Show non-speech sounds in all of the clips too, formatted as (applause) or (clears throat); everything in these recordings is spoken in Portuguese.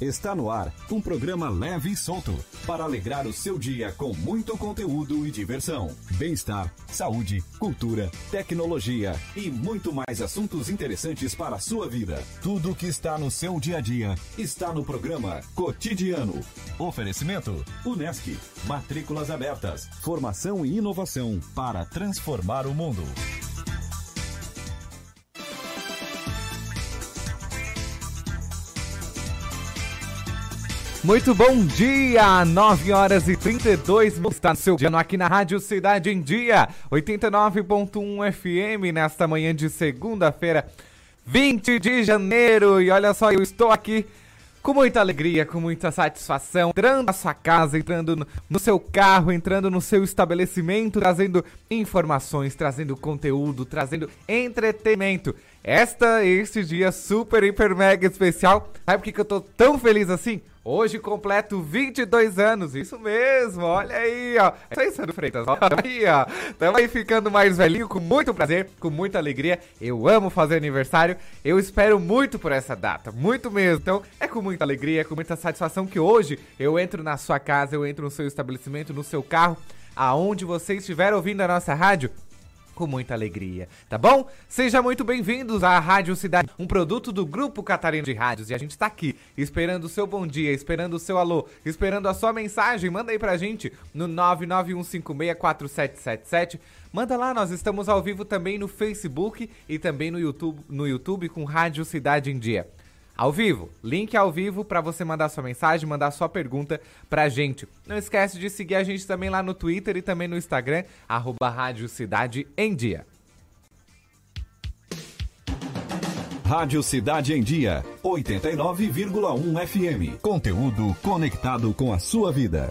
Está no ar um programa leve e solto para alegrar o seu dia com muito conteúdo e diversão. Bem-estar, saúde, cultura, tecnologia e muito mais assuntos interessantes para a sua vida. Tudo que está no seu dia a dia está no programa Cotidiano. Oferecimento: Unesc. Matrículas abertas. Formação e inovação para transformar o mundo. Muito bom dia, 9 horas e 32 minutos. Está no seu dia aqui na Rádio Cidade em Dia, 89.1 FM, nesta manhã de segunda-feira, 20 de janeiro. E olha só, eu estou aqui com muita alegria, com muita satisfação, entrando na sua casa, entrando no, seu carro, entrando no seu estabelecimento, trazendo informações, trazendo conteúdo, trazendo entretenimento. Esta, este dia super, hiper, mega especial. Sabe por que, que eu tô tão feliz assim? Hoje completo 22 anos, isso mesmo, olha aí, ó. É isso aí, Freitas. (laughs) Tamo aí, ó. Tamo aí ficando mais velhinho, com muito prazer, com muita alegria. Eu amo fazer aniversário, eu espero muito por essa data, muito mesmo. Então, é com muita alegria, com muita satisfação que hoje eu entro na sua casa, eu entro no seu estabelecimento, no seu carro, aonde você estiver ouvindo a nossa rádio com muita alegria, tá bom? Sejam muito bem-vindos à Rádio Cidade, um produto do Grupo Catarina de Rádios. E a gente tá aqui, esperando o seu bom dia, esperando o seu alô, esperando a sua mensagem. Manda aí pra gente no 991564777. Manda lá, nós estamos ao vivo também no Facebook e também no YouTube, no YouTube com Rádio Cidade em Dia ao vivo. Link ao vivo para você mandar sua mensagem, mandar sua pergunta pra gente. Não esquece de seguir a gente também lá no Twitter e também no Instagram, arroba Rádio Cidade em Dia. Rádio Cidade em Dia, 89,1 FM. Conteúdo conectado com a sua vida.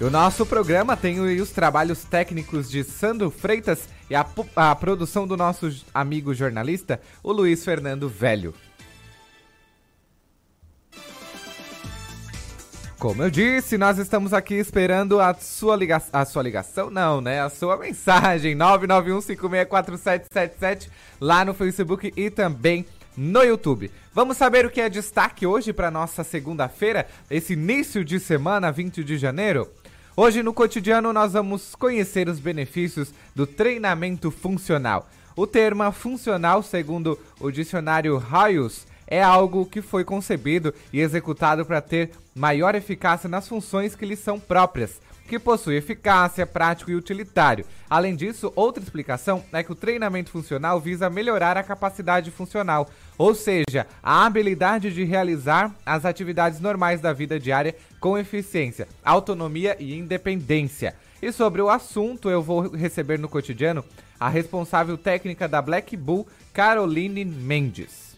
E o nosso programa tem os trabalhos técnicos de Sandro Freitas e a, a produção do nosso amigo jornalista, o Luiz Fernando Velho. Como eu disse, nós estamos aqui esperando a sua ligação. A sua ligação, não, né? A sua mensagem. 991564777 lá no Facebook e também no YouTube. Vamos saber o que é destaque hoje para nossa segunda-feira, esse início de semana, 20 de janeiro? Hoje no cotidiano nós vamos conhecer os benefícios do treinamento funcional. O termo funcional, segundo o dicionário Raios, é algo que foi concebido e executado para ter maior eficácia nas funções que lhe são próprias, que possui eficácia, prático e utilitário. Além disso, outra explicação é que o treinamento funcional visa melhorar a capacidade funcional, ou seja, a habilidade de realizar as atividades normais da vida diária com eficiência, autonomia e independência. E sobre o assunto, eu vou receber no cotidiano a responsável técnica da Black Bull, Caroline Mendes.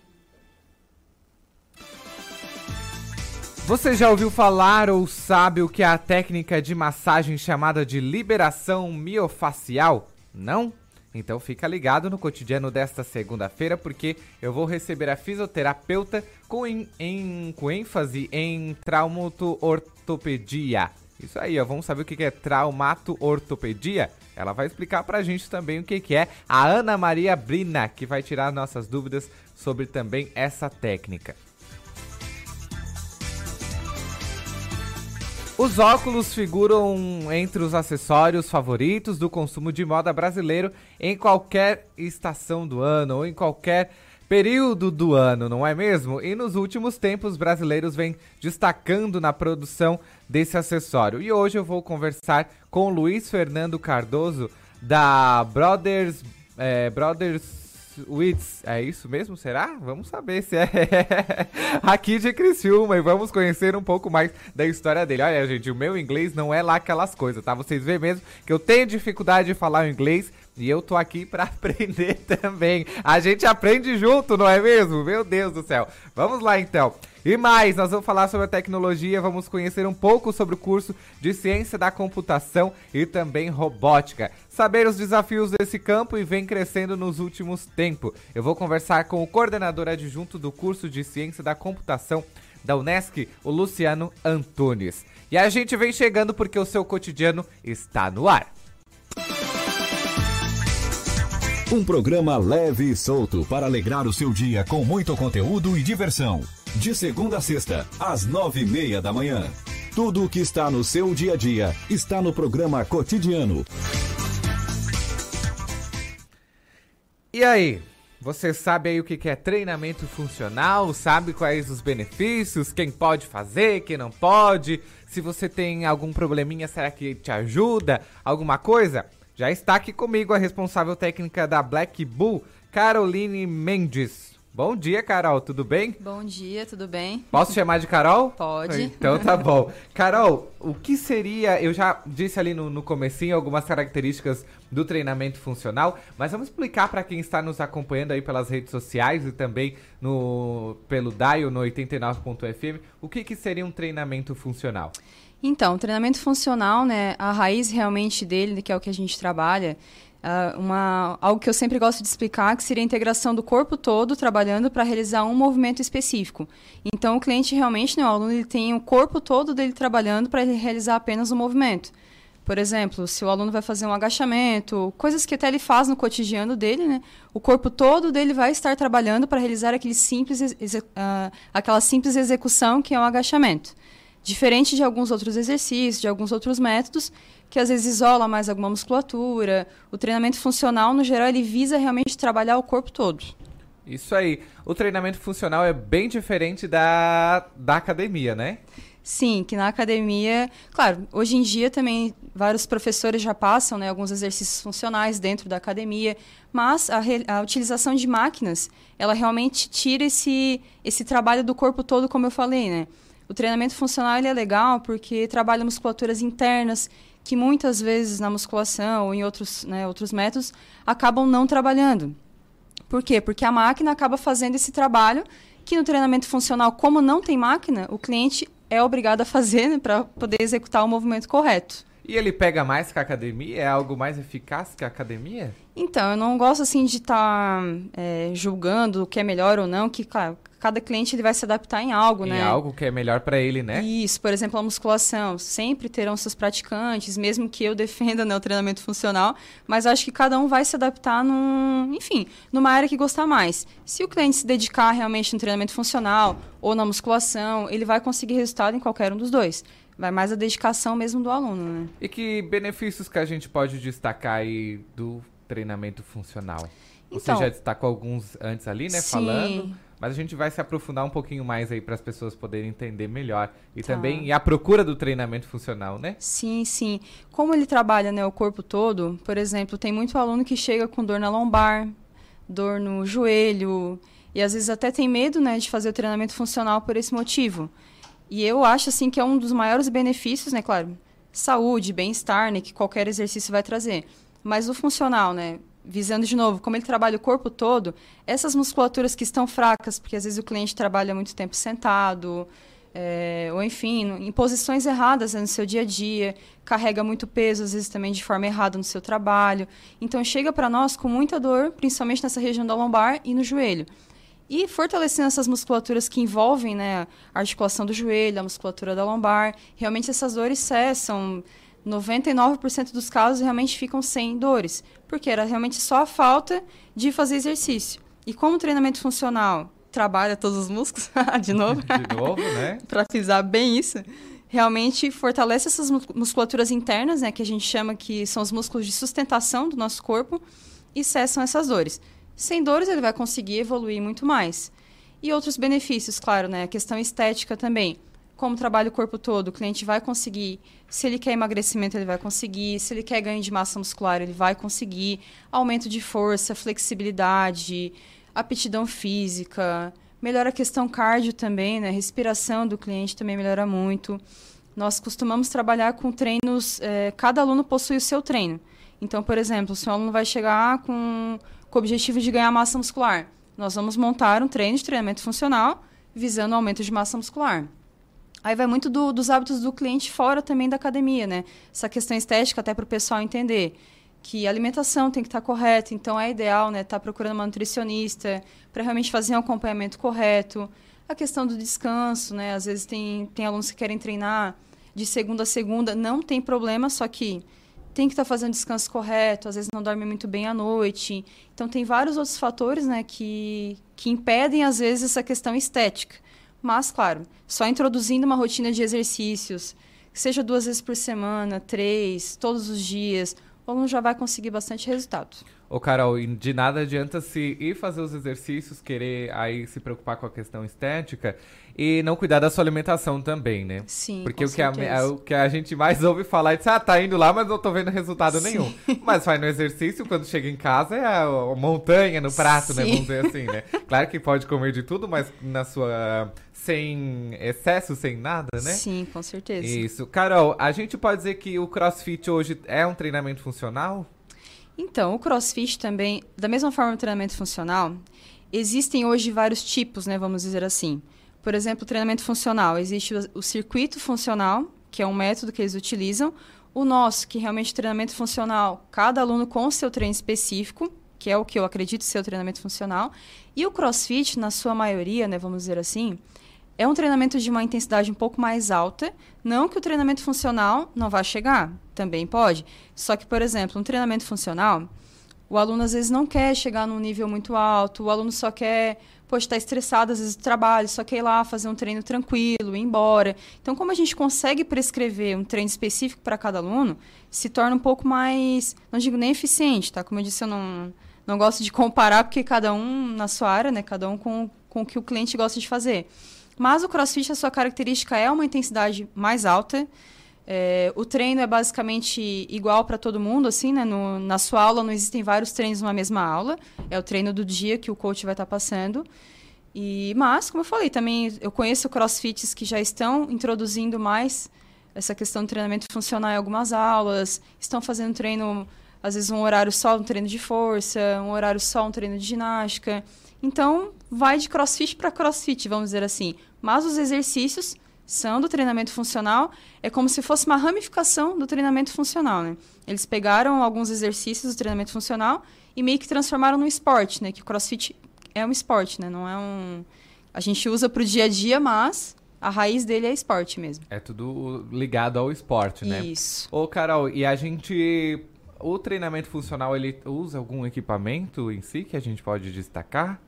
Você já ouviu falar ou sabe o que é a técnica de massagem chamada de liberação miofacial? Não? Então fica ligado no cotidiano desta segunda-feira porque eu vou receber a fisioterapeuta com, em, em, com ênfase em traumato-ortopedia. Isso aí, ó, vamos saber o que é traumato-ortopedia? Ela vai explicar pra gente também o que é a Ana Maria Brina, que vai tirar nossas dúvidas sobre também essa técnica. Os óculos figuram entre os acessórios favoritos do consumo de moda brasileiro em qualquer estação do ano ou em qualquer período do ano, não é mesmo? E nos últimos tempos, brasileiros vêm destacando na produção desse acessório. E hoje eu vou conversar com Luiz Fernando Cardoso da Brothers, é, Brothers Wits, é isso mesmo? Será? Vamos saber se é (laughs) aqui de Criciúma e vamos conhecer um pouco mais da história dele. Olha, gente, o meu inglês não é lá aquelas coisas, tá? Vocês veem mesmo que eu tenho dificuldade de falar o inglês e eu tô aqui para (laughs) aprender também. A gente aprende junto, não é mesmo? Meu Deus do céu. Vamos lá então. E mais, nós vamos falar sobre a tecnologia, vamos conhecer um pouco sobre o curso de Ciência da Computação e também Robótica. Saber os desafios desse campo e vem crescendo nos últimos tempos. Eu vou conversar com o coordenador adjunto do curso de Ciência da Computação da Unesc, o Luciano Antunes. E a gente vem chegando porque o seu cotidiano está no ar. Um programa leve e solto para alegrar o seu dia com muito conteúdo e diversão. De segunda a sexta, às nove e meia da manhã. Tudo o que está no seu dia a dia está no programa cotidiano. E aí? Você sabe aí o que é treinamento funcional? Sabe quais os benefícios? Quem pode fazer, quem não pode? Se você tem algum probleminha, será que te ajuda? Alguma coisa? Já está aqui comigo a responsável técnica da Black Bull, Caroline Mendes. Bom dia, Carol, tudo bem? Bom dia, tudo bem? Posso chamar de Carol? Pode. Então tá bom. Carol, o que seria, eu já disse ali no, no comecinho algumas características do treinamento funcional, mas vamos explicar para quem está nos acompanhando aí pelas redes sociais e também no pelo Dial no 89.fm, o que, que seria um treinamento funcional? Então, o treinamento funcional, né, a raiz realmente dele, que é o que a gente trabalha, Uh, uma, algo que eu sempre gosto de explicar, que seria a integração do corpo todo trabalhando para realizar um movimento específico. Então, o cliente realmente, né, o aluno, ele tem o corpo todo dele trabalhando para ele realizar apenas um movimento. Por exemplo, se o aluno vai fazer um agachamento, coisas que até ele faz no cotidiano dele, né, o corpo todo dele vai estar trabalhando para realizar aquele simples, uh, aquela simples execução que é um agachamento. Diferente de alguns outros exercícios, de alguns outros métodos, que às vezes isola mais alguma musculatura. O treinamento funcional, no geral, ele visa realmente trabalhar o corpo todo. Isso aí. O treinamento funcional é bem diferente da, da academia, né? Sim, que na academia, claro, hoje em dia também vários professores já passam né, alguns exercícios funcionais dentro da academia, mas a, a, utilização de máquinas, ela realmente tira esse, esse trabalho do corpo todo, como eu falei, né? O treinamento funcional ele é legal porque trabalha musculaturas internas que muitas vezes na musculação ou em outros, né, outros métodos acabam não trabalhando. Por quê? Porque a máquina acaba fazendo esse trabalho que no treinamento funcional, como não tem máquina, o cliente é obrigado a fazer né, para poder executar o movimento correto. E ele pega mais que a academia? É algo mais eficaz que a academia? Então, eu não gosto assim de estar tá, é, julgando o que é melhor ou não, que, claro, cada cliente ele vai se adaptar em algo, em né? Em algo que é melhor para ele, né? Isso, por exemplo, a musculação. Sempre terão seus praticantes, mesmo que eu (laughs) defenda né, o treinamento funcional, mas acho que cada um vai se adaptar num, enfim, numa área que gostar mais. Se o cliente se dedicar realmente no treinamento funcional ou na musculação, ele vai conseguir resultado em qualquer um dos dois. Vai mais a dedicação mesmo do aluno, né? E que benefícios que a gente pode destacar aí do treinamento funcional? Você então, já destacou alguns antes ali, né? Sim. Falando. Mas a gente vai se aprofundar um pouquinho mais aí para as pessoas poderem entender melhor. E tá. também e a procura do treinamento funcional, né? Sim, sim. Como ele trabalha né, o corpo todo, por exemplo, tem muito aluno que chega com dor na lombar, dor no joelho, e às vezes até tem medo né, de fazer o treinamento funcional por esse motivo. E eu acho assim que é um dos maiores benefícios, né, claro, saúde, bem-estar, né, que qualquer exercício vai trazer. Mas o funcional, né, visando de novo, como ele trabalha o corpo todo, essas musculaturas que estão fracas, porque às vezes o cliente trabalha muito tempo sentado, é, ou enfim, em posições erradas né, no seu dia a dia, carrega muito peso, às vezes também de forma errada no seu trabalho. Então chega para nós com muita dor, principalmente nessa região da lombar e no joelho. E fortalecendo essas musculaturas que envolvem né, a articulação do joelho, a musculatura da lombar, realmente essas dores cessam 99% dos casos realmente ficam sem dores, porque era realmente só a falta de fazer exercício. E como o treinamento funcional trabalha todos os músculos, (laughs) de novo, de novo, né? (laughs) para pisar bem isso, realmente fortalece essas musculaturas internas, né, que a gente chama que são os músculos de sustentação do nosso corpo e cessam essas dores. Sem dores ele vai conseguir evoluir muito mais. E outros benefícios, claro, né, a questão estética também como trabalha o corpo todo, o cliente vai conseguir. Se ele quer emagrecimento, ele vai conseguir. Se ele quer ganho de massa muscular, ele vai conseguir. Aumento de força, flexibilidade, aptidão física. Melhora a questão cardio também, né? Respiração do cliente também melhora muito. Nós costumamos trabalhar com treinos. É, cada aluno possui o seu treino. Então, por exemplo, se o aluno vai chegar com, com o objetivo de ganhar massa muscular, nós vamos montar um treino de treinamento funcional visando o aumento de massa muscular. Aí vai muito do, dos hábitos do cliente fora também da academia, né? Essa questão estética até para o pessoal entender que a alimentação tem que estar tá correta, então é ideal, né, estar tá procurando uma nutricionista para realmente fazer um acompanhamento correto. A questão do descanso, né? Às vezes tem, tem alunos que querem treinar de segunda a segunda, não tem problema, só que tem que estar tá fazendo descanso correto, às vezes não dorme muito bem à noite. Então, tem vários outros fatores né, que, que impedem, às vezes, essa questão estética. Mas, claro, só introduzindo uma rotina de exercícios, seja duas vezes por semana, três, todos os dias, o aluno já vai conseguir bastante resultado. Ô, Carol, de nada adianta se ir fazer os exercícios, querer aí se preocupar com a questão estética e não cuidar da sua alimentação também, né? Sim, Porque o que, a, é o que a gente mais ouve falar é de, ah, tá indo lá, mas não tô vendo resultado Sim. nenhum. Mas vai no exercício, quando chega em casa, é a, a montanha no prato, né? Sim. né? Vamos dizer assim, né? Claro que pode comer de tudo, mas na sua sem excesso, sem nada, né? Sim, com certeza. Isso. Carol, a gente pode dizer que o CrossFit hoje é um treinamento funcional? Então, o CrossFit também, da mesma forma o treinamento funcional, existem hoje vários tipos, né, vamos dizer assim. Por exemplo, o treinamento funcional, existe o, o circuito funcional, que é um método que eles utilizam. O nosso, que realmente é treinamento funcional, cada aluno com o seu treino específico, que é o que eu acredito ser o treinamento funcional. E o CrossFit, na sua maioria, né, vamos dizer assim, é um treinamento de uma intensidade um pouco mais alta. Não que o treinamento funcional não vá chegar, também pode. Só que, por exemplo, um treinamento funcional, o aluno às vezes não quer chegar num nível muito alto, o aluno só quer, poxa, está estressado às vezes do trabalho, só quer ir lá fazer um treino tranquilo, ir embora. Então, como a gente consegue prescrever um treino específico para cada aluno, se torna um pouco mais, não digo nem eficiente, tá? Como eu disse, eu não, não gosto de comparar, porque cada um na sua área, né? Cada um com, com o que o cliente gosta de fazer. Mas o crossfit, a sua característica é uma intensidade mais alta. É, o treino é basicamente igual para todo mundo, assim, né? No, na sua aula não existem vários treinos numa mesma aula. É o treino do dia que o coach vai estar tá passando. E, mas, como eu falei, também eu conheço crossfits que já estão introduzindo mais essa questão do treinamento funcional em algumas aulas, estão fazendo treino, às vezes um horário só um treino de força, um horário só um treino de ginástica. Então, vai de crossfit para crossfit, vamos dizer assim. Mas os exercícios são do treinamento funcional, é como se fosse uma ramificação do treinamento funcional, né? Eles pegaram alguns exercícios do treinamento funcional e meio que transformaram no esporte, né? Que o crossfit é um esporte, né? Não é um... A gente usa para o dia a dia, mas a raiz dele é esporte mesmo. É tudo ligado ao esporte, né? Isso. Ô, Carol, e a gente o treinamento funcional ele usa algum equipamento em si que a gente pode destacar?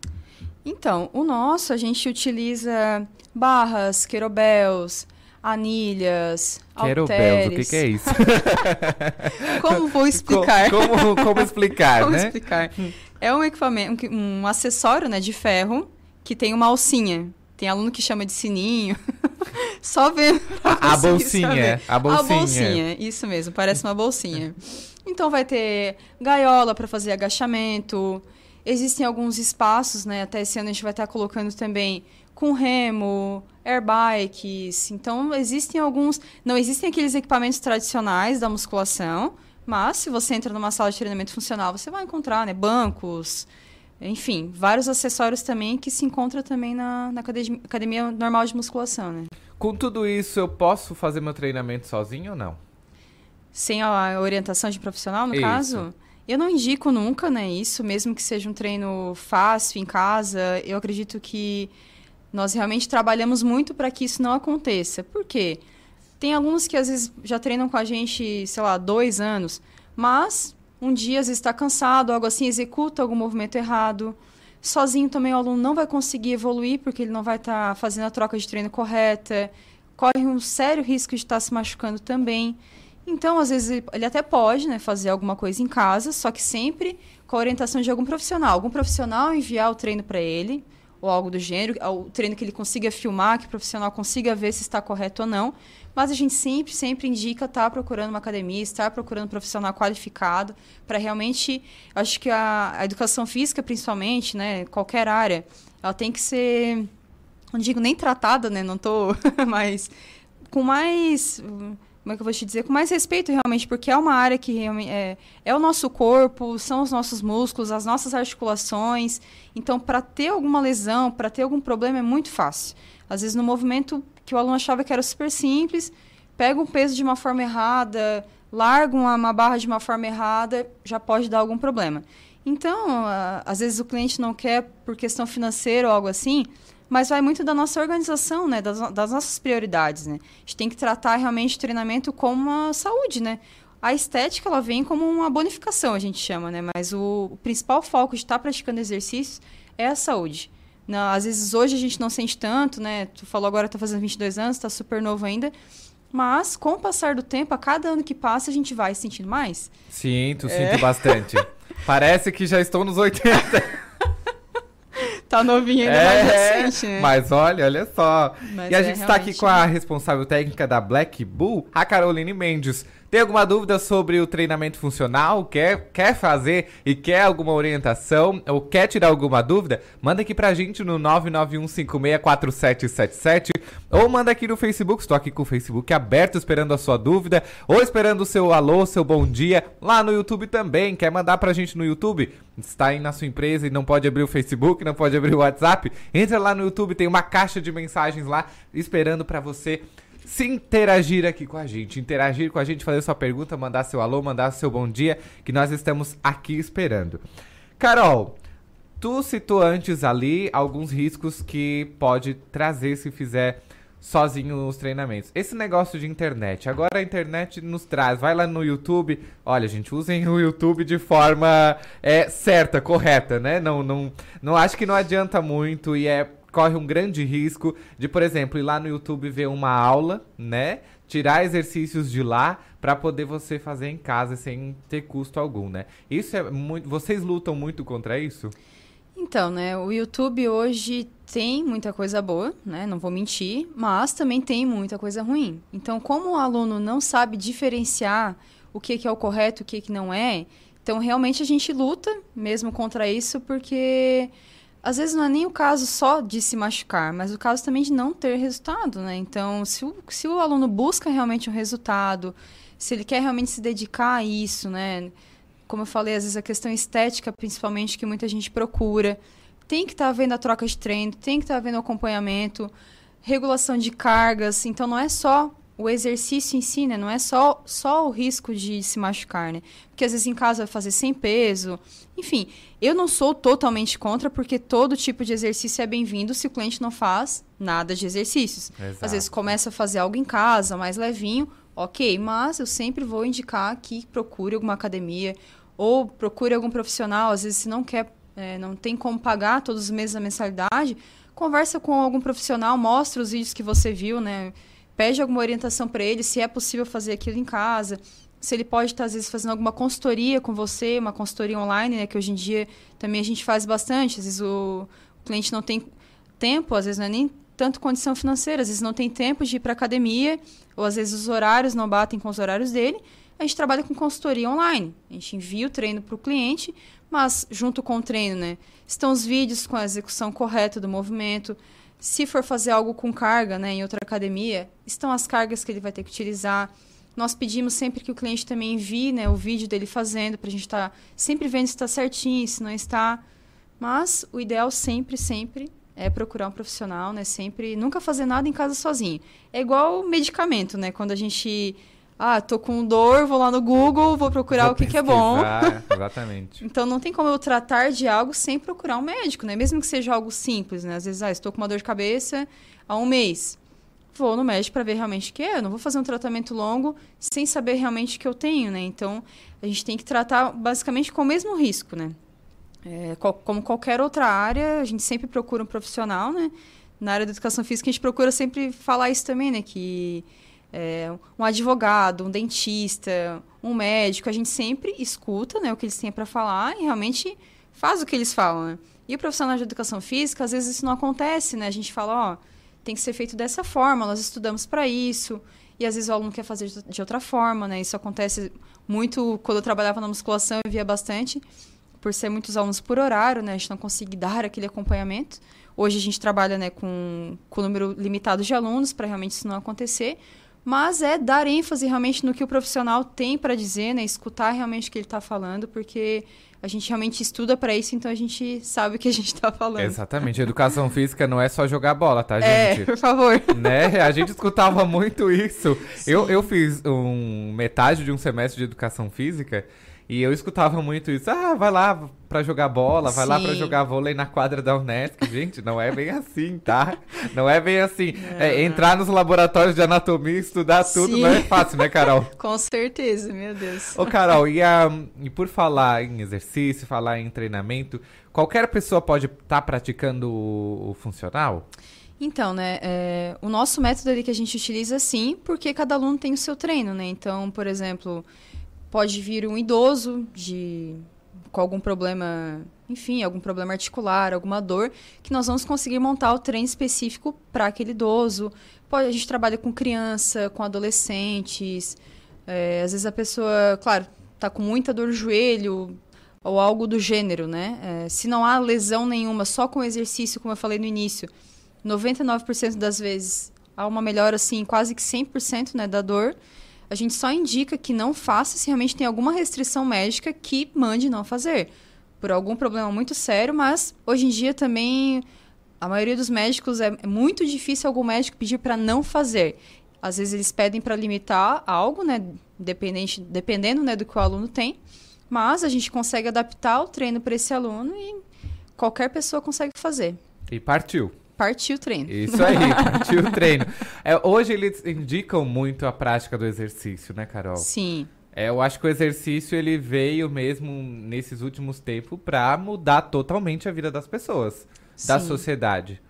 Então, o nosso a gente utiliza barras, querobels, anilhas, Querobels, o que, que, é isso? (laughs) como vou explicar? Como, como, como explicar, (laughs) como né? explicar? É um equipamento, um acessório né, de ferro que tem uma alcinha. Tem aluno que chama de sininho. (laughs) Só ver. A, a bolsinha. A bolsinha. A bolsinha, isso mesmo, parece uma bolsinha. Então vai ter gaiola para fazer agachamento. Existem alguns espaços, né? Até esse ano a gente vai estar colocando também com remo, airbikes. Então existem alguns, não existem aqueles equipamentos tradicionais da musculação, mas se você entra numa sala de treinamento funcional, você vai encontrar, né, bancos, enfim, vários acessórios também que se encontram também na, na academia, academia normal de musculação, né? Com tudo isso, eu posso fazer meu treinamento sozinho ou não? Sem a orientação de profissional, no isso. caso? Eu não indico nunca, né, isso, mesmo que seja um treino fácil em casa. Eu acredito que nós realmente trabalhamos muito para que isso não aconteça. Por quê? Tem alunos que às vezes já treinam com a gente, sei lá, dois anos, mas um dia às vezes está cansado, algo assim, executa algum movimento errado. Sozinho também o aluno não vai conseguir evoluir porque ele não vai estar tá fazendo a troca de treino correta, corre um sério risco de estar tá se machucando também. Então, às vezes, ele até pode né, fazer alguma coisa em casa, só que sempre com a orientação de algum profissional. Algum profissional enviar o treino para ele, ou algo do gênero, o treino que ele consiga filmar, que o profissional consiga ver se está correto ou não. Mas a gente sempre, sempre indica estar tá procurando uma academia, estar procurando um profissional qualificado, para realmente. Acho que a, a educação física, principalmente, né, qualquer área, ela tem que ser. Não digo nem tratada, né? Não estou. (laughs) mas com mais como é que eu vou te dizer, com mais respeito realmente, porque é uma área que é, é o nosso corpo, são os nossos músculos, as nossas articulações. Então, para ter alguma lesão, para ter algum problema, é muito fácil. Às vezes, no movimento que o aluno achava que era super simples, pega um peso de uma forma errada, larga uma, uma barra de uma forma errada, já pode dar algum problema. Então, às vezes o cliente não quer por questão financeira ou algo assim, mas vai muito da nossa organização, né? Das, das, nossas prioridades, né? A gente tem que tratar realmente o treinamento como uma saúde, né? A estética, ela vem como uma bonificação, a gente chama, né? Mas o, o principal foco de estar tá praticando exercícios é a saúde. Não, às vezes hoje a gente não sente tanto, né? Tu falou agora tá fazendo 22 anos, tá super novo ainda. Mas, com o passar do tempo, a cada ano que passa, a gente vai sentindo mais. Sinto, é. sinto bastante. (laughs) Parece que já estou nos 80. (laughs) tá novinho ainda é, mais recente, né? Mas olha, olha só. Mas e a é, gente está aqui com a responsável técnica da Black Bull, a Caroline Mendes. Tem alguma dúvida sobre o treinamento funcional? Quer, quer fazer e quer alguma orientação? Ou quer tirar alguma dúvida? Manda aqui pra gente no 991564777 ou manda aqui no Facebook. Estou aqui com o Facebook aberto esperando a sua dúvida ou esperando o seu alô, seu bom dia. Lá no YouTube também. Quer mandar pra gente no YouTube? Está aí na sua empresa e não pode abrir o Facebook, não pode abrir o WhatsApp? Entra lá no YouTube, tem uma caixa de mensagens lá esperando para você se interagir aqui com a gente, interagir com a gente, fazer sua pergunta, mandar seu alô, mandar seu bom dia, que nós estamos aqui esperando. Carol, tu citou antes ali alguns riscos que pode trazer se fizer sozinho os treinamentos. Esse negócio de internet, agora a internet nos traz, vai lá no YouTube, olha gente, usem o YouTube de forma é, certa, correta, né? Não, não, não acho que não adianta muito e é corre um grande risco de, por exemplo, ir lá no YouTube ver uma aula, né? Tirar exercícios de lá para poder você fazer em casa sem ter custo algum, né? Isso é muito. Vocês lutam muito contra isso? Então, né? O YouTube hoje tem muita coisa boa, né? Não vou mentir, mas também tem muita coisa ruim. Então, como o aluno não sabe diferenciar o que, é o correto, o que não é, então realmente a gente luta mesmo contra isso, porque às vezes não é nem o caso só de se machucar, mas o caso também de não ter resultado, né? Então, se o, se o aluno busca realmente um resultado, se ele quer realmente se dedicar a isso, né? Como eu falei, às vezes a questão estética, principalmente, que muita gente procura, tem que estar tá vendo a troca de treino, tem que estar tá vendo o acompanhamento, regulação de cargas. Então, não é só o exercício em si, né? Não é só, só o risco de se machucar, né? Porque às vezes em casa vai fazer sem peso. Enfim, eu não sou totalmente contra, porque todo tipo de exercício é bem-vindo se o cliente não faz nada de exercícios. Exato. Às vezes começa a fazer algo em casa, mais levinho, ok, mas eu sempre vou indicar que procure alguma academia ou procure algum profissional. Às vezes, se não quer, é, não tem como pagar todos os meses a mensalidade, conversa com algum profissional, mostra os vídeos que você viu, né? Pede alguma orientação para ele, se é possível fazer aquilo em casa, se ele pode estar, às vezes, fazendo alguma consultoria com você, uma consultoria online, né, que hoje em dia também a gente faz bastante. Às vezes o, o cliente não tem tempo, às vezes não é nem tanto condição financeira, às vezes não tem tempo de ir para academia, ou às vezes os horários não batem com os horários dele. A gente trabalha com consultoria online. A gente envia o treino para o cliente, mas junto com o treino, né, estão os vídeos com a execução correta do movimento, se for fazer algo com carga, né, em outra academia, estão as cargas que ele vai ter que utilizar. Nós pedimos sempre que o cliente também envie né, o vídeo dele fazendo, para a gente estar tá sempre vendo se está certinho, se não está. Mas o ideal sempre, sempre é procurar um profissional, né? Sempre, nunca fazer nada em casa sozinho. É igual medicamento, né? Quando a gente ah, tô com dor, vou lá no Google, vou procurar vou o que, que, é bom. (laughs) Exatamente. então não tem como eu tratar de algo sem procurar um médico, né? Mesmo que seja algo simples, né? Às vezes, ah, estou com uma dor de cabeça há um mês. Vou no médico para ver realmente o que é. Eu não vou fazer um tratamento longo sem saber realmente o que eu tenho, né? Então a gente tem que tratar basicamente com o mesmo risco, né? É, como qualquer outra área, a gente sempre procura um profissional, né? Na área da educação física, a gente procura sempre falar isso também, né? Que é, um advogado, um dentista, um médico, a gente sempre escuta né, o que eles têm para falar e realmente faz o que eles falam. Né? E o profissional de educação física, às vezes isso não acontece, né? A gente fala, ó, tem que ser feito dessa forma, nós estudamos para isso. E às vezes o aluno quer fazer de outra forma, né? Isso acontece muito quando eu trabalhava na musculação, eu via bastante, por ser muitos alunos por horário, né? A gente não consegue dar aquele acompanhamento. Hoje a gente trabalha né, com, com número limitado de alunos para realmente isso não acontecer mas é dar ênfase realmente no que o profissional tem para dizer, né? Escutar realmente o que ele está falando, porque a gente realmente estuda para isso, então a gente sabe o que a gente está falando. Exatamente. Educação física não é só jogar bola, tá, é, gente? É, por favor. Né? A gente escutava muito isso. Eu, eu fiz um metade de um semestre de educação física E eu escutava muito isso. Ah, vai lá pra jogar bola, vai lá pra Sim. jogar vôlei na quadra da Unesc. Gente, não é bem assim, tá? Não é bem assim. É, entrar nos laboratórios de anatomia, estudar tudo, Sim. não é fácil, né, Carol? (laughs) Com certeza, meu Deus. Ô, Carol, e, a, e por falar em exercício, falar em treinamento, qualquer pessoa pode estar praticando o, o funcional? Então, né, é, o nosso método ali que a gente utiliza sim, porque cada aluno tem o seu treino, né? Então, por exemplo, pode vir um idoso de com algum problema, enfim, algum problema articular, alguma dor, que nós vamos conseguir montar o treino específico para aquele idoso. Pode, a gente trabalha com criança, com adolescentes. é, às vezes a pessoa, claro, tá com muita dor no joelho ou algo do gênero, né? É, se não há lesão nenhuma, só com exercício, como eu falei no início, 99% das vezes há uma melhora, assim, quase que 100% né, da dor. A gente só indica que não faça se realmente tem alguma restrição médica que mande não fazer. Por algum problema muito sério, mas hoje em dia também a maioria dos médicos é é muito difícil algum médico pedir para não fazer. Às vezes eles pedem para limitar algo, né, dependente, dependendo né, do que o aluno tem, mas a gente consegue adaptar o treino para esse aluno e qualquer pessoa consegue fazer. E partiu. Partiu o treino. Isso aí, (laughs) partiu o treino. É, hoje eles indicam muito a prática do exercício, né, Carol? Sim. É, eu acho que o exercício ele veio mesmo nesses últimos tempos para mudar totalmente a vida das pessoas, da Sim. sociedade.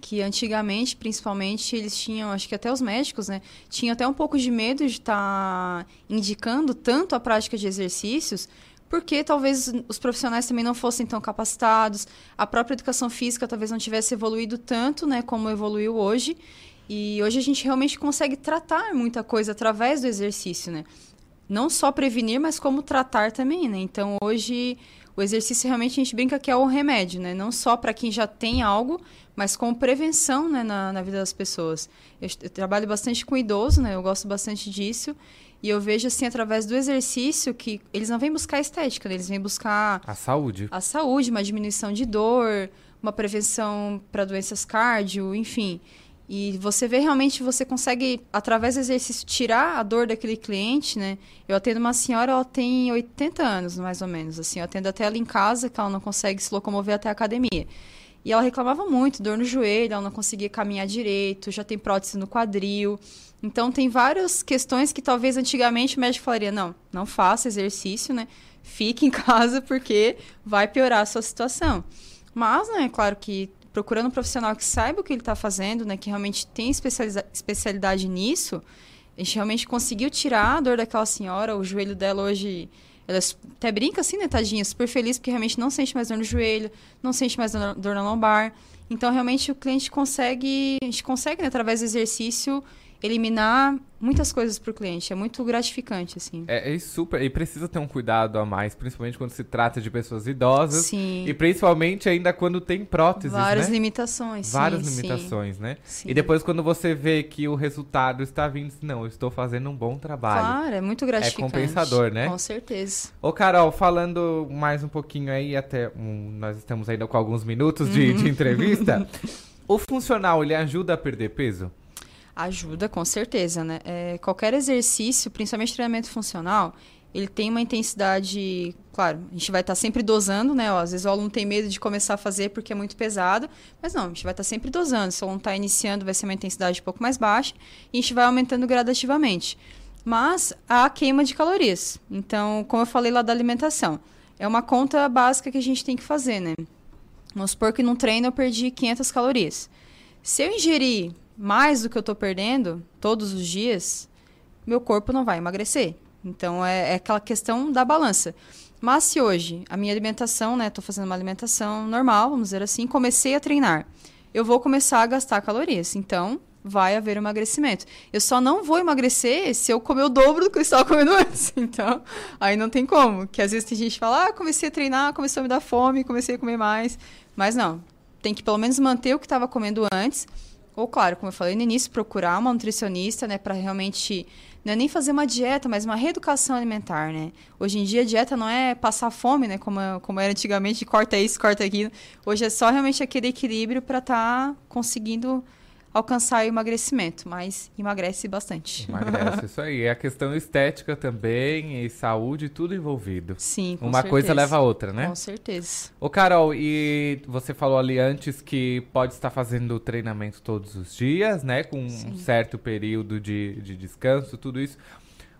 que antigamente, principalmente, eles tinham, acho que até os médicos, né, tinham até um pouco de medo de estar indicando tanto a prática de exercícios, porque talvez os profissionais também não fossem tão capacitados, a própria educação física talvez não tivesse evoluído tanto, né, como evoluiu hoje. E hoje a gente realmente consegue tratar muita coisa através do exercício, né? Não só prevenir, mas como tratar também, né? Então hoje o exercício realmente a gente brinca que é o remédio, né? Não só para quem já tem algo, mas como prevenção né, na, na vida das pessoas. Eu, eu trabalho bastante com idoso, né? Eu gosto bastante disso. E eu vejo, assim, através do exercício, que eles não vêm buscar estética, né? eles vêm buscar A saúde. a saúde, uma diminuição de dor, uma prevenção para doenças cardio, enfim. E você vê realmente, você consegue, através do exercício, tirar a dor daquele cliente, né? Eu atendo uma senhora, ela tem 80 anos, mais ou menos, assim. Eu atendo até ela em casa, que ela não consegue se locomover até a academia. E ela reclamava muito, dor no joelho, ela não conseguia caminhar direito, já tem prótese no quadril. Então, tem várias questões que talvez antigamente o médico falaria, não, não faça exercício, né? Fique em (laughs) casa porque vai piorar a sua situação. Mas, né, claro que procurando um profissional que saiba o que ele está fazendo, né, que realmente tem especialidade nisso, a gente realmente conseguiu tirar a dor daquela senhora, o joelho dela hoje, ela até brinca assim, né, tadinha, super feliz porque realmente não sente mais dor no joelho, não sente mais dor na lombar. Então, realmente, o cliente consegue, a gente consegue, né, através do exercício, eliminar muitas coisas para o cliente. É muito gratificante, assim. É, é super. E precisa ter um cuidado a mais, principalmente quando se trata de pessoas idosas. Sim. E principalmente ainda quando tem próteses, Várias né? limitações. Várias sim, limitações, né? Sim. E depois quando você vê que o resultado está vindo, não, eu estou fazendo um bom trabalho. Claro, é muito gratificante. compensador, né? Com certeza. Ô, Carol, falando mais um pouquinho aí, até um, nós estamos ainda com alguns minutos de, Uhum. de (laughs) entrevista. o funcional, ele ajuda a perder peso? Ajuda, com certeza, né? É, qualquer exercício, principalmente treinamento funcional, ele tem uma intensidade, claro, a gente vai estar sempre dosando, né? Ó, às vezes o aluno tem medo de começar a fazer porque é muito pesado, mas não, a gente vai estar sempre dosando. Se o aluno está iniciando, vai ser uma intensidade um pouco mais baixa e a gente vai aumentando gradativamente. Mas há queima de calorias. Então, como eu falei lá da alimentação, é uma conta básica que a gente tem que fazer, né? Vamos supor que num treino eu perdi 500 calorias. Se eu ingerir mais do que eu estou perdendo todos os dias, meu corpo não vai emagrecer. Então é, é aquela questão da balança. Mas se hoje a minha alimentação, né, estou fazendo uma alimentação normal, vamos dizer assim, comecei a treinar, eu vou começar a gastar calorias. Então vai haver emagrecimento. Eu só não vou emagrecer se eu comer o dobro do que eu estava comendo (laughs) antes. Então, aí não tem como. Que às vezes tem gente que fala, ah, comecei a treinar, começou a me dar fome, comecei a comer mais. Mas não, tem que pelo menos manter o que estava comendo antes. Ou, claro, como eu falei no início, procurar uma nutricionista, né, para realmente não é nem fazer uma dieta, mas uma reeducação alimentar, né? Hoje em dia a dieta não é passar fome, né, como, como era antigamente, (laughs) corta isso, corta aquilo. Hoje é só realmente aquele equilíbrio para estar conseguindo alcançar o emagrecimento, mas emagrece bastante. Emagrece, isso aí. É a questão estética também e saúde, tudo envolvido. Sim, com Uma certeza. coisa leva a outra, né? Com certeza. Ô, Carol, e você falou ali antes que pode estar fazendo treinamento todos os dias, né? Com um Sim. certo período de, de descanso, tudo isso.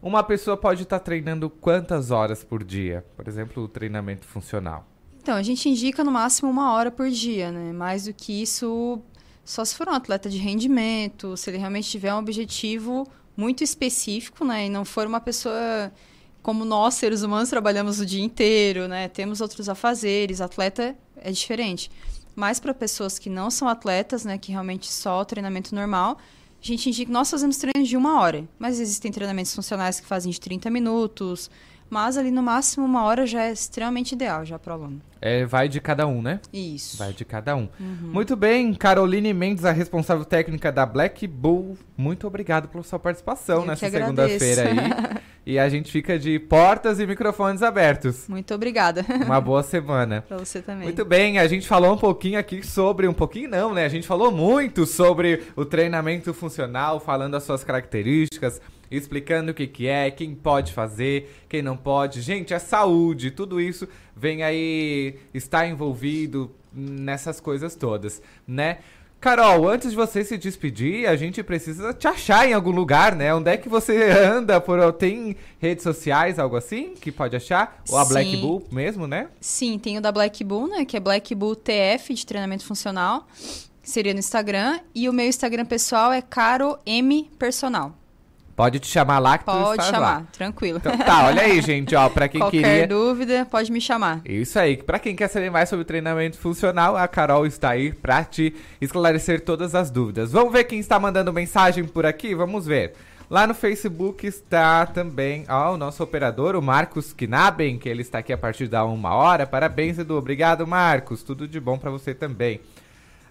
Uma pessoa pode estar treinando quantas horas por dia? Por exemplo, o treinamento funcional. Então, a gente indica no máximo uma hora por dia, né? Mais do que isso, só se for um atleta de rendimento, se ele realmente tiver um objetivo muito específico, né? E não for uma pessoa como nós, seres humanos, trabalhamos o dia inteiro, né? Temos outros afazeres, atleta é diferente. Mas para pessoas que não são atletas, né? Que realmente só o treinamento normal, a gente indica, nós fazemos treinos de uma hora, mas existem treinamentos funcionais que fazem de 30 minutos, mas ali no máximo uma hora já é extremamente ideal já para o aluno. É, vai de cada um, né? Isso. Vai de cada um. Uhum. Muito bem, Caroline Mendes, a responsável técnica da Black Bull. Muito obrigado pela sua participação Eu nessa segunda-feira aí. (laughs) e a gente fica de portas e microfones abertos. Muito obrigada. Uma boa semana. (laughs) para você também. Muito bem, a gente falou um pouquinho aqui sobre, um pouquinho não, né? A gente falou muito sobre o treinamento funcional, falando as suas características, explicando o que, que é, quem pode fazer, quem não pode. Gente, é saúde, tudo isso vem aí, está envolvido nessas coisas todas, né? Carol, antes de você se despedir, a gente precisa te achar em algum lugar, né? Onde é que você anda? Por, tem redes sociais, algo assim, que pode achar? Ou a Black Sim. Bull mesmo, né? Sim, tem o da Black Bull, né? Que é Black Bull TF de treinamento funcional. que Seria no Instagram. E o meu Instagram pessoal é Caro M Personal. Pode te chamar lá que tu Pode estás chamar, lá. tranquilo. Então tá, olha aí, (laughs) gente, ó, pra quem Qualquer queria... dúvida, pode me chamar. Isso aí, pra quem quer saber mais sobre treinamento funcional, a Carol está aí pra te esclarecer todas as dúvidas. Vamos ver quem está mandando mensagem por aqui? Vamos ver. Lá no Facebook está também ó, o nosso operador, o Marcos Knaben, que ele está aqui a partir da uma hora. Parabéns, Edu. Obrigado, Marcos. Tudo de bom pra você também.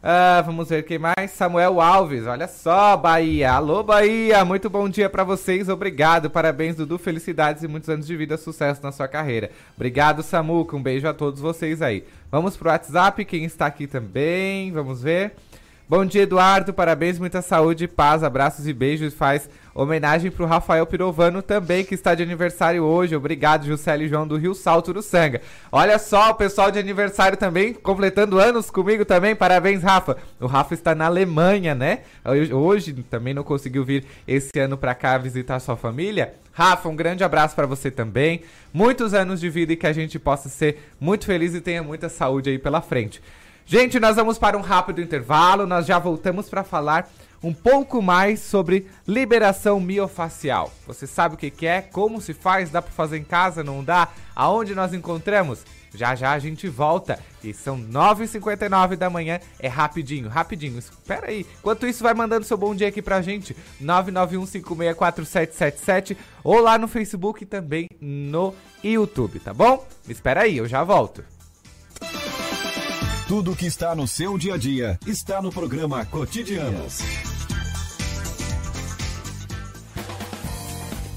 Ah, vamos ver quem mais. Samuel Alves, olha só, Bahia. Alô, Bahia. Muito bom dia pra vocês. Obrigado. Parabéns, Dudu. Felicidades e muitos anos de vida. Sucesso na sua carreira. Obrigado, Samuca. Um beijo a todos vocês aí. Vamos pro WhatsApp. Quem está aqui também? Vamos ver. Bom dia, Eduardo. Parabéns, muita saúde, paz, abraços e beijos. Faz homenagem pro Rafael Pirovano também, que está de aniversário hoje. Obrigado, Juscelia e João do Rio Salto do Sanga. Olha só, o pessoal de aniversário também, completando anos comigo também. Parabéns, Rafa. O Rafa está na Alemanha, né? Hoje, também não conseguiu vir esse ano pra cá visitar sua família. Rafa, um grande abraço pra você também. Muitos anos de vida e que a gente possa ser muito feliz e tenha muita saúde aí pela frente. Gente, nós vamos para um rápido intervalo. Nós já voltamos para falar um pouco mais sobre liberação miofacial. Você sabe o que, que é? Como se faz? Dá para fazer em casa? Não dá? Aonde nós encontramos? Já já a gente volta. E são 9h59 da manhã. É rapidinho, rapidinho. Espera aí. Enquanto isso, vai mandando seu bom dia aqui pra gente. 991564777 ou lá no Facebook e também no YouTube, tá bom? Espera aí, eu já volto. Tudo que está no seu dia a dia está no programa Cotidianos.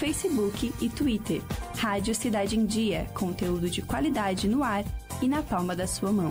Facebook e Twitter. Rádio Cidade em Dia, conteúdo de qualidade no ar e na palma da sua mão.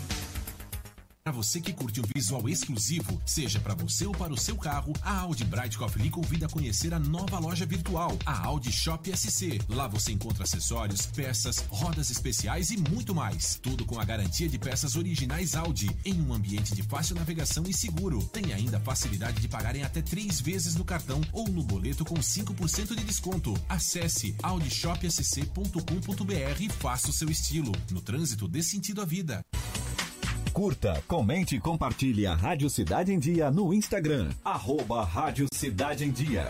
Para você que curte um visual exclusivo, seja para você ou para o seu carro, a Audi Bright Coffee convida a conhecer a nova loja virtual, a Audi Shop SC. Lá você encontra acessórios, peças, rodas especiais e muito mais. Tudo com a garantia de peças originais Audi, em um ambiente de fácil navegação e seguro. Tem ainda a facilidade de pagar em até três vezes no cartão ou no boleto com 5% de desconto. Acesse audishopsc.com.br e faça o seu estilo. No trânsito, dê sentido à vida. Curta, comente e compartilhe a Rádio Cidade em Dia no Instagram. Arroba Rádio Cidade em Dia.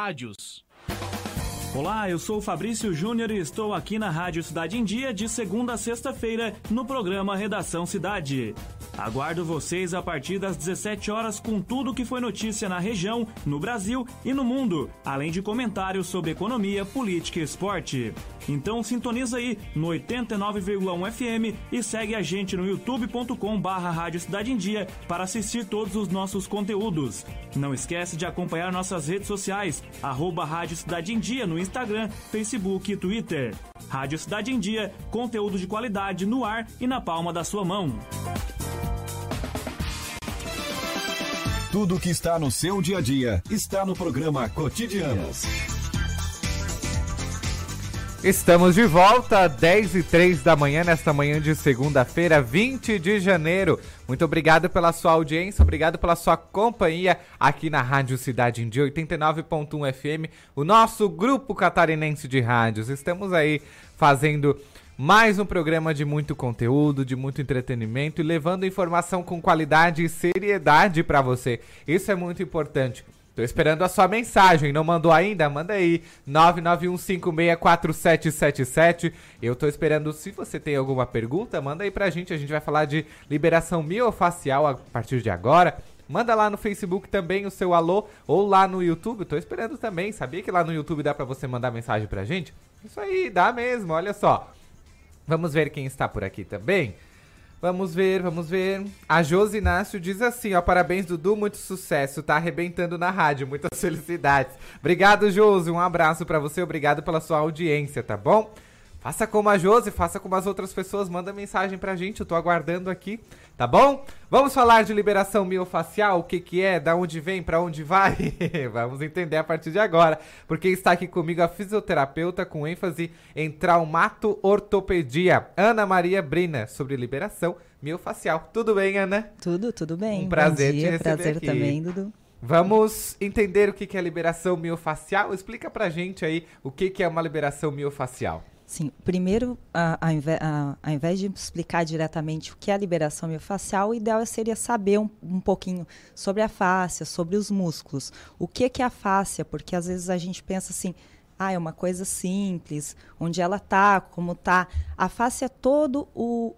Rádios. Olá, eu sou o Fabrício Júnior e estou aqui na Rádio Cidade em Dia de segunda a sexta-feira no programa Redação Cidade. Aguardo vocês a partir das 17 horas com tudo que foi notícia na região, no Brasil e no mundo, além de comentários sobre economia, política e esporte. Então sintoniza aí no 89,1 FM e segue a gente no youtube.com barra Cidade em Dia para assistir todos os nossos conteúdos. Não esquece de acompanhar nossas redes sociais, arroba Rádio Cidade em Dia no Instagram, Facebook e Twitter. Rádio Cidade em Dia, conteúdo de qualidade no ar e na palma da sua mão. Tudo que está no seu dia a dia está no programa Cotidianos. Estamos de volta, 10 e 3 da manhã, nesta manhã de segunda-feira, 20 de janeiro. Muito obrigado pela sua audiência, obrigado pela sua companhia aqui na Rádio Cidade em Dia 89.1 FM, o nosso grupo catarinense de rádios. Estamos aí fazendo mais um programa de muito conteúdo, de muito entretenimento e levando informação com qualidade e seriedade para você. Isso é muito importante. Tô esperando a sua mensagem, não mandou ainda? Manda aí, 991564777. Eu tô esperando, se você tem alguma pergunta, manda aí pra gente, a gente vai falar de liberação miofacial a partir de agora. Manda lá no Facebook também o seu alô ou lá no YouTube, tô esperando também. Sabia que lá no YouTube dá pra você mandar mensagem pra gente? Isso aí, dá mesmo, olha só. Vamos ver quem está por aqui também. Vamos ver, vamos ver. A Josi Inácio diz assim, ó, parabéns Dudu, muito sucesso, tá arrebentando na rádio, muitas (laughs) felicidades. Obrigado, Josi, um abraço para você, obrigado pela sua audiência, tá bom? Faça como a Josi, faça como as outras pessoas, manda mensagem pra gente, eu tô aguardando aqui, tá bom? Vamos falar de liberação miofacial, o que que é, da onde vem, para onde vai? (laughs) Vamos entender a partir de agora, porque está aqui comigo a fisioterapeuta com ênfase em traumato-ortopedia, Ana Maria Brina, sobre liberação miofacial. Tudo bem, Ana? Tudo, tudo bem. Um prazer dia, te receber prazer aqui. também, Dudu. Vamos entender o que que é liberação miofacial? Explica pra gente aí o que que é uma liberação miofacial. Sim, primeiro, a- a- ao invés de explicar diretamente o que é a liberação miofascial, o ideal seria saber um, um pouquinho sobre a fáscia, sobre os músculos. O que, que é a fáscia? Porque às vezes a gente pensa assim, ah, é uma coisa simples, onde ela tá, como tá. A fáscia é todo o,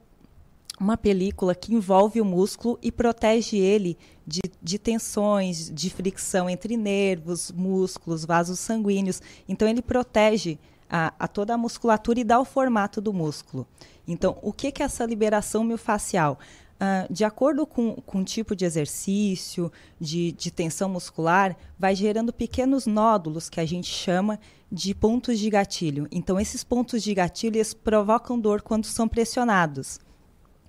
uma película que envolve o músculo e protege ele de, de tensões, de fricção entre nervos, músculos, vasos sanguíneos. Então, ele protege a, a toda a musculatura e dá o formato do músculo. Então, o que, que é essa liberação miofascial? Ah, de acordo com, com o tipo de exercício, de, de tensão muscular, vai gerando pequenos nódulos que a gente chama de pontos de gatilho. Então, esses pontos de gatilho eles provocam dor quando são pressionados.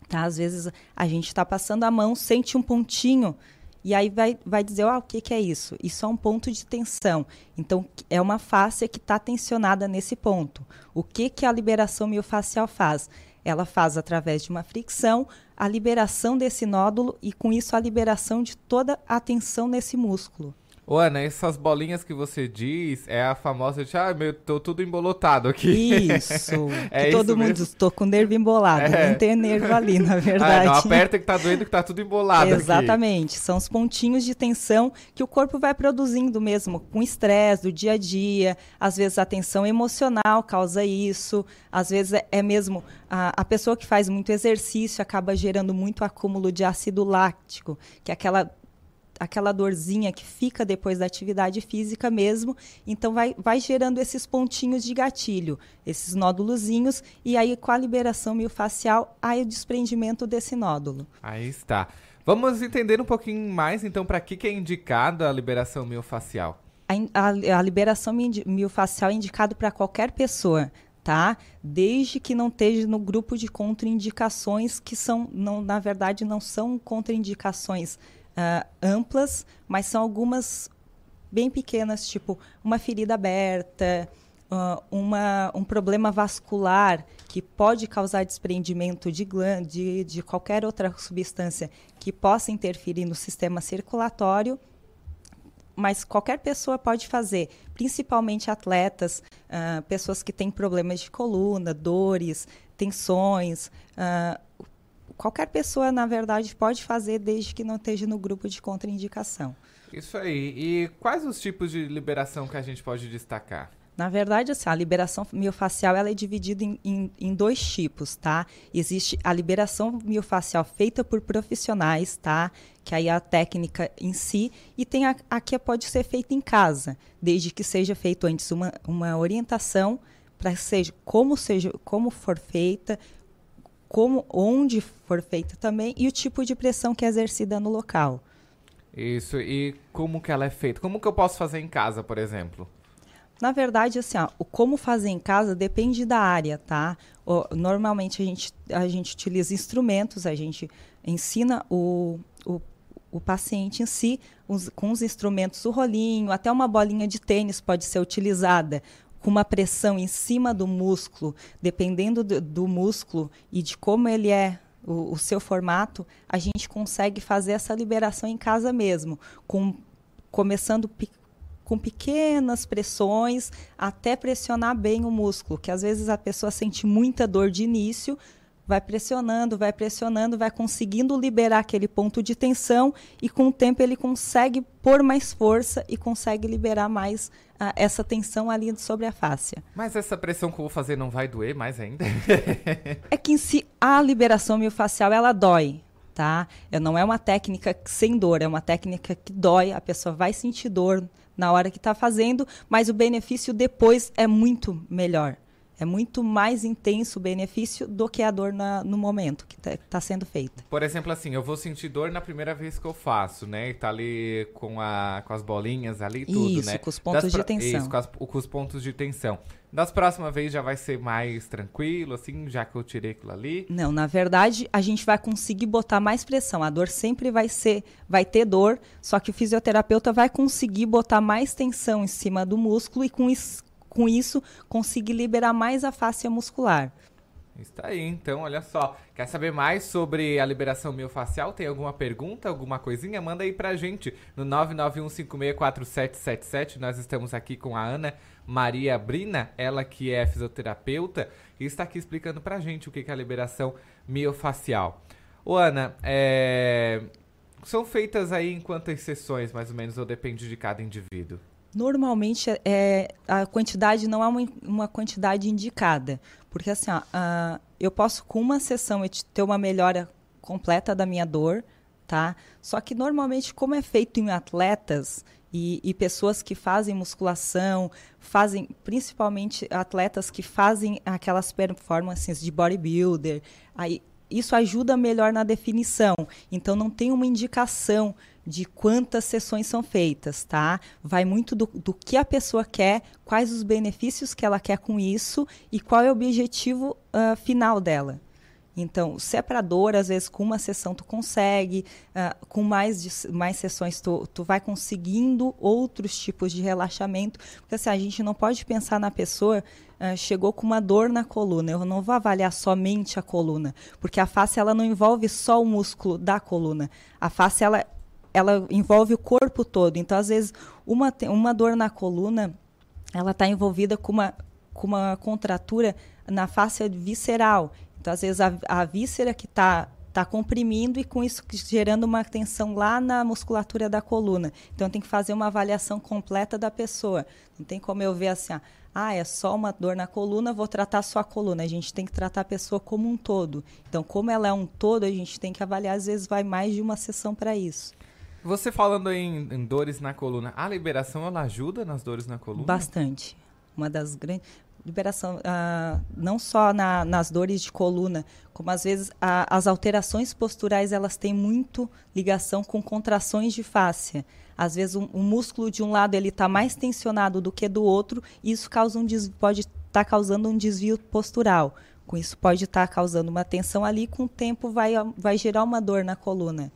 Tá? Às vezes a gente está passando a mão, sente um pontinho e aí vai, vai dizer, ah, o que, que é isso? Isso é um ponto de tensão. Então, é uma fáscia que está tensionada nesse ponto. O que, que a liberação miofacial faz? Ela faz, através de uma fricção, a liberação desse nódulo e, com isso, a liberação de toda a tensão nesse músculo. Ô, Ana, essas bolinhas que você diz é a famosa de, ah, meu, tô tudo embolotado aqui. Isso. (laughs) É todo isso mundo, mesmo? estou com nervo embolado. É. Não tem nervo ali, na (laughs) Ah, verdade. não aperta que tá doendo que tá tudo embolado aqui. Exatamente. São os pontinhos de tensão que o corpo vai produzindo mesmo, com estresse do dia a dia. Às vezes a tensão emocional causa isso. Às vezes é, é mesmo a, a pessoa que faz muito exercício acaba gerando muito acúmulo de ácido láctico, que é aquela aquela dorzinha que fica depois da atividade física mesmo, então vai, vai gerando esses pontinhos de gatilho, esses nódulozinhos, e aí com a liberação miofascial, aí o desprendimento desse nódulo. Aí está. Vamos entender um pouquinho mais, então, para que, que é indicada a liberação miofascial. A, a, a liberação mi- miofascial é indicado para qualquer pessoa, tá? Desde que não esteja no grupo de contraindicações que são, não, na verdade, não são contraindicações ah, amplas, mas são algumas bem pequenas, tipo uma ferida aberta, ah, uma, um problema vascular que pode causar desprendimento de, glân- de, de qualquer outra substância que possa interferir no sistema circulatório mas qualquer pessoa pode fazer, principalmente atletas, ah, pessoas que têm problemas de coluna, dores, tensões. ah, qualquer pessoa, na verdade, pode fazer desde que não esteja no grupo de contraindicação. Isso aí. E quais os tipos de liberação que a gente pode destacar? Na verdade, assim, a liberação miofacial ela é dividida em, em, em dois tipos, tá? Existe a liberação miofacial feita por profissionais, tá? Que aí é a técnica em si, e tem a, a que pode ser feita em casa, desde que seja feito antes uma, uma orientação para seja como seja como for feita, como onde for feita também e o tipo de pressão que é exercida no local. Isso. E como que ela é feita? Como que eu posso fazer em casa, por exemplo? Na verdade, assim, ó, o como fazer em casa depende da área, tá? O- normalmente a gente, a gente utiliza instrumentos, a gente ensina o, o, o paciente em si, os- com os instrumentos, o rolinho, até uma bolinha de tênis pode ser utilizada com uma pressão em cima do músculo, dependendo do, do músculo e de como ele é, o, o seu formato, a gente consegue fazer essa liberação em casa mesmo, com começando pe- com pequenas pressões até pressionar bem o músculo, que às vezes a pessoa sente muita dor de início, vai pressionando, vai pressionando, vai conseguindo liberar aquele ponto de tensão e com o tempo ele consegue pôr mais força e consegue liberar mais ah, essa tensão ali sobre a fáscia. Mas essa pressão que eu vou fazer não vai doer mais ainda? (laughs) É que em si a liberação miofascial ela dói, tá? É, Não é uma técnica sem dor, é uma técnica que dói, a pessoa vai sentir dor na hora que está fazendo, mas o benefício depois é muito melhor. É muito mais intenso o benefício do que a dor na- no momento que está sendo feita. Por exemplo, assim, eu vou sentir dor na primeira vez que eu faço, né? E tá ali com, a, com as bolinhas ali e tudo, Isso, né? com os pontos Das de tensão. Isso, com, as- com os pontos de tensão. Das próximas vezes já vai ser mais tranquilo, assim, já que eu tirei aquilo ali. Não, na verdade, a gente vai conseguir botar mais pressão. A dor sempre vai ser, vai ter dor, só que o fisioterapeuta vai conseguir botar mais tensão em cima do músculo e com isso, com isso conseguir liberar mais a face muscular. Está aí, então, olha só. Quer saber mais sobre a liberação miofascial? Tem alguma pergunta, alguma coisinha? Manda aí pra gente no 991564777. Nós estamos aqui com a Ana Maria Brina, ela que é fisioterapeuta e está aqui explicando pra gente o que é a liberação miofascial. Ô Ana, é... são feitas aí em quantas sessões, mais ou menos, ou depende de cada indivíduo? Normalmente é, a quantidade não é uma, uma quantidade indicada, porque assim, ó, ah, eu posso com uma sessão ter uma melhora completa da minha dor, tá? Só que normalmente como é feito em atletas e, e pessoas que fazem musculação, fazem principalmente atletas que fazem aquelas performances de bodybuilder, aí isso ajuda melhor na definição. Então não tem uma indicação de quantas sessões são feitas, tá? Vai muito do, do que a pessoa quer, quais os benefícios que ela quer com isso e qual é o objetivo ah, final dela. Então, se é para dor, às vezes com uma sessão tu consegue, ah, com mais, mais sessões tu, tu vai conseguindo outros tipos de relaxamento, porque assim, a gente não pode pensar na pessoa, ah, chegou com uma dor na coluna, eu não vou avaliar somente a coluna, porque a face ela não envolve só o músculo da coluna, a face ela ela envolve o corpo todo. Então, às vezes, uma, uma dor na coluna, ela está envolvida com uma, com uma contratura na face visceral. Então, às vezes, a, a víscera que está tá comprimindo e com isso gerando uma tensão lá na musculatura da coluna. Então tem que fazer uma avaliação completa da pessoa. Não tem como eu ver assim, ah, ah, é só uma dor na coluna, vou tratar só a coluna. A gente tem que tratar a pessoa como um todo. Então, como ela é um todo, a gente tem que avaliar, às vezes vai mais de uma sessão para isso. Você falando em, em, dores na coluna, a liberação ela ajuda nas dores na coluna? Bastante. Uma das grandes liberação uh, não só na, nas dores de coluna, como às vezes a, as alterações posturais elas têm muito ligação com contrações de fáscia. Às vezes um, um músculo de um lado ele está mais tensionado do que do outro, e isso causa um pode estar tá causando um desvio postural. Com isso pode estar tá causando uma tensão ali, com o tempo vai, vai gerar uma dor na coluna.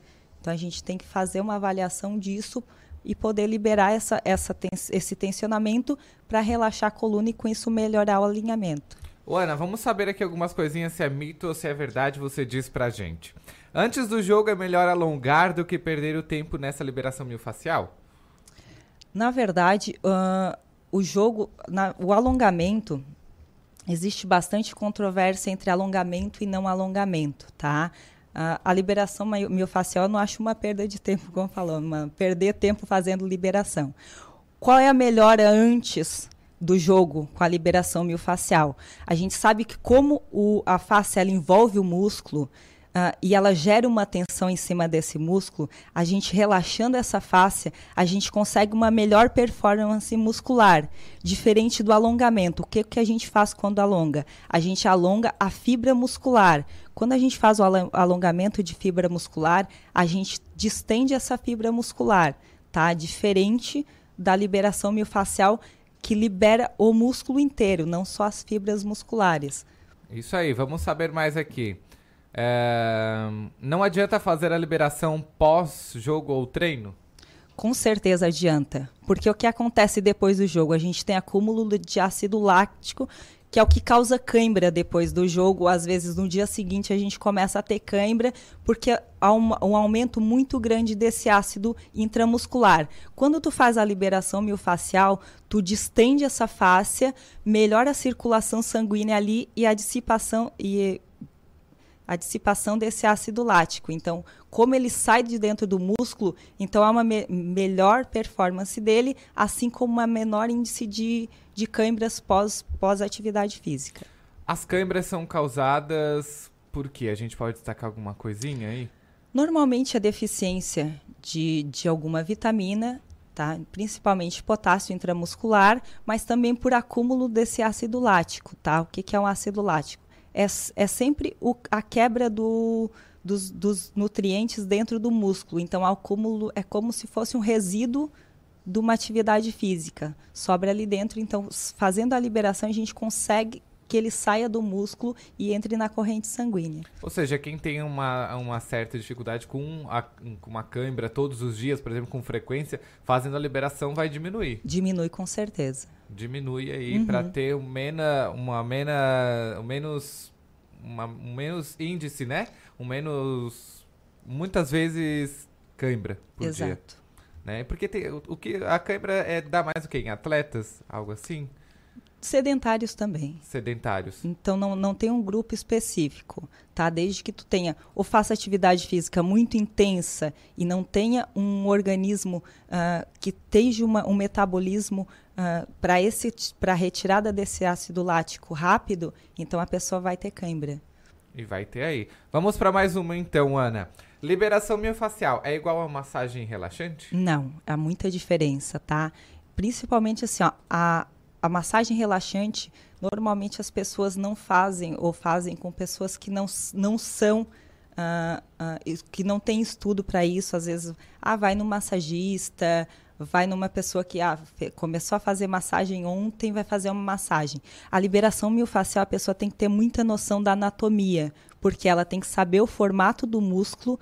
Então a gente tem que fazer uma avaliação disso e poder liberar essa, essa esse tensionamento para relaxar a coluna e com isso melhorar o alinhamento. Ô, Ana, vamos saber aqui algumas coisinhas se é mito ou se é verdade, você diz pra gente. Antes do jogo é melhor alongar do que perder o tempo nessa liberação miofascial? Na verdade, uh, o jogo, na, o alongamento, existe bastante controvérsia entre alongamento e não alongamento, tá? A liberação miofascial eu não acho uma perda de tempo, como falando, uma, perder tempo fazendo liberação. Qual é a melhora antes do jogo com a liberação miofascial? A gente sabe que como o, a face ela envolve o músculo, Uh, e ela gera uma tensão em cima desse músculo, a gente relaxando essa face, a gente consegue uma melhor performance muscular, diferente do alongamento. O que, que a gente faz quando alonga? A gente alonga a fibra muscular. Quando a gente faz o alongamento de fibra muscular, a gente distende essa fibra muscular, tá? Diferente da liberação miofascial que libera o músculo inteiro, não só as fibras musculares. Isso aí, vamos saber mais aqui. É, não adianta fazer a liberação pós-jogo ou treino? Com certeza adianta. Porque o que acontece depois do jogo? A gente tem acúmulo de ácido láctico, que é o que causa cãibra depois do jogo. Às vezes, no dia seguinte, a gente começa a ter cãibra, porque há um, um aumento muito grande desse ácido intramuscular. Quando tu faz a liberação miofascial, tu distende essa fáscia, melhora a circulação sanguínea ali e a dissipação e a dissipação desse ácido lático. Então, como ele sai de dentro do músculo, então há uma me melhor performance dele, assim como uma menor índice de, de câimbras pós, pós atividade física. As câimbras são causadas por quê? A gente pode destacar alguma coisinha aí? Normalmente a deficiência de, de alguma vitamina, tá? principalmente potássio intramuscular, mas também por acúmulo desse ácido lático. Tá? O que, que é um ácido lático? É, é sempre o, a quebra do, dos, dos, nutrientes dentro do músculo. Então, o acúmulo é como se fosse um resíduo de uma atividade física. Sobra ali dentro. Então, fazendo a liberação, a gente consegue que ele saia do músculo e entre na corrente sanguínea. Ou seja, quem tem uma, uma certa dificuldade com, a, com uma câimbra todos os dias, por exemplo, com frequência, fazendo a liberação vai diminuir. Diminui com certeza. Diminui aí uhum. para ter um mena, uma mena, um menos, uma, um menos índice, né? Um menos, muitas vezes câimbra por Exato. dia. Né? Porque tem, o, o que a câimbra é dá mais o quê? Em atletas, algo assim? Sedentários também. Sedentários. Então não, não tem um grupo específico, tá? Desde que tu tenha ou faça atividade física muito intensa e não tenha um organismo uh, que tenha uma, um metabolismo uh, para esse para retirada desse ácido lático rápido, então a pessoa vai ter cãibra. E vai ter aí. Vamos para mais uma então, Ana. Liberação miofascial é igual a massagem relaxante? Não, há muita diferença, tá? Principalmente assim, ó, a a massagem relaxante, normalmente as pessoas não fazem ou fazem com pessoas que não, não são, uh, uh, que não têm estudo para isso. Às vezes, ah, vai no massagista, vai numa pessoa que ah, começou a fazer massagem ontem, vai fazer uma massagem. A liberação miofascial, a pessoa tem que ter muita noção da anatomia, porque ela tem que saber o formato do músculo,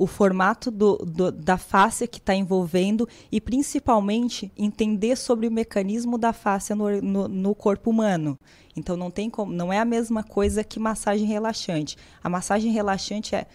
o formato do, do, da face que está envolvendo e, principalmente, entender sobre o mecanismo da face no, no, no, corpo humano. Então, não, tem como, não é a mesma coisa que massagem relaxante. A massagem relaxante é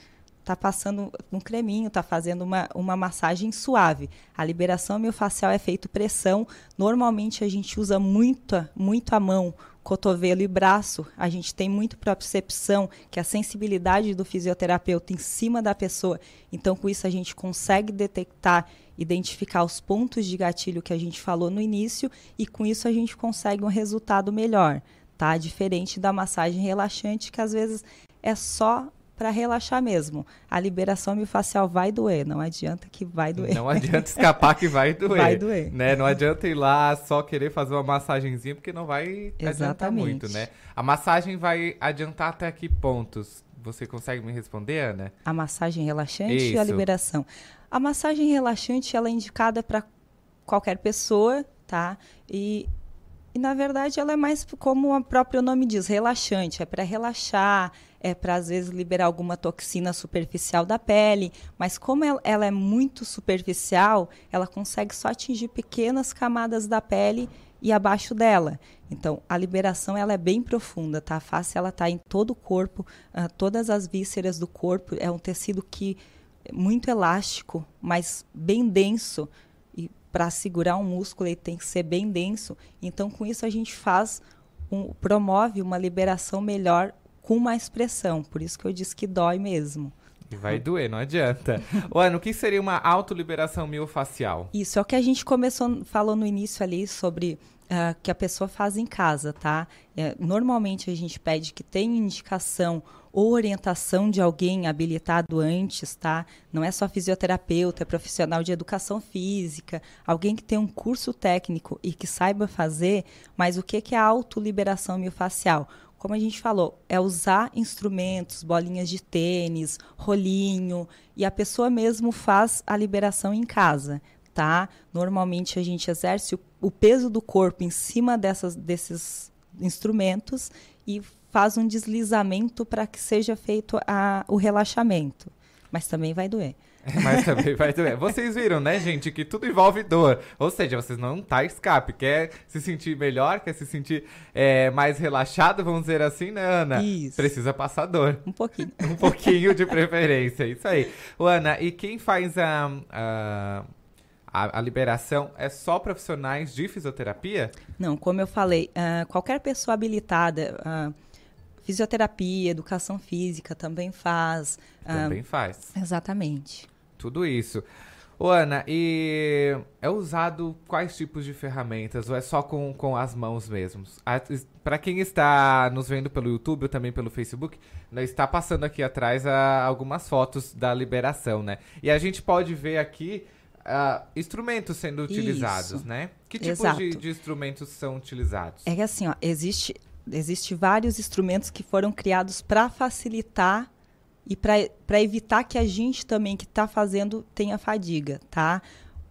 tá passando um creminho, tá fazendo uma, uma massagem suave. A liberação miofascial é feito pressão. Normalmente a gente usa muito, muito a mão, cotovelo e braço. A gente tem muito propriocepção, que é a sensibilidade do fisioterapeuta em cima da pessoa. Então, com isso, a gente consegue detectar, identificar os pontos de gatilho que a gente falou no início, e com isso a gente consegue um resultado melhor. Tá? Diferente da massagem relaxante, que às vezes é só para relaxar mesmo. A liberação miofascial vai doer, não adianta que vai doer. Não adianta escapar que vai doer. Vai doer. Né? Não adianta ir lá só querer fazer uma massagenzinha, porque não vai Exatamente. adiantar muito, né? A massagem vai adiantar até que pontos? Você consegue me responder, Ana? A massagem relaxante Isso. e a liberação. A massagem relaxante ela é indicada para qualquer pessoa, tá? E e na verdade ela é mais como o próprio nome diz, relaxante, é para relaxar, é para às vezes liberar alguma toxina superficial da pele, mas como ela, é muito superficial, ela consegue só atingir pequenas camadas da pele e abaixo dela. Então a liberação ela é bem profunda, tá? A face ela tá em todo o corpo, uh, todas as vísceras do corpo, é um tecido que é muito elástico, mas bem denso para segurar um músculo ele tem que ser bem denso. Então, com isso a gente faz um, promove uma liberação melhor com mais pressão. Por isso que eu disse que dói mesmo. E vai doer, não adianta. (laughs) Ana, o que seria uma autoliberação miofacial? Isso é o que a gente começou falou no início ali sobre uh, que a pessoa faz em casa, tá? É, normalmente a gente pede que tenha indicação ou orientação de alguém habilitado antes, tá? Não é só fisioterapeuta, é profissional de educação física, alguém que tem um curso técnico e que saiba fazer, mas o que é a autoliberação miofascial? Como a gente falou, é usar instrumentos, bolinhas de tênis, rolinho, e a pessoa mesmo faz a liberação em casa, tá? Normalmente a gente exerce o, o peso do corpo em cima dessas, desses instrumentos e faz um deslizamento para que seja feito a, o relaxamento. Mas também vai doer. (laughs) Mas também vai doer. Vocês viram, né, gente, que tudo envolve dor. Ou seja, vocês não tá escape. Quer se sentir melhor, quer se sentir é, mais relaxado, vamos dizer assim, né, Ana? Isso. Precisa passar dor. Um pouquinho. (laughs) um pouquinho de preferência, isso aí. O Ana, e quem faz a, a, a, a, liberação é só profissionais de fisioterapia? Não, como eu falei, uh, qualquer pessoa habilitada... Uh, Fisioterapia, educação física também faz. Também ah, faz. Exatamente. Tudo isso. Ô, Ana, e é usado quais tipos de ferramentas? Ou é só com, com as mãos mesmo? Para quem está nos vendo pelo YouTube ou também pelo Facebook, né, está passando aqui atrás a, ah, algumas fotos da liberação, né? E a gente pode ver aqui uh, instrumentos sendo utilizados, Isso. né? Que tipos de, de, instrumentos são utilizados? É que assim, ó, existe Existem vários instrumentos que foram criados para facilitar e para evitar que a gente também que está fazendo tenha fadiga, tá?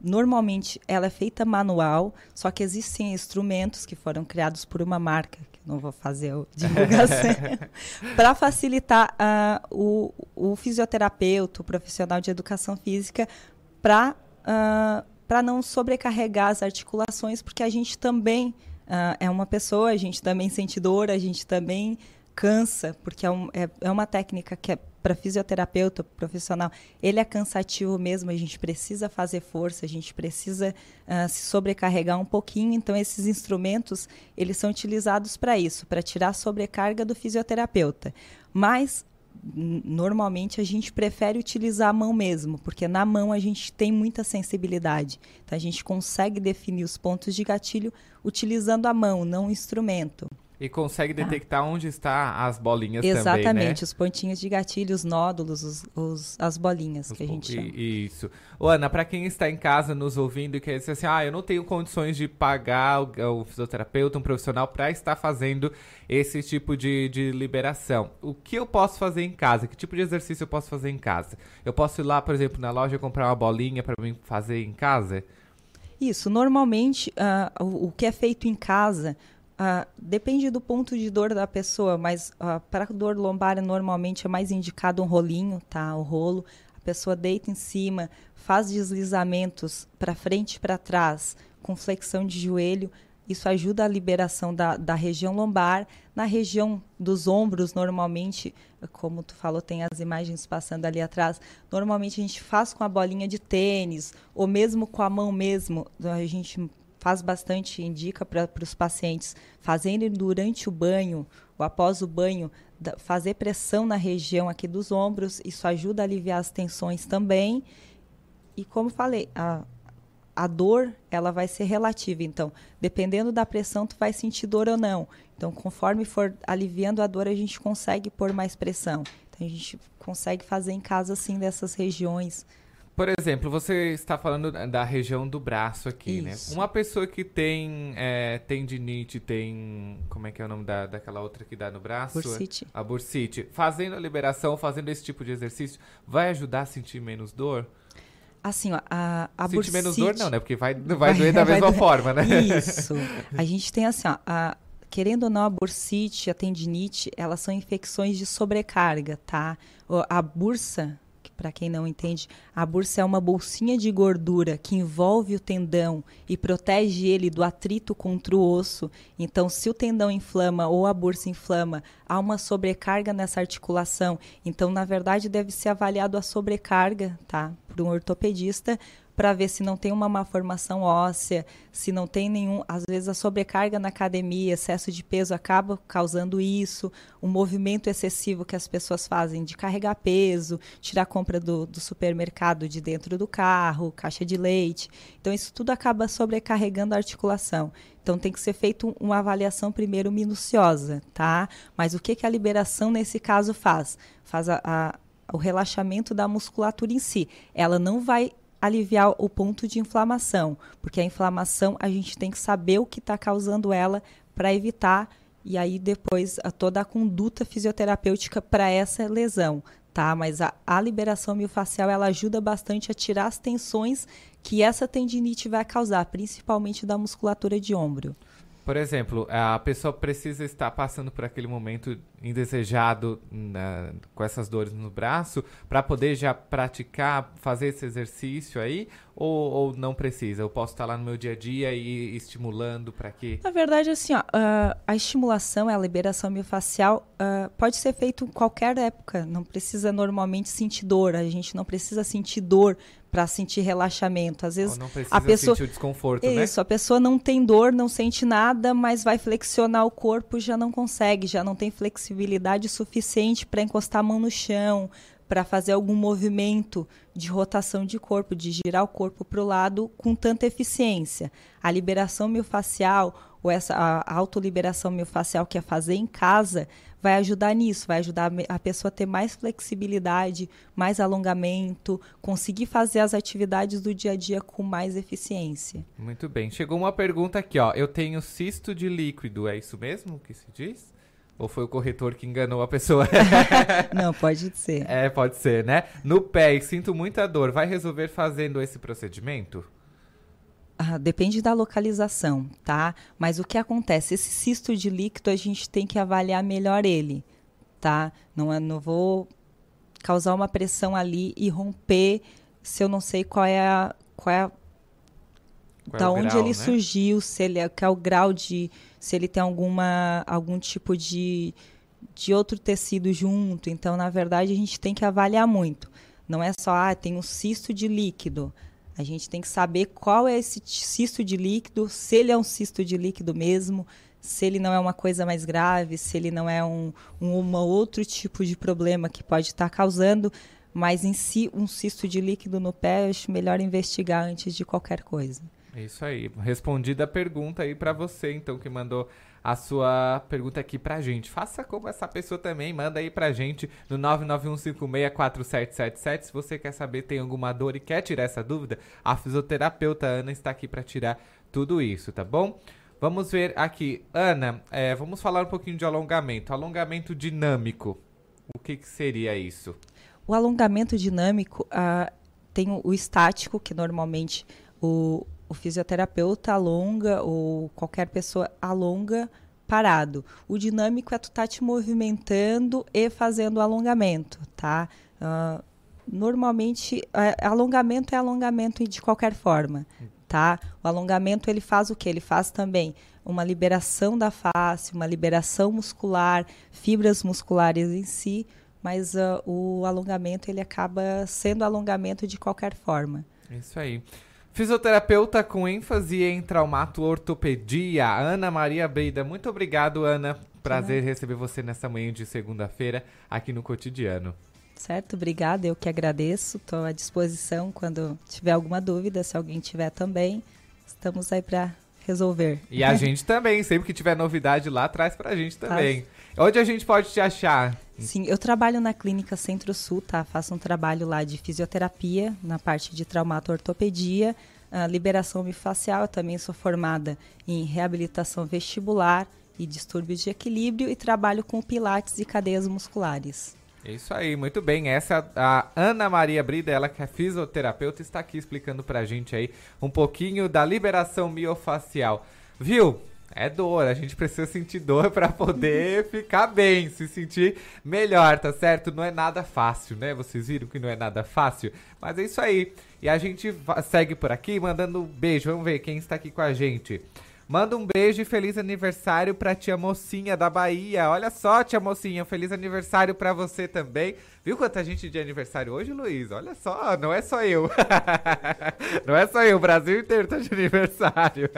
Normalmente ela é feita manual, só que existem instrumentos que foram criados por uma marca, que não vou fazer a (laughs) divulgação, (laughs) para facilitar uh, o, o fisioterapeuta, o profissional de educação física, para uh, ah, não sobrecarregar as articulações, porque a gente também uh, é uma pessoa, a gente também sente dor, a gente também cansa, porque é, um, é, é uma técnica que é para fisioterapeuta profissional, ele é cansativo mesmo, a gente precisa fazer força, a gente precisa uh, se sobrecarregar um pouquinho, então esses instrumentos, eles são utilizados para isso, para tirar a sobrecarga do fisioterapeuta. Mas normalmente a gente prefere utilizar a mão mesmo, porque na mão a gente tem muita sensibilidade. Então a gente consegue definir os pontos de gatilho utilizando a mão, não o instrumento. E consegue tá. detectar onde está as bolinhas Exatamente, também, né? os pontinhos de gatilho, os nódulos, os, os as bolinhas os que a gente chama. Isso. Ô, Ana, para quem está em casa nos ouvindo e quer dizer assim, ah, eu não tenho condições de pagar o, o fisioterapeuta, um profissional, para estar fazendo esse tipo de, de liberação. O que eu posso fazer em casa? Que tipo de exercício eu posso fazer em casa? Eu posso ir lá, por exemplo, na loja comprar uma bolinha para mim fazer em casa? Isso. Normalmente, uh, o, o que é feito em casa Uh, depende do ponto de dor da pessoa, mas uh, para dor lombar normalmente é mais indicado um rolinho, tá? O rolo. A pessoa deita em cima, faz deslizamentos para frente e para trás, com flexão de joelho. Isso ajuda a liberação da, da região lombar. Na região dos ombros, normalmente, como tu falou, tem as imagens passando ali atrás. Normalmente a gente faz com a bolinha de tênis, ou mesmo com a mão mesmo. A gente faz bastante, indica para os pacientes fazendo durante o banho ou após o banho, fazer pressão na região aqui dos ombros. Isso ajuda a aliviar as tensões também. E como falei, a, a dor ela vai ser relativa. Então, dependendo da pressão, tu vai sentir dor ou não. Então, conforme for aliviando a dor, a gente consegue pôr mais pressão. Então, a gente consegue fazer em casa assim dessas regiões. Por exemplo, você está falando da região do braço aqui, né? Isso. né? Uma pessoa que tem é, tendinite, tem. Como é que é o nome da, daquela outra que dá no braço? Bursite. A bursite. Fazendo a liberação, fazendo esse tipo de exercício, vai ajudar a sentir menos dor? Assim, ó, a, a Sentir bursite... menos dor não, né? Porque vai, vai doer da mesma forma, né? Isso. A gente tem assim, ó, a, querendo ou não, a bursite, a tendinite, elas são infecções de sobrecarga, tá? A bursa, para quem não entende, a bursa é uma bolsinha de gordura que envolve o tendão e protege ele do atrito contra o osso. Então, se o tendão inflama ou a bursa inflama, há uma sobrecarga nessa articulação. Então, na verdade, deve ser avaliado a sobrecarga, tá? Por um ortopedista para ver se não tem uma má formação óssea, se não tem nenhum, às vezes a sobrecarga na academia, excesso de peso acaba causando isso, o movimento excessivo que as pessoas fazem de carregar peso, tirar a compra do, do supermercado de dentro do carro, caixa de leite. Então isso tudo acaba sobrecarregando a articulação. Então tem que ser feita uma avaliação primeiro minuciosa, tá? Mas o que, que a liberação nesse caso faz? Faz a, a o relaxamento da musculatura em si. Ela não vai aliviar o ponto de inflamação, porque a inflamação a gente tem que saber o que está causando ela para evitar e aí depois a, toda a conduta fisioterapêutica para essa lesão, tá? Mas a, a liberação miofascial ela ajuda bastante a tirar as tensões que essa tendinite vai causar, principalmente da musculatura de ombro. Por exemplo, a pessoa precisa estar passando por aquele momento indesejado com essas dores no braço para poder já praticar, fazer esse exercício aí? Ou, ou, não precisa? Eu posso estar lá no meu dia a dia e estimulando para que. Na verdade, assim, ó, uh, a estimulação, a liberação miofascial uh, pode ser feito em qualquer época. Não precisa normalmente sentir dor. A gente não precisa sentir dor para sentir relaxamento. Às vezes a pessoa sentir o desconforto, né? Isso, né? a pessoa não tem dor, não sente nada, mas vai flexionar o corpo, já não consegue, já não tem flexibilidade suficiente para encostar a mão no chão, para fazer algum movimento de rotação de corpo, de girar o corpo para o lado com tanta eficiência. A liberação miofascial ou essa a autoliberação miofascial que é fazer em casa vai ajudar nisso, vai ajudar a pessoa a ter mais flexibilidade, mais alongamento, conseguir fazer as atividades do dia a dia com mais eficiência. Muito bem. Chegou uma pergunta aqui, ó. Eu tenho cisto de líquido, é isso mesmo que se diz? Ou foi o corretor que enganou a pessoa? (laughs) Não, pode ser. É, pode ser, né? No pé e sinto muita dor, vai resolver fazendo esse procedimento? Ah, depende da localização, tá? Mas o que acontece? Esse cisto de líquido a gente tem que avaliar melhor ele, tá? Não, é, não vou causar uma pressão ali e romper se eu não sei qual é a. Qual é a qual da é onde grau, ele né? surgiu, se ele é, qual é o grau de. Se ele tem alguma, algum tipo de, de outro tecido junto. Então, na verdade, a gente tem que avaliar muito. Não é só, ah, tem um cisto de líquido. A gente tem que saber qual é esse cisto de líquido, se ele é um cisto de líquido mesmo, se ele não é uma coisa mais grave, se ele não é um, um uma outro tipo de problema que pode estar causando, mas em si um cisto de líquido no pé, acho melhor investigar antes de qualquer coisa. Isso aí. Respondida a pergunta aí para você, então, que mandou a sua pergunta aqui pra gente. Faça como essa pessoa também, manda aí pra gente no 991564777. Se você quer saber, tem alguma dor e quer tirar essa dúvida, a fisioterapeuta Ana está aqui para tirar tudo isso, tá bom? Vamos ver aqui. Ana, é, vamos falar um pouquinho de alongamento. Alongamento dinâmico. O que, que seria isso? O alongamento dinâmico uh, tem o, o estático, que normalmente o, o fisioterapeuta alonga ou qualquer pessoa alonga parado. O dinâmico é tu tá te movimentando e fazendo alongamento, tá? Uh, normalmente, é, alongamento é alongamento de qualquer forma, tá? O alongamento ele faz o que? Ele faz também uma liberação da face, uma liberação muscular, fibras musculares em si, mas uh, o alongamento ele acaba sendo alongamento de qualquer forma. Isso aí. Fisioterapeuta com ênfase em traumato ortopedia, Ana Maria Breida. Muito obrigado, Ana. Prazer receber você nessa manhã de segunda-feira aqui no Cotidiano. Certo, obrigada. Eu que agradeço. Estou à disposição quando tiver alguma dúvida, se alguém tiver também. Estamos aí para resolver. E a (laughs) gente também, sempre que tiver novidade lá, traz pra gente também. Onde a gente pode te achar? Sim, eu trabalho na Clínica Centro-Sul, tá? Faço um trabalho lá de fisioterapia, na parte de traumato-ortopedia, liberação miofascial. Eu também sou formada em reabilitação vestibular e distúrbios de equilíbrio e trabalho com pilates e cadeias musculares. É isso aí, muito bem. Essa a Ana Maria Brida, ela que é fisioterapeuta, está aqui explicando pra gente aí um pouquinho da liberação miofacial. Viu? É dor, a gente precisa sentir dor (laughs) para poder ficar bem, se sentir melhor, tá certo? Não é nada fácil, né? Vocês viram que não é nada fácil, mas é isso aí. E a gente segue por aqui mandando um beijo. Vamos ver quem está aqui com a gente. Manda um beijo e feliz aniversário pra tia Mocinha da Bahia. Olha só, tia Mocinha, feliz aniversário pra você também. Viu quanta gente de aniversário hoje, Luiz? Olha só, não é só eu. (laughs) não é só eu, o Brasil inteiro tá de aniversário.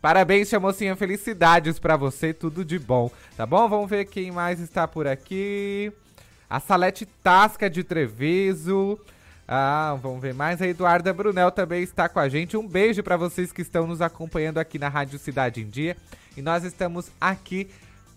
Parabéns, tia Mocinha, felicidades pra você, tudo de bom. Tá bom? Vamos ver quem mais está por aqui. A Salete Tasca de Treviso. Ah, vamos ver mais. A Eduarda Brunel também está com a gente. Um beijo para vocês que estão nos acompanhando aqui na Rádio Cidade em Dia. E nós estamos aqui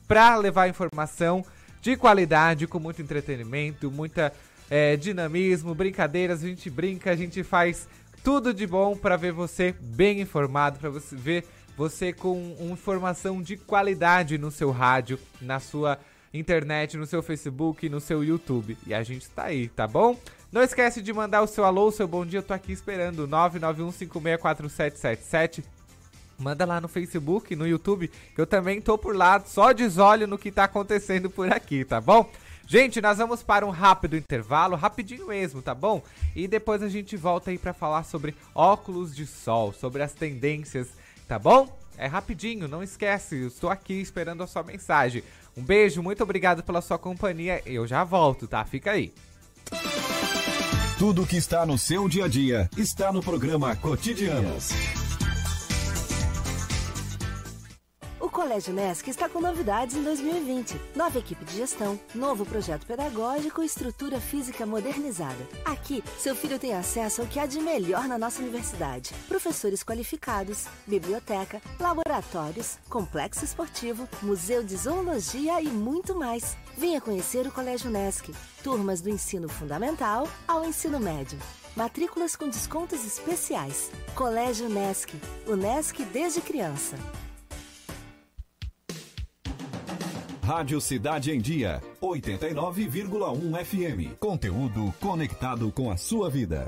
para levar informação de qualidade, com muito entretenimento, muita é, dinamismo, brincadeiras. A gente brinca, a gente faz tudo de bom para ver você bem informado, para você ver você com informação de qualidade no seu rádio, na sua internet, no seu Facebook, no seu YouTube. E a gente está aí, tá bom? Não esquece de mandar o seu alô, o seu bom dia, eu tô aqui esperando, 991564777. Manda lá no Facebook, no YouTube, que eu também tô por lá, só desolho no que tá acontecendo por aqui, tá bom? Gente, nós vamos para um rápido intervalo, rapidinho mesmo, tá bom? E depois a gente volta aí para falar sobre óculos de sol, sobre as tendências, tá bom? É rapidinho, não esquece, eu estou aqui esperando a sua mensagem. Um beijo, muito obrigado pela sua companhia. Eu já volto, tá? Fica aí. Tudo que está no seu dia a dia está no programa Cotidianos. O Colégio Nesc está com novidades em 2020. Nova equipe de gestão, novo projeto pedagógico e estrutura física modernizada. Aqui, seu filho tem acesso ao que há de melhor na nossa universidade. Professores qualificados, biblioteca, laboratórios, complexo esportivo, museu de zoologia e muito mais. Venha conhecer o Colégio Nesc. Turmas do ensino fundamental ao ensino médio. Matrículas com descontos especiais. Colégio Nesc. O Nesc desde criança. Rádio Cidade em Dia, 89,1 FM. Conteúdo conectado com a sua vida.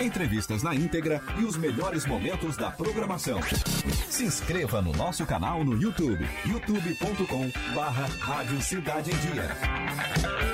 Entrevistas na íntegra e os melhores momentos da programação. Se inscreva no nosso canal no YouTube, youtube.com barra Rádio Cidade em Dia.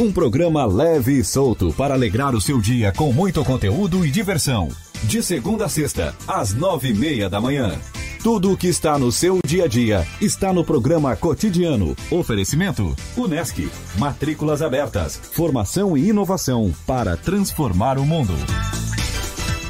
Um programa leve e solto para alegrar o seu dia com muito conteúdo e diversão. De segunda a sexta, às nove e meia da manhã. Tudo o que está no seu dia a dia está no programa cotidiano. Oferecimento: Unesc. Matrículas abertas. Formação e inovação para transformar o mundo.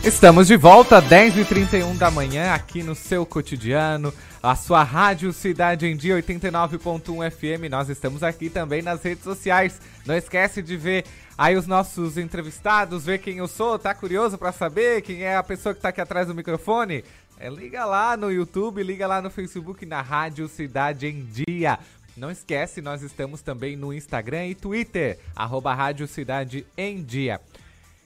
Estamos de volta, 10h31 da manhã, aqui no seu cotidiano, a sua rádio Cidade em Dia 89.1 FM. Nós estamos aqui também nas redes sociais. Não esquece de ver aí os nossos entrevistados, ver quem eu sou, tá curioso para saber quem é a pessoa que tá aqui atrás do microfone? É, liga lá no YouTube, liga lá no Facebook, na Rádio Cidade em Dia. Não esquece, nós estamos também no Instagram e Twitter, arroba Rádio Cidade em Dia.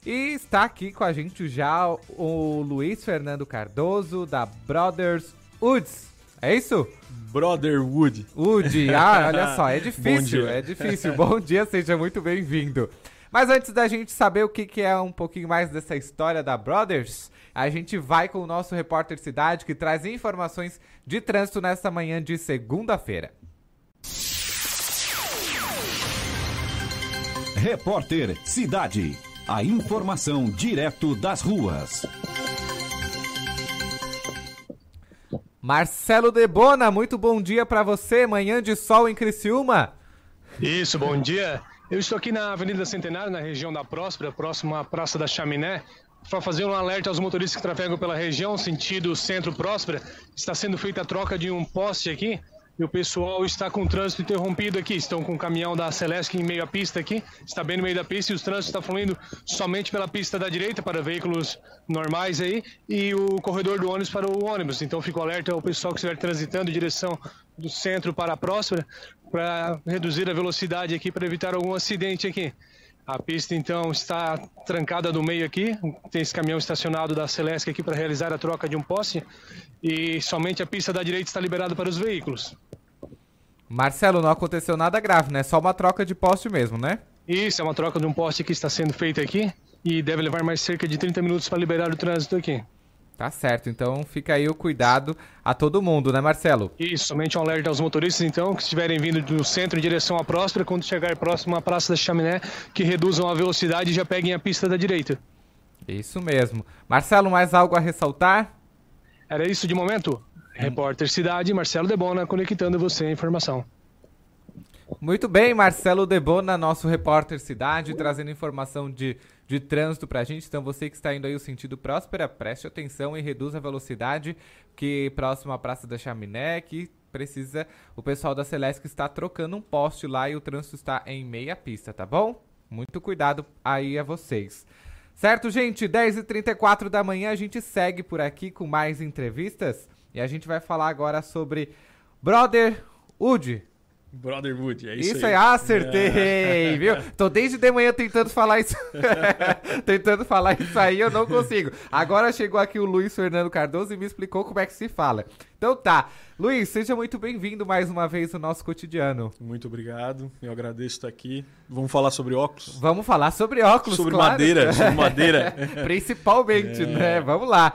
E está aqui com a gente já o Luiz Fernando Cardoso, da Brothers Woods. É isso? Brotherwood. Wood. Ah, (laughs) olha só, é difícil, é difícil. Bom dia, seja muito bem-vindo. Mas antes da gente saber o que, que é um pouquinho mais dessa história da Brothers, a gente vai com o nosso repórter Cidade, que traz informações de trânsito nesta manhã de segunda-feira. Repórter Cidade. A informação direto das ruas. Marcelo Debona, muito bom dia para você, manhã de sol em Criciúma. Isso, bom dia. Eu estou aqui na Avenida Centenário, na região da Próspera, próximo à Praça da Chaminé, para fazer um alerta aos motoristas que trafegam pela região, sentido Centro Próspera. Está sendo feita a troca de um poste aqui e o pessoal está com o trânsito interrompido aqui. Estão com o caminhão da Celesc em meio à pista aqui, está bem no meio da pista e o trânsito está fluindo somente pela pista da direita para veículos normais aí e o corredor do ônibus para o ônibus. Então fico alerta ao pessoal que estiver transitando em direção do centro para a próspera para reduzir a velocidade aqui para evitar algum acidente aqui. A pista então está trancada do meio aqui, tem esse caminhão estacionado da Celesc aqui para realizar a troca de um poste e somente a pista da direita está liberada para os veículos. Marcelo, não aconteceu nada grave, né? Só uma troca de poste mesmo, né? Isso, é uma troca de um poste que está sendo feita aqui e deve levar mais cerca de 30 minutos para liberar o trânsito aqui. Tá certo, então fica aí o cuidado a todo mundo, né, Marcelo? Isso, somente um alerta aos motoristas, então, que estiverem vindo do centro em direção à Próspera, quando chegar próximo à Praça da Chaminé, que reduzam a velocidade e já peguem a pista da direita. Isso mesmo. Marcelo, mais algo a ressaltar? Era isso de momento? Repórter Cidade, Marcelo Debona, conectando você à informação. Muito bem, Marcelo Debona, nosso repórter Cidade, trazendo informação de, de trânsito pra gente. Então, você que está indo aí o sentido Próspera, preste atenção e reduza a velocidade, que próximo à Praça da Chaminé, que precisa, o pessoal da Celeste está trocando um poste lá e o trânsito está em meia pista, tá bom? Muito cuidado aí a vocês. Certo, gente? 10h34 da manhã, a gente segue por aqui com mais entrevistas e a gente vai falar agora sobre Brotherhood. É isso, Isso aí. aí, acertei, viu? Tô desde de manhã tentando falar isso. (laughs) tentando falar isso aí, eu não consigo. Agora chegou aqui o Luiz Fernando Cardoso e me explicou como é que se fala. Então tá. Luiz, seja muito bem-vindo mais uma vez no nosso cotidiano. Muito obrigado, eu agradeço estar aqui. Vamos falar sobre óculos? Vamos falar sobre óculos, Sobre claro. madeira, sobre madeira. (laughs) Principalmente, É. né? Vamos lá.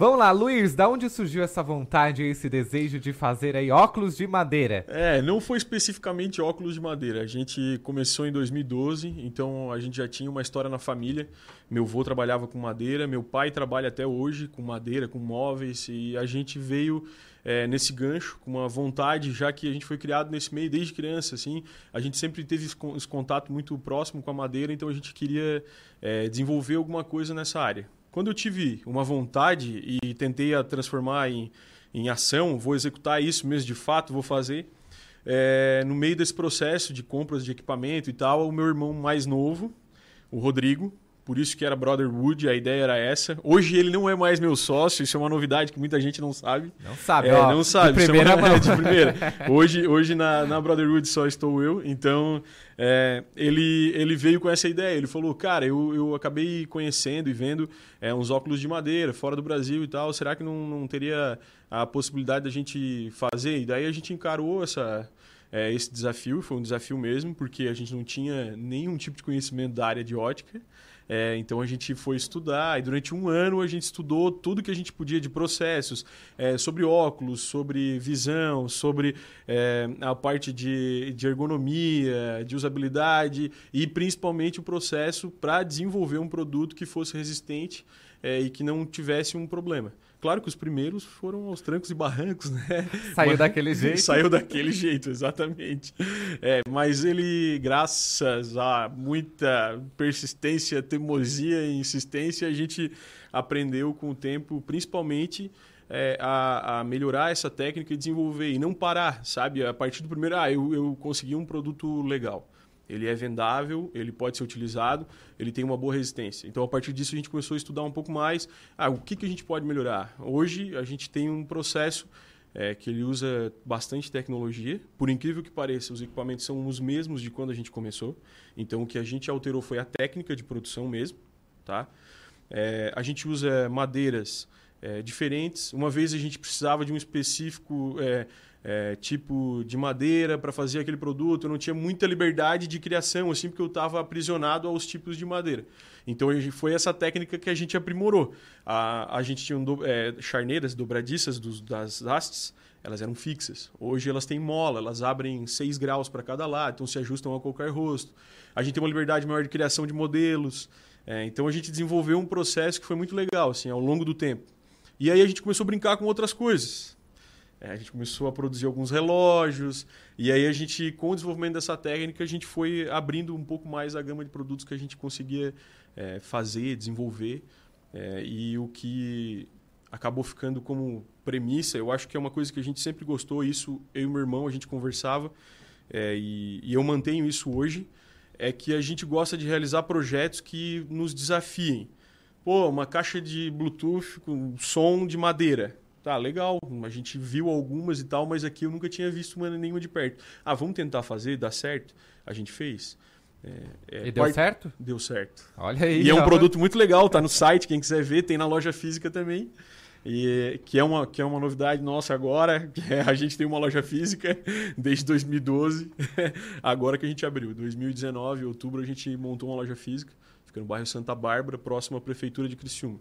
Vamos lá, Luiz, da onde surgiu essa vontade, esse desejo de fazer aí óculos de madeira? É, não foi especificamente óculos de madeira. A gente começou em 2012, então a gente já tinha uma história na família. Meu avô trabalhava com madeira, meu pai trabalha até hoje com madeira, com móveis, e a gente veio é, nesse gancho, com uma vontade, já que a gente foi criado nesse meio desde criança, assim, a gente sempre teve esse, contato muito próximo com a madeira, então a gente queria é, desenvolver alguma coisa nessa área. Quando eu tive uma vontade e tentei a transformar em, em ação, vou executar isso mesmo de fato, vou fazer. É, no meio desse processo de compras de equipamento e tal, o meu irmão mais novo, o Rodrigo, por isso que era Brotherhood, a ideia era essa. Hoje ele não é mais meu sócio, isso é uma novidade que muita gente não sabe. Não sabe, é, ó, Não sabe. De primeira é uma... de primeira. Hoje, hoje na, na Brotherhood só estou eu, então é, ele, ele veio com essa ideia. Ele falou, cara, eu, eu acabei conhecendo e vendo é, uns óculos de madeira fora do Brasil e tal. Será que não, não teria a possibilidade da gente fazer? E daí a gente encarou essa, é, esse desafio, foi um desafio mesmo, porque a gente não tinha nenhum tipo de conhecimento da área de ótica. É, então a gente foi estudar e durante um ano a gente estudou tudo que a gente podia de processos, é, sobre óculos, sobre visão, sobre é, a parte de, de ergonomia, de usabilidade e principalmente o processo para desenvolver um produto que fosse resistente é, e que não tivesse um problema. Claro que os primeiros foram aos trancos e barrancos, (laughs) né? Saiu Mas- daquele jeito. Saiu daquele jeito, exatamente. É, mas ele, graças a muita persistência, teimosia e insistência, a gente aprendeu com o tempo, principalmente é, a, a melhorar essa técnica e desenvolver e não parar, sabe? A partir do primeiro, ah, eu, eu consegui um produto legal. Ele é vendável, ele pode ser utilizado, ele tem uma boa resistência. Então, a partir disso, a gente começou a estudar um pouco mais. Ah, o que, que a gente pode melhorar? Hoje, a gente tem um processo é, que ele usa bastante tecnologia. Por incrível que pareça, os equipamentos são os mesmos de quando a gente começou. Então, o que a gente alterou foi a técnica de produção mesmo. Tá? É, a gente usa madeiras é, diferentes. Uma vez a gente precisava de um específico é, é, tipo de madeira para fazer aquele produto. Eu não tinha muita liberdade de criação, assim, porque eu estava aprisionado aos tipos de madeira. Então foi essa técnica que a gente aprimorou. A, a gente tinha um do, é, charneiras dobradiças dos, das hastes, elas eram fixas. Hoje elas têm mola, elas abrem 6 graus para cada lado, então se ajustam a qualquer rosto. A gente tem uma liberdade maior de criação de modelos. É, então a gente desenvolveu um processo que foi muito legal assim, ao longo do tempo. E aí a gente começou a brincar com outras coisas. É, a gente começou a produzir alguns relógios, e aí a gente, com o desenvolvimento dessa técnica, a gente foi abrindo um pouco mais a gama de produtos que a gente conseguia é, fazer, desenvolver, é, e o que acabou ficando como premissa, eu acho que é uma coisa que a gente sempre gostou, isso eu e meu irmão, a gente conversava, é, e, e eu mantenho isso hoje, é que a gente gosta de realizar projetos que nos desafiem. Pô, uma caixa de Bluetooth com som de madeira. Tá, legal. A gente viu algumas e tal, mas aqui eu nunca tinha visto uma nenhuma de perto. Ah, vamos tentar fazer, dá certo? A gente fez. É, é, E deu part- certo? Deu certo. Olha aí, E é um ó. produto muito legal, tá no site, quem quiser ver, tem na loja física também. E, que, é uma, que é uma novidade nossa agora, (laughs) que é, a gente tem uma loja física (laughs) desde 2012, (laughs) agora que a gente abriu. 2019, outubro, a gente montou uma loja física, fica no bairro Santa Bárbara, próximo à Prefeitura de Criciúma,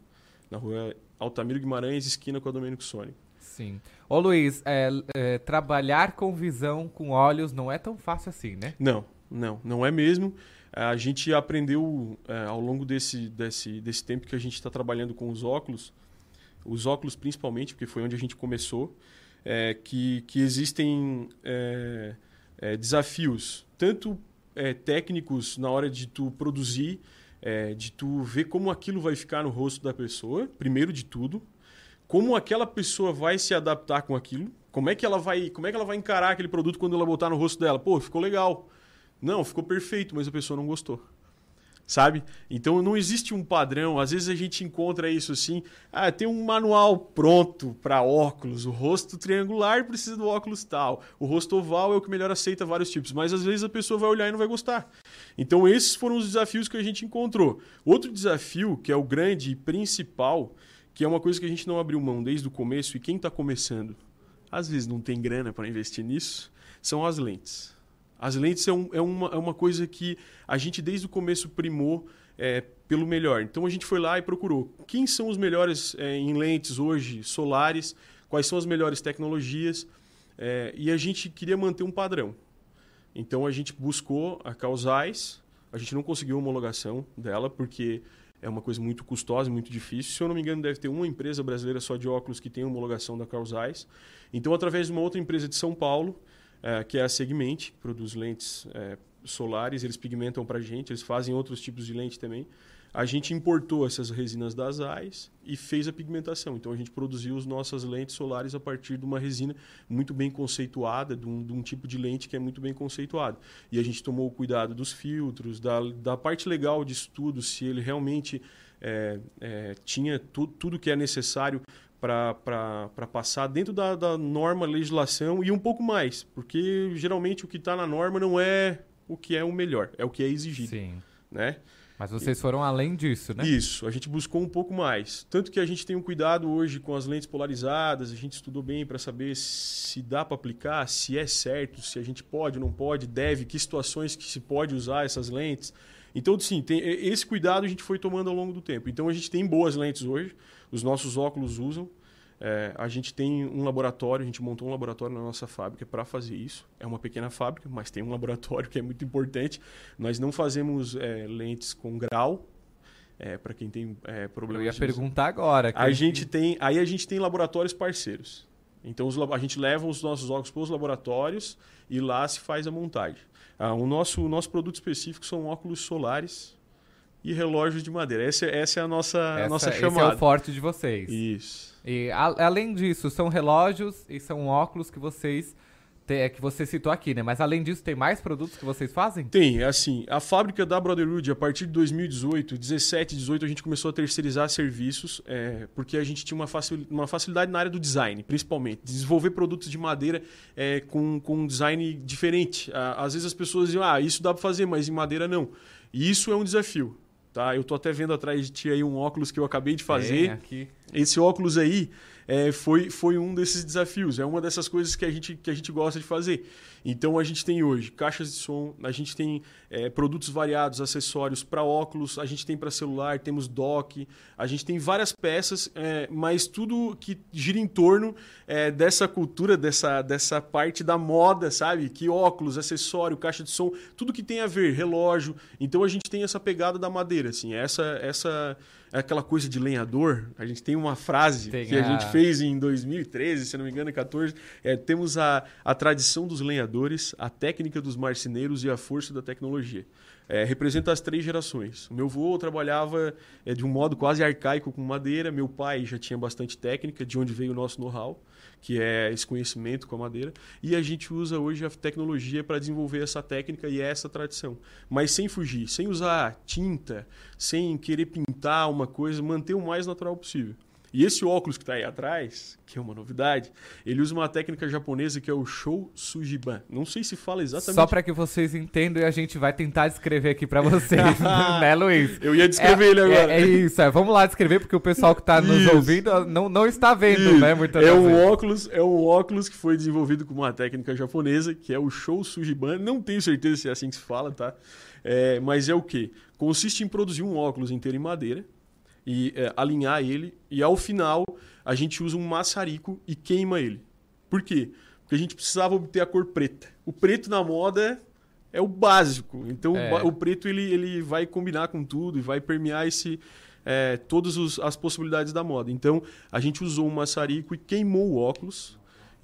na rua Altamiro Guimarães, esquina com a Domênico Sônico. Sim. Ô Luiz, é, é, trabalhar com visão, com olhos, não é tão fácil assim, né? Não, não, não é mesmo. A gente aprendeu é, ao longo desse, desse, desse tempo que a gente está trabalhando com os óculos, os óculos principalmente, porque foi onde a gente começou, é, que, que existem é, é, desafios, tanto é, técnicos na hora de tu produzir, é, de tu ver como aquilo vai ficar no rosto da pessoa, primeiro de tudo, como aquela pessoa vai se adaptar com aquilo, como é que ela vai, como é que ela vai encarar aquele produto quando ela botar no rosto dela. Pô, ficou legal. Não, ficou perfeito, mas a pessoa não gostou. Sabe? Então não existe um padrão. Às vezes a gente encontra isso assim. Ah, tem um manual pronto para óculos. O rosto triangular precisa do óculos tal. O rosto oval é o que melhor aceita vários tipos. Mas às vezes a pessoa vai olhar e não vai gostar. Então esses foram os desafios que a gente encontrou. Outro desafio, que é o grande e principal, que é uma coisa que a gente não abriu mão desde o começo, e quem está começando, às vezes não tem grana para investir nisso, são as lentes. As lentes é, um- é uma, é uma coisa que a gente desde o começo primou é, pelo melhor. Então a gente foi lá e procurou quem são os melhores é, em lentes hoje solares, quais são as melhores tecnologias, é, e a gente queria manter um padrão. Então a gente buscou a Causais, a gente não conseguiu homologação dela porque é uma coisa muito custosa, muito difícil. Se eu não me engano, deve ter uma empresa brasileira só de óculos que tem homologação da Causais. Então, através de uma outra empresa de São Paulo, é, que é a Segment, que produz lentes é, solares, eles pigmentam para a gente, eles fazem outros tipos de lente também. A gente importou essas resinas das AIS e fez a pigmentação. Então a gente produziu as nossas lentes solares a partir de uma resina muito bem conceituada, de um, de um tipo de lente que é muito bem conceituado. E a gente tomou o cuidado dos filtros, da, da parte legal de estudo, se ele realmente é, é, tinha tu, tudo que é necessário para passar dentro da, da norma, legislação e um pouco mais, porque geralmente o que está na norma não é o que é o melhor, é o que é exigido. Sim. Né? Mas vocês foram além disso, né? Isso, a gente buscou um pouco mais. Tanto que a gente tem um cuidado hoje com as lentes polarizadas, a gente estudou bem para saber se dá para aplicar, se é certo, se a gente pode, não pode, deve, que situações que se pode usar essas lentes. Então, sim, tem, esse cuidado a gente foi tomando ao longo do tempo. Então, a gente tem boas lentes hoje, os nossos óculos usam. É, a gente tem um laboratório, a gente montou um laboratório na nossa fábrica para fazer isso. É uma pequena fábrica, mas tem um (laughs) laboratório que é muito importante. Nós não fazemos é, lentes com grau. É, para quem tem é, problemas. Eu ia perguntar agora. A gente tem, aí a gente tem laboratórios parceiros. Então os, a gente leva os nossos óculos para os laboratórios e lá se faz a montagem. Ah, o, nosso, o nosso produto específico são óculos solares e relógios de madeira. Essa, essa é a nossa, essa, nossa esse chamada. é o forte de vocês. Isso. E a, além disso, são relógios e são óculos que vocês te, que você citou aqui, né? Mas além disso, tem mais produtos que vocês fazem? Tem, assim, a fábrica da Brotherhood, a partir de 2018, 17, 18, a gente começou a terceirizar serviços, é, porque a gente tinha uma, facil, uma facilidade na área do design, principalmente. Desenvolver produtos de madeira é, com, com um design diferente. Às vezes as pessoas diziam, ah, isso dá para fazer, mas em madeira não. E isso é um desafio. Tá? Eu tô até vendo atrás de ti aí um óculos que eu acabei de fazer. aqui. Esse óculos aí é, foi, foi um desses desafios. É uma dessas coisas que a gente, que a gente gosta de fazer. Então a gente tem hoje caixas de som, a gente tem é, produtos variados, acessórios para óculos, a gente tem para celular, temos dock, a gente tem várias peças, é, mas tudo que gira em torno é, dessa cultura, dessa, dessa parte da moda, sabe? Que óculos, acessório, caixa de som, tudo que tem a ver, relógio. Então a gente tem essa pegada da madeira, assim, essa essa é aquela coisa de lenhador. A gente tem uma frase que a... gente fez em 2013, se não me engano, 14. É, temos a, a tradição dos lenhadores, a técnica dos marceneiros e a força da tecnologia. É, representa as três gerações. O meu avô trabalhava é, de um modo quase arcaico com madeira. Meu pai já tinha bastante técnica, de onde veio o nosso know-how, que é esse conhecimento com a madeira. E a gente usa hoje a tecnologia para desenvolver essa técnica e essa tradição. Mas sem fugir, sem usar tinta, sem querer pintar uma coisa, manter o mais natural possível. E esse óculos que está aí atrás, que é uma novidade, ele usa uma técnica japonesa que é o Shou Sujiban. Não sei se fala exatamente. Só para que vocês entendam e a gente vai tentar descrever aqui para vocês, (laughs) né, Luiz? Eu ia descrever É- ele agora. É, é isso, é. vamos lá descrever, porque o pessoal que tá nos ouvindo não, não está vendo, Isso. né? Muitas é um vezes. óculos, é um óculos que foi desenvolvido com uma técnica japonesa, que é o Shou Sujiban. Não tenho certeza se é assim que se fala, tá? É, mas é o quê? Consiste em produzir um óculos inteiro em madeira e é, alinhar ele e ao final a gente usa um maçarico e queima ele. Por quê? Porque a gente precisava obter a cor preta. O preto na moda é o básico. Então É. o preto ele, ele vai combinar com tudo e vai permear esse é, todas os- as possibilidades da moda. Então a gente usou um maçarico e queimou o óculos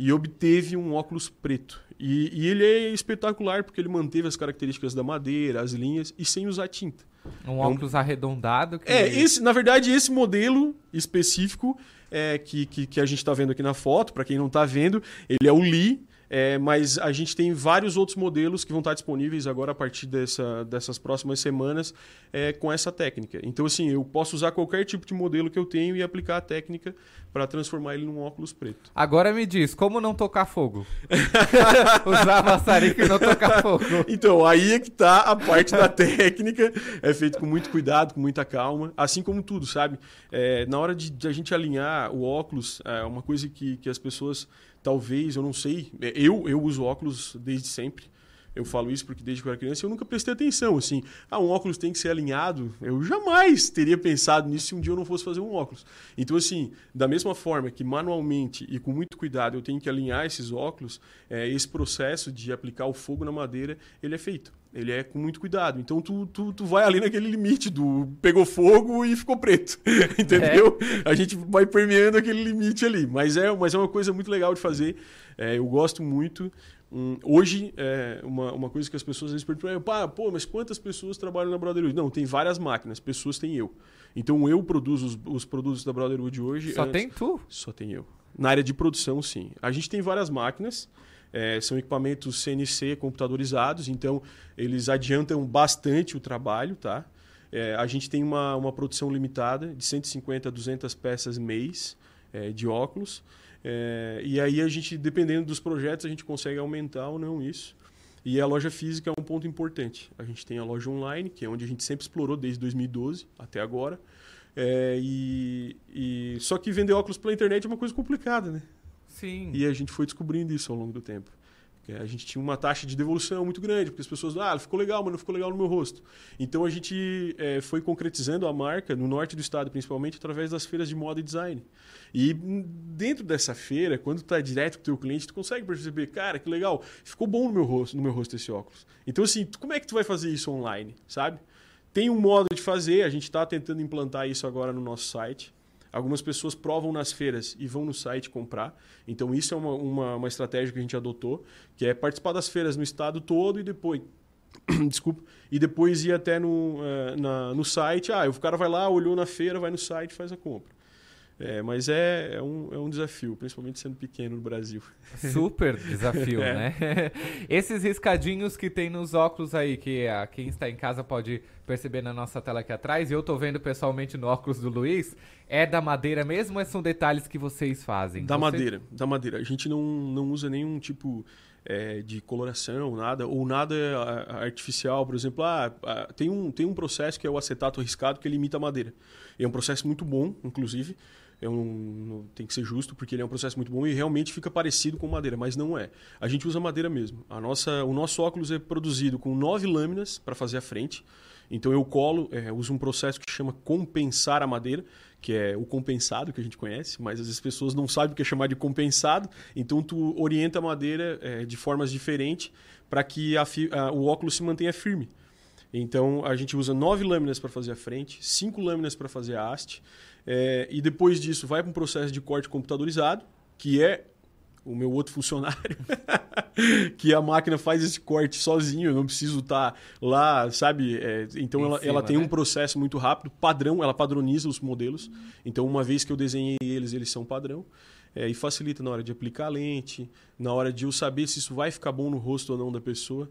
e obteve um óculos preto. E, e ele é espetacular porque ele manteve as características da madeira, as linhas e sem usar tinta. Um É óculos arredondado. É, esse, na verdade, esse modelo específico é, que, que, que a gente está vendo aqui na foto, para quem não está vendo, ele é o Lee, é, mas a gente tem vários outros modelos que vão estar disponíveis agora a partir dessa, dessas próximas semanas é, com essa técnica. Então, assim, eu posso usar qualquer tipo de modelo que eu tenho e aplicar a técnica para transformar ele num óculos preto. Agora me diz, como não tocar fogo? (laughs) Usar maçarico e não tocar fogo. Então, aí é que tá a parte da (laughs) técnica. É feito com muito cuidado, com muita calma. Assim como tudo, sabe? É, na hora de, de a gente alinhar o óculos, é uma coisa que, que as pessoas, talvez, eu não sei. é, Eu, eu uso óculos desde sempre. Eu falo isso porque desde que eu era criança eu nunca prestei atenção, assim, ah, um óculos tem que ser alinhado. Eu jamais teria pensado nisso se um dia eu não fosse fazer um óculos. Então, assim, da mesma forma que manualmente e com muito cuidado eu tenho que alinhar esses óculos, é, esse processo de aplicar o fogo na madeira, ele é feito. Ele é com muito cuidado. Então tu, tu, tu vai ali naquele limite do pegou fogo e ficou preto. (laughs) Entendeu? É. A gente vai permeando aquele limite ali. Mas é, mas é uma coisa muito legal de fazer. É, eu gosto muito. Hum, hoje, é uma, uma coisa que as pessoas às vezes perguntam é, pô, mas quantas pessoas trabalham na Brotherhood? Não, tem várias máquinas, pessoas têm eu. Então eu produzo os, os produtos da Brotherhood hoje. Só antes, tem tu? Só tem eu. Na área de produção, sim. A gente tem várias máquinas. É, são equipamentos CNC computadorizados, então eles adiantam bastante o trabalho, tá? É, a gente tem uma, uma produção limitada de 150 a 200 peças mês é, de óculos. É, e aí a gente, dependendo dos projetos, a gente consegue aumentar ou não isso. E a loja física é um ponto importante. A gente tem a loja online, que é onde a gente sempre explorou desde 2012 até agora. É, e, e, Só que vender óculos pela internet é uma coisa complicada, né? Sim. E a gente foi descobrindo isso ao longo do tempo. A gente tinha uma taxa de devolução muito grande, porque as pessoas, ah, ficou legal, mas não ficou legal no meu rosto. Então a gente é, foi concretizando a marca no norte do estado, principalmente através das feiras de moda e design. E dentro dessa feira, quando tu tá direto com o teu cliente, tu consegue perceber, cara, que legal, ficou bom no meu rosto, no meu rosto esse óculos. Então assim, como é que tu vai fazer isso online, sabe? Tem um modo de fazer, a gente está tentando implantar isso agora no nosso site. Algumas pessoas provam nas feiras e vão no site comprar. Então, isso é uma, uma, uma estratégia que a gente adotou, que é participar das feiras no estado todo e depois (clears throat) desculpa, e depois ir até no, uh, na, no site. Ah, o cara vai lá, olhou na feira, vai no site faz a compra. É, mas é, é, um, é um desafio, principalmente sendo pequeno no Brasil. Super (laughs) desafio, é. né? (laughs) Esses riscadinhos que tem nos óculos aí, que a, quem está em casa pode perceber na nossa tela aqui atrás, e eu tô vendo pessoalmente no óculos do Luiz, é da madeira mesmo ou são detalhes que vocês fazem? Da Você... madeira, da madeira. A gente não, não usa nenhum tipo é, de coloração, nada, ou nada artificial, por exemplo, ah, tem, um, tem um processo que é o acetato riscado que ele imita a madeira. É um processo muito bom, inclusive, é um, tem que ser justo porque ele é um processo muito bom e realmente fica parecido com madeira, mas não é. A gente usa madeira mesmo. A nossa, o nosso óculos é produzido com nove lâminas para fazer a frente. Então eu colo, é, uso um processo que chama compensar a madeira, que é o compensado que a gente conhece, mas as pessoas não sabem o que é chamar de compensado. Então tu orienta a madeira é, de formas diferentes para que a, a, o óculos se mantenha firme. Então a gente usa nove lâminas para fazer a frente, cinco lâminas para fazer a haste. É, e depois disso vai para um processo de corte computadorizado, que é o meu outro (laughs) funcionário, que a máquina faz esse corte sozinho, eu não preciso estar tá lá, sabe? É, então ela, cima, ela, tem né? um processo muito rápido, padrão, ela padroniza os modelos. Então, uma vez que eu desenhei eles, eles são padrão. É, e facilita na hora de aplicar a lente, na hora de eu saber se isso vai ficar bom no rosto ou não da pessoa.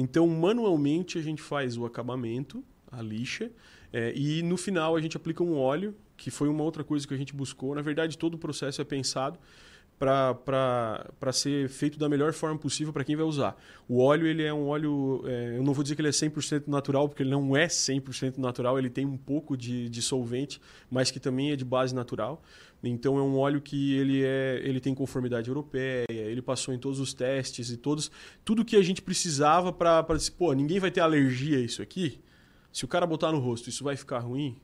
Então, manualmente, a gente faz o acabamento, a lixa, é, e no final a gente aplica um óleo que foi uma outra coisa que a gente buscou. Na verdade, todo o processo é pensado para ser feito da melhor forma possível para quem vai usar. O óleo, ele é um óleo, é, eu não vou dizer que ele é 100% natural, porque ele não é 100% natural, ele tem um pouco de, de solvente, mas que também é de base natural. Então é um óleo que ele, é, ele tem conformidade europeia, ele passou em todos os testes e todos tudo que a gente precisava para dizer, pô, ninguém vai ter alergia a isso aqui. Se o cara botar no rosto, isso vai ficar ruim?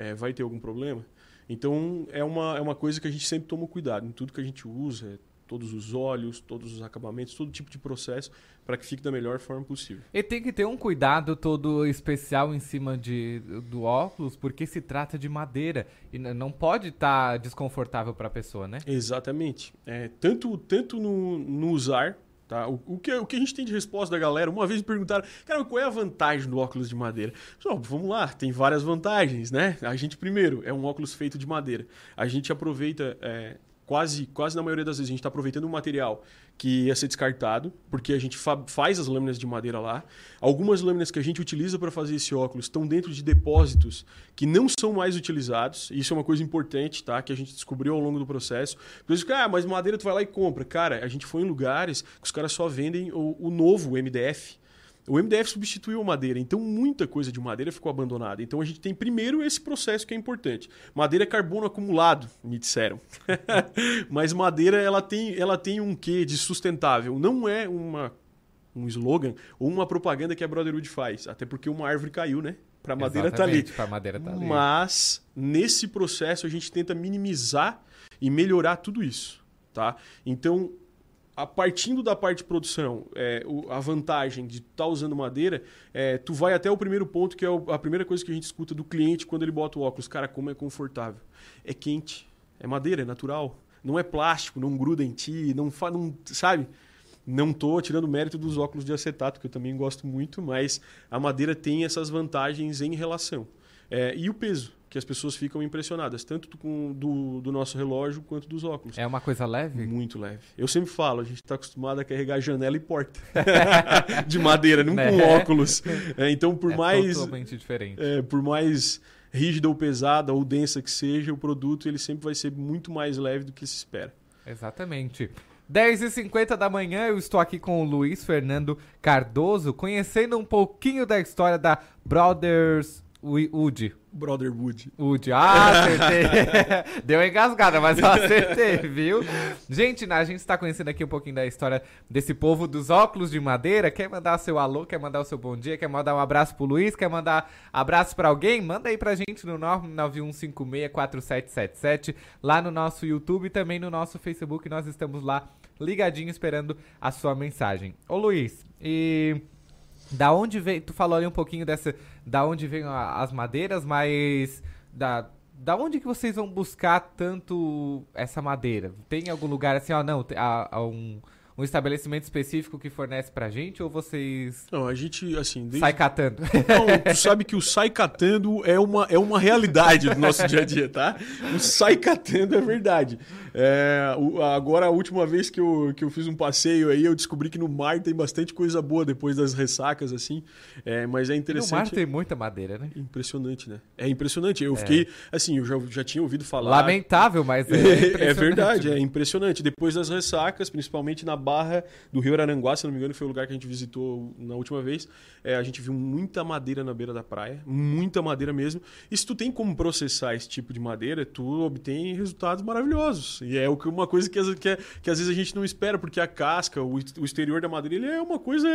é, vai ter algum problema. Então é uma, é uma coisa que a gente sempre toma cuidado em tudo que a gente usa, é, todos os óleos, todos os acabamentos, todo tipo de processo para que fique da melhor forma possível. E tem que ter um cuidado todo especial em cima de, do óculos, porque se trata de madeira e não pode estar tá desconfortável para a pessoa, né? Exatamente. É, tanto tanto no, no usar Tá? O, o, que, o que a gente tem de resposta da galera, uma vez me perguntaram, cara, qual é a vantagem do óculos de madeira? Só, vamos lá, tem várias vantagens, né? A gente, primeiro, é um óculos feito de madeira. A gente aproveita é, quase, quase na maioria das vezes, a gente está aproveitando um material que ia ser descartado, porque a gente faz as lâminas de madeira lá. Algumas lâminas que a gente utiliza para fazer esse óculos estão dentro de depósitos que não são mais utilizados. Isso é uma coisa importante, tá? Que a gente descobriu ao longo do processo. Por isso que, ah, mas madeira tu vai lá e compra. Cara, a gente foi em lugares que os caras só vendem o, o novo MDF. O MDF substituiu a madeira, então muita coisa de madeira ficou abandonada. Então a gente tem primeiro esse processo que é importante. Madeira é carbono acumulado, me disseram. (laughs) Mas madeira ela tem, ela tem um quê de sustentável. Não é uma um slogan ou uma propaganda que a Brotherhood faz. Até porque uma árvore caiu, né? Para madeira tá ali. Pra madeira tá ali. Mas nesse processo a gente tenta minimizar e melhorar tudo isso, tá? Então, a partindo da parte de produção, é, o, a vantagem de estar tá usando madeira, é, tu vai até o primeiro ponto, que é o, a primeira coisa que a gente escuta do cliente quando ele bota o óculos. Cara, como é confortável. É quente, é madeira, é natural. Não é plástico, não gruda em ti, não, não sabe? Não estou tirando mérito dos óculos de acetato, que eu também gosto muito, mas a madeira tem essas vantagens em relação. É, e o peso, que as pessoas ficam impressionadas, tanto com, do, do nosso relógio quanto dos óculos. É uma coisa leve? Muito leve. Eu sempre falo, a gente está acostumado a carregar janela e porta (laughs) de madeira, não Né? com óculos. É, então, por É mais totalmente diferente. é, por mais rígida ou pesada ou densa que seja, o produto ele sempre vai ser muito mais leve do que se espera. Exatamente. 10h50 da manhã, eu estou aqui com o Luiz Fernando Cardoso, conhecendo um pouquinho da história da Brothers Wood. Brotherhood. Wood. Ah, acertei. (laughs) Deu engasgada, mas eu acertei, viu? Gente, né, a gente está conhecendo aqui um pouquinho da história desse povo dos óculos de madeira. Quer mandar seu alô, quer mandar o seu bom dia, quer mandar um abraço pro Luiz, quer mandar abraço pra alguém? Manda aí pra gente no 991564777, lá no nosso YouTube e também no nosso Facebook. Nós estamos lá ligadinho esperando a sua mensagem. Ô Luiz, e da onde vem, tu falou ali um pouquinho dessa, da onde vem a- as madeiras, mas da da onde que vocês vão buscar tanto essa madeira? Tem algum lugar assim, ó, não, há, há um, um estabelecimento específico que fornece pra gente ou vocês Não, a gente, assim... Desde... sai catando? Não, tu sabe que o sai catando é uma, é uma realidade do nosso dia a dia, tá? O sai catando é verdade. É, o- agora, a última vez que eu, que eu fiz um passeio aí, eu descobri que no mar tem bastante coisa boa depois das ressacas, assim. É, mas é no interessante. mar tem muita madeira, né? Impressionante, né? É impressionante. Eu É. fiquei, assim, eu já, já tinha ouvido falar. Lamentável, mas é (laughs) É, verdade, é impressionante. Depois das ressacas, principalmente na barra do Rio Araranguá, se não me engano, foi o lugar que a gente visitou na última vez. é, a gente viu muita madeira na beira da praia, muita madeira mesmo. E se tu tem como processar esse tipo de madeira, tu obtém resultados maravilhosos. E é uma coisa que, que, é- que às vezes a gente não espera, porque a casca, o, o exterior da madeira, ele é uma coisa,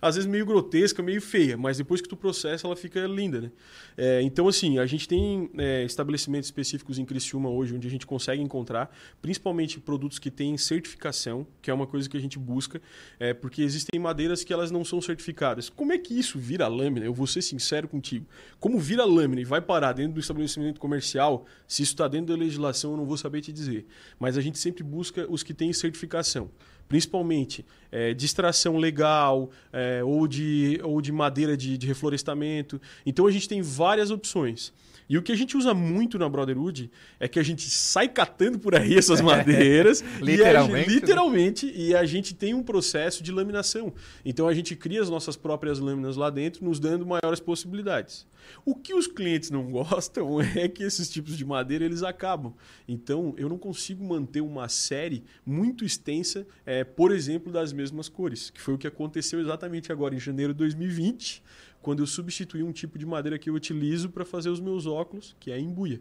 às vezes, meio grotesca, meio feia. Mas depois que tu processa, ela fica linda, né? É, então, assim, a gente tem é, estabelecimentos específicos em Criciúma hoje, onde a gente consegue encontrar, principalmente produtos que têm certificação, que é uma coisa que a gente busca, é, porque existem madeiras que elas não são certificadas. Como é que isso vira lâmina? Eu vou ser sincero contigo. Como vira lâmina e vai parar dentro do estabelecimento comercial, se isso está dentro da legislação, eu não vou saber te dizer. Mas a gente sempre busca os que têm certificação principalmente é, de extração legal é, ou, de, ou de madeira de, de reflorestamento. Então a gente tem várias opções. E o que a gente usa muito na Brotherhood é que a gente sai catando por aí essas (laughs) madeiras. e a gente- Literalmente, né? literalmente. E a gente tem um processo de laminação. Então a gente cria as nossas próprias lâminas lá dentro, nos dando maiores possibilidades. O que os clientes não (laughs) gostam (laughs) é que esses tipos de madeira eles acabam. Então eu não consigo manter uma série muito extensa, é, por exemplo, das mesmas cores, que foi o que aconteceu exatamente agora em janeiro de 2020, quando eu substituí um tipo de madeira que eu utilizo para fazer os meus óculos, que é a embuia.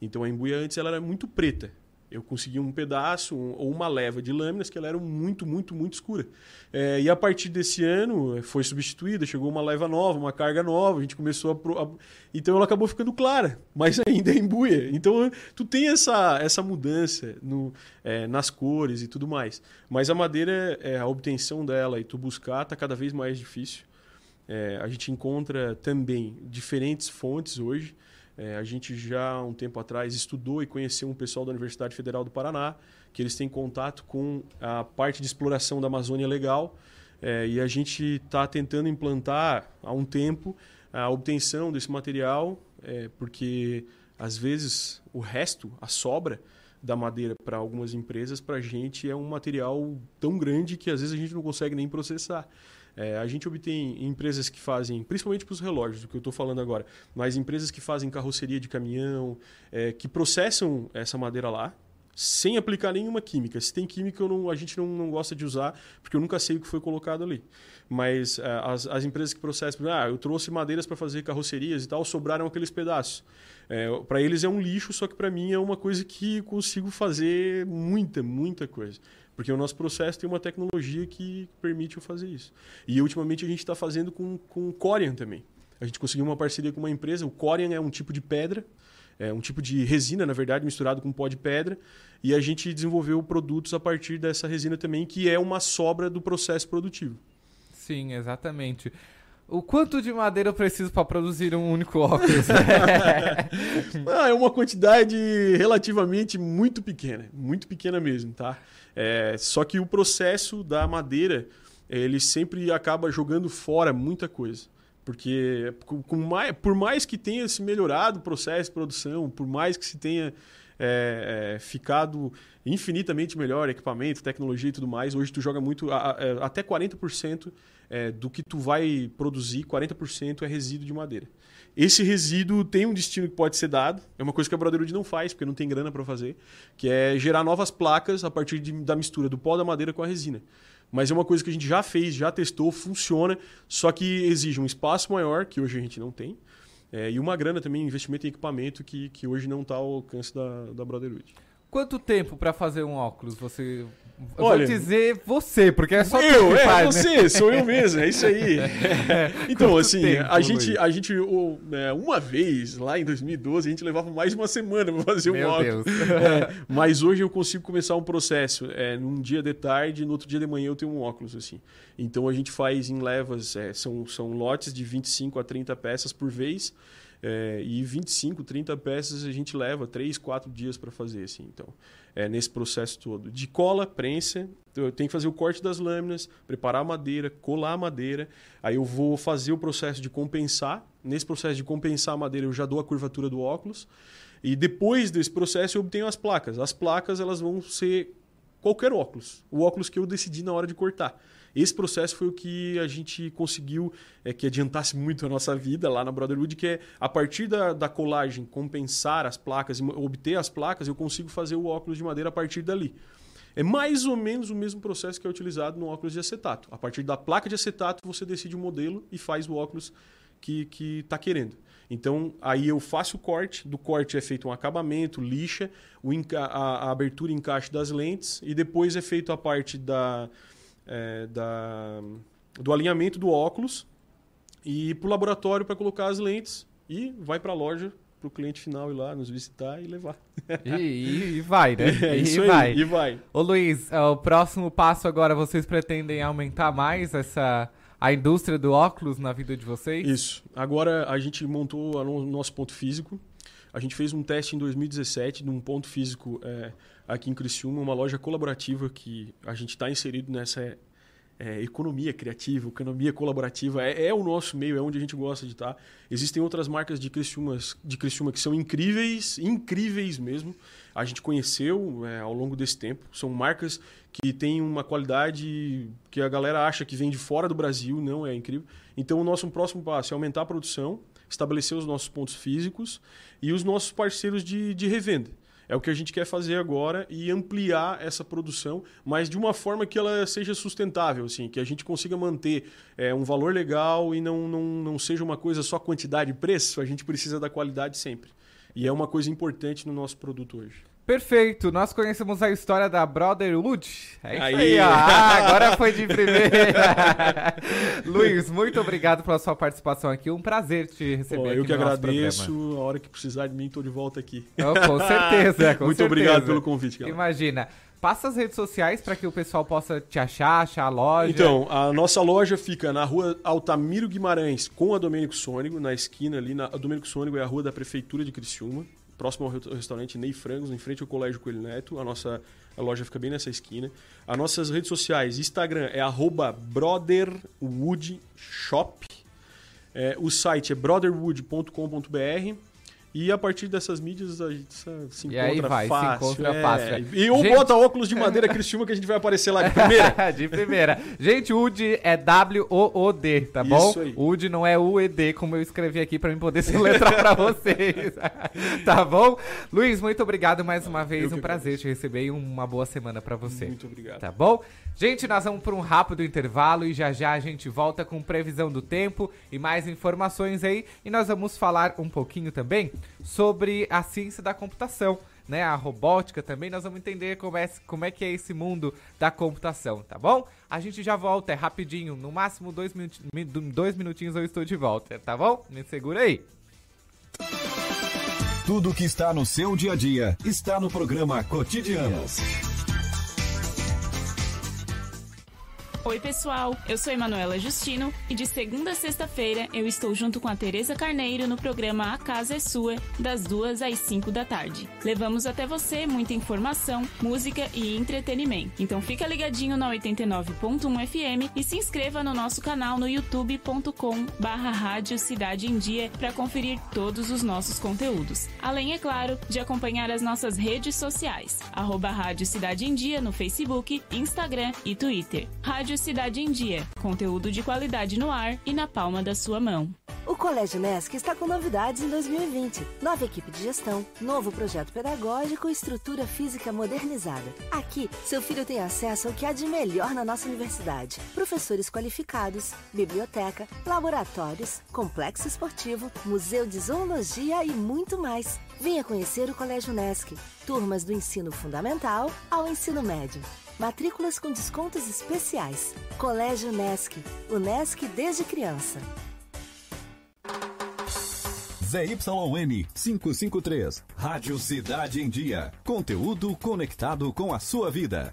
Então a embuia antes ela era muito preta. Eu consegui um pedaço um- ou uma leva de lâminas que ela era muito, muito, muito escura. É, e a partir desse ano eh, foi substituída, chegou uma leva nova, uma carga nova, a gente começou a, pro- a- Então ela acabou ficando clara, (laughs) mas ainda é embuia. Então tu tem essa, essa mudança no, eh, nas cores e tudo mais. Mas a madeira, eh, a obtenção dela e tu buscar está cada vez mais difícil. É, a gente encontra também diferentes fontes hoje. É, a gente já, um tempo atrás, estudou e conheceu um pessoal da Universidade Federal do Paraná, que eles têm contato com a parte de exploração da Amazônia Legal. É, e a gente está tentando implantar há um tempo a obtenção desse material, é, porque às vezes o resto, a sobra da madeira para algumas empresas, para a gente é um material tão grande que às vezes a gente não consegue nem processar. É, a gente obtém empresas que fazem, principalmente para os relógios, do que eu estou falando agora, mas empresas que fazem carroceria de caminhão, é, que processam essa madeira lá, sem aplicar nenhuma química. Se tem química, não- a gente não, não gosta de usar, porque eu nunca sei o que foi colocado ali. Mas eh, as, as empresas que processam, ah, eu trouxe madeiras para fazer carrocerias e tal, sobraram aqueles pedaços. Para eles é um lixo, só que para mim é uma coisa que consigo fazer muita, muita coisa. Porque o nosso processo tem uma tecnologia que permite eu fazer isso. E ultimamente a gente está fazendo com, com Corian também. A gente conseguiu uma parceria com uma empresa. O Corian é um tipo de pedra, é um tipo de resina, na verdade, misturado com pó de pedra. E a gente desenvolveu produtos a partir dessa resina também, que é uma sobra do processo produtivo. Sim, exatamente. O quanto de madeira eu preciso para produzir um único óculos? (laughs) (laughs) Ah, é uma quantidade relativamente muito pequena, muito pequena mesmo, tá? É, só que o processo da madeira, ele sempre acaba jogando fora muita coisa. Porque mais, por mais que tenha se melhorado o processo de produção, por mais que se tenha é, é, ficado infinitamente melhor equipamento, tecnologia e tudo mais, hoje tu joga muito, a- a- até 40% é, do que tu vai produzir, 40% é resíduo de madeira. Esse resíduo tem um destino que pode ser dado, é uma coisa que a Brotherhood não faz, porque não tem grana para fazer, que é gerar novas placas a partir de- da mistura do pó da madeira com a resina. Mas é uma coisa que a gente já fez, já testou, funciona, só que exige um espaço maior, que hoje a gente não tem, é, e uma grana também, investimento em equipamento, que, que hoje não está ao alcance da, da Brotherhood. Quanto tempo para fazer um óculos? Você. Eu Olha- vou dizer você, porque é só tu eu, que é faz, você, né? sou eu mesmo, é isso aí. (laughs) então, Quanto assim, tempo, a gente, Luiz? a gente é, uma vez, lá em 2012, a gente levava mais uma semana para fazer um Meu óculos. Deus. É, mas hoje eu consigo começar um processo. É, num dia de tarde, no outro dia de manhã eu tenho um óculos, assim. Então a gente faz em levas, é, são, são lotes de 25 a 30 peças por vez. É, e 25, 30 peças a gente leva 3, 4 dias para fazer, assim. Então, é, nesse processo todo. De cola, prensa, eu tenho que fazer o corte das lâminas, preparar a madeira, colar a madeira. Aí eu vou fazer o processo de compensar. Nesse processo de compensar a madeira, eu já dou a curvatura do óculos. E depois desse processo, eu obtenho as placas. As placas elas vão ser qualquer óculos. O óculos que eu decidi na hora de cortar. Esse processo foi o que a gente conseguiu é, que adiantasse muito a nossa vida lá na Brotherhood, que é a partir da, da colagem compensar as placas obter as placas, eu consigo fazer o óculos de madeira a partir dali. É mais ou menos o mesmo processo que é utilizado no óculos de acetato. A partir da placa de acetato, você decide o modelo e faz o óculos que está querendo. Então, aí eu faço o corte, do corte é feito um acabamento, lixa, a, a abertura e encaixe das lentes, e depois é feito a parte da, é, da- do alinhamento do óculos, e para o laboratório para colocar as lentes, e vai para a loja para o cliente final ir lá nos visitar e levar. E, e- e vai, né? (laughs) É e isso aí, vai. e vai. Ô Luiz, é, o próximo passo agora, vocês pretendem aumentar mais essa a indústria do óculos na vida de vocês? Isso. Agora a gente montou o no- nosso ponto físico. A gente fez um teste em 2017 de um ponto físico é, aqui em Criciúma, uma loja colaborativa que a gente está inserido nessa é, economia criativa, economia colaborativa. É, é o nosso meio, é onde a gente gosta de estar. Existem outras marcas de Criciúma, de Criciúma que são incríveis, incríveis mesmo. A gente conheceu é, ao longo desse tempo. São marcas que têm uma qualidade que a galera acha que vem de fora do Brasil, não é incrível. Então o nosso próximo passo é aumentar a produção, estabelecer os nossos pontos físicos e os nossos parceiros de, de revenda. É o que a gente quer fazer agora e ampliar essa produção, mas de uma forma que ela seja sustentável, assim, que a gente consiga manter é, um valor legal e não, não, não seja uma coisa só quantidade e preço. A gente precisa da qualidade sempre. E é uma coisa importante no nosso produto hoje. Perfeito, nós conhecemos a história da Brotherhood. É isso aí, Aí. (laughs) Ah, agora foi de primeira. (laughs) Luiz, muito obrigado pela sua participação aqui. Um prazer te receber aqui eu que no agradeço. programa. A hora que precisar de mim, estou de volta aqui. Oh, com certeza, (laughs) com Muito certeza. obrigado pelo convite, galera. Imagina. Passa as redes sociais para que o pessoal possa te achar, achar a loja. Então, a nossa loja fica na rua Altamiro Guimarães com a Domênico Sônico, na esquina ali. Na, a Domênico Sônico é a rua da Prefeitura de Criciúma, próximo ao re- restaurante Ney Frangos, em frente ao Colégio Coelho Neto. A nossa a loja fica bem nessa esquina. As nossas redes sociais, Instagram é brotherwoodshop. É, o site é brotherwood.com.br E a partir dessas mídias a gente se encontra E aí vai, se fácil. encontra é. fácil. E ou Gente- bota óculos de madeira Cristiúma que a gente vai aparecer lá de primeira. (laughs) de primeira. Gente, UD é W-O-O-D, tá bom? Isso aí. UD não é U-E-D, como eu escrevi aqui pra mim poder soletrar pra vocês. (laughs) tá bom? Luiz, muito obrigado mais uma vez. Eu Um prazer te receber e uma boa semana pra você. Muito obrigado. Tá bom? Gente, nós vamos para um rápido intervalo e já já a gente volta com previsão do tempo e mais informações aí. E nós vamos falar um pouquinho também sobre a ciência da computação, né? A robótica também. Nós vamos entender como é, como é que é esse mundo da computação, tá bom? A gente já volta, é rapidinho. No máximo dois, minuti- mi- dois minutinhos eu estou de volta, tá bom? Me segura aí. Tudo que está no seu dia a dia está no programa Cotidianos. Oi, pessoal. Eu sou Emanuela Justino e de segunda a sexta-feira eu estou junto com a Tereza Carneiro no programa A Casa é Sua, das duas às cinco da tarde. Levamos até você muita informação, música e entretenimento. Então fica ligadinho na 89.1 FM e se inscreva no nosso canal no youtube.com Rádio Cidade em Dia para conferir todos os nossos conteúdos. Além, é claro, de acompanhar as nossas redes sociais, arroba Rádio Cidade em Dia no Facebook, Instagram e Twitter. Rádio Cidade em Dia, conteúdo de qualidade no ar e na palma da sua mão. O Colégio Nesc está com novidades em 2020. Nova equipe de gestão, novo projeto pedagógico e estrutura física modernizada. Aqui, seu filho tem acesso ao que há de melhor na nossa universidade. Professores qualificados, biblioteca, laboratórios, complexo esportivo, museu de zoologia e muito mais. Venha conhecer o Colégio Nesc. Turmas do ensino fundamental ao ensino médio. Matrículas com descontos especiais. Colégio Nesc. O Nesc desde criança. ZYN 553, Rádio Cidade em Dia. Conteúdo conectado com a sua vida.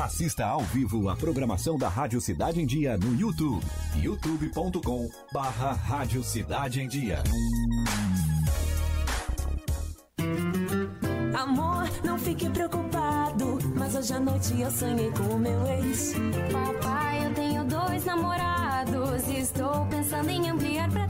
Assista ao vivo a programação da Rádio Cidade em Dia no YouTube. youtube.com barra Rádio Cidade em Dia. Amor, não fique preocupado. Mas hoje à noite eu sonhei com o meu ex. Papai, eu tenho dois namorados e estou pensando em ampliar pra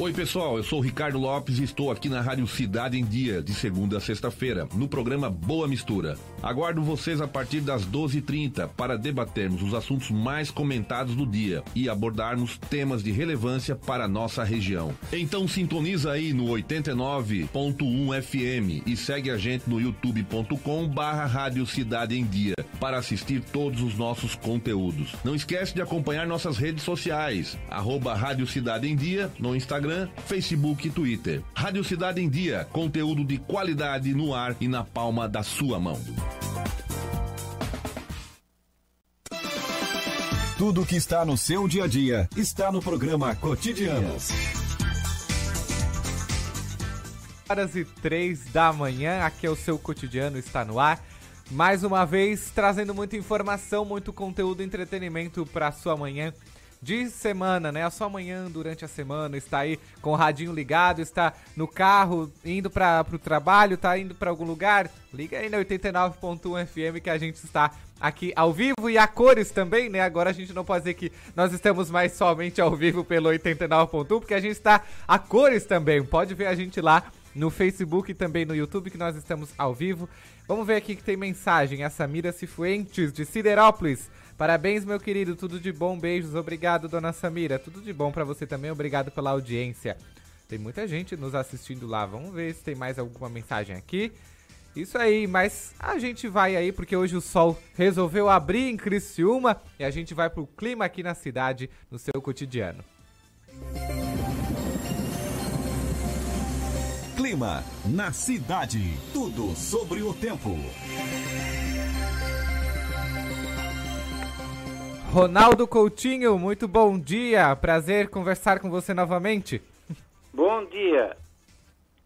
Oi, pessoal, eu sou o Ricardo Lopes e estou aqui na Rádio Cidade em Dia, de segunda a sexta-feira, no programa Boa Mistura. Aguardo vocês a partir das 12h30 para debatermos os assuntos mais comentados do dia e abordarmos temas de relevância para a nossa região. Então sintoniza aí no 89.1 FM e segue a gente no youtube.com barra Rádio Cidade em Dia para assistir todos os nossos conteúdos. Não esquece de acompanhar nossas redes sociais, arroba Rádio Cidade em Dia no Instagram, Facebook e Twitter. Rádio Cidade em Dia, conteúdo de qualidade no ar e na palma da sua mão. Tudo que está no seu dia a dia está no programa Cotidianos. horas e três da manhã, aqui é o seu cotidiano, está no ar. Mais uma vez, trazendo muita informação, muito conteúdo, entretenimento para sua manhã de semana, né? A sua manhã durante a semana, está aí com o radinho ligado, está no carro, indo para o trabalho, está indo para algum lugar, liga aí na 89.1 FM que a gente está aqui ao vivo e a cores também, né? Agora a gente não pode dizer que nós estamos mais somente ao vivo pelo 89.1, porque a gente está a cores também. Pode ver a gente lá no Facebook e também no YouTube que nós estamos ao vivo. Vamos ver aqui que tem mensagem. A Samira Cifuentes de Siderópolis. Parabéns, meu querido. Tudo de bom. Beijos. Obrigado, dona Samira. Tudo de bom para você também. Obrigado pela audiência. Tem muita gente nos assistindo lá. Vamos ver se tem mais alguma mensagem aqui. Isso aí, mas a gente vai aí porque hoje o sol resolveu abrir em Criciúma e a gente vai pro clima aqui na cidade, no seu cotidiano. Clima na cidade. Tudo sobre o tempo. Ronaldo Coutinho, muito bom dia. Prazer conversar com você novamente. Bom dia.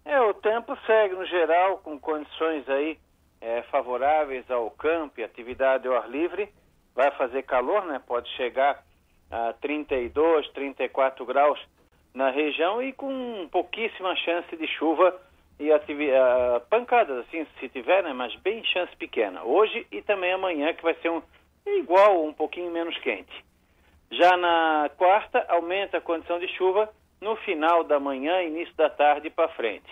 É, o tempo segue no geral com condições aí é, favoráveis ao campo e atividade ao ar livre. Vai fazer calor, né? Pode chegar a 32, 34 graus na região e com pouquíssima chance de chuva e uh, pancadas, assim, se tiver, né? Mas bem chance pequena. Hoje e também amanhã, que vai ser um igual ou um pouquinho menos quente. Já na quarta, aumenta a condição de chuva no final da manhã, início da tarde para frente.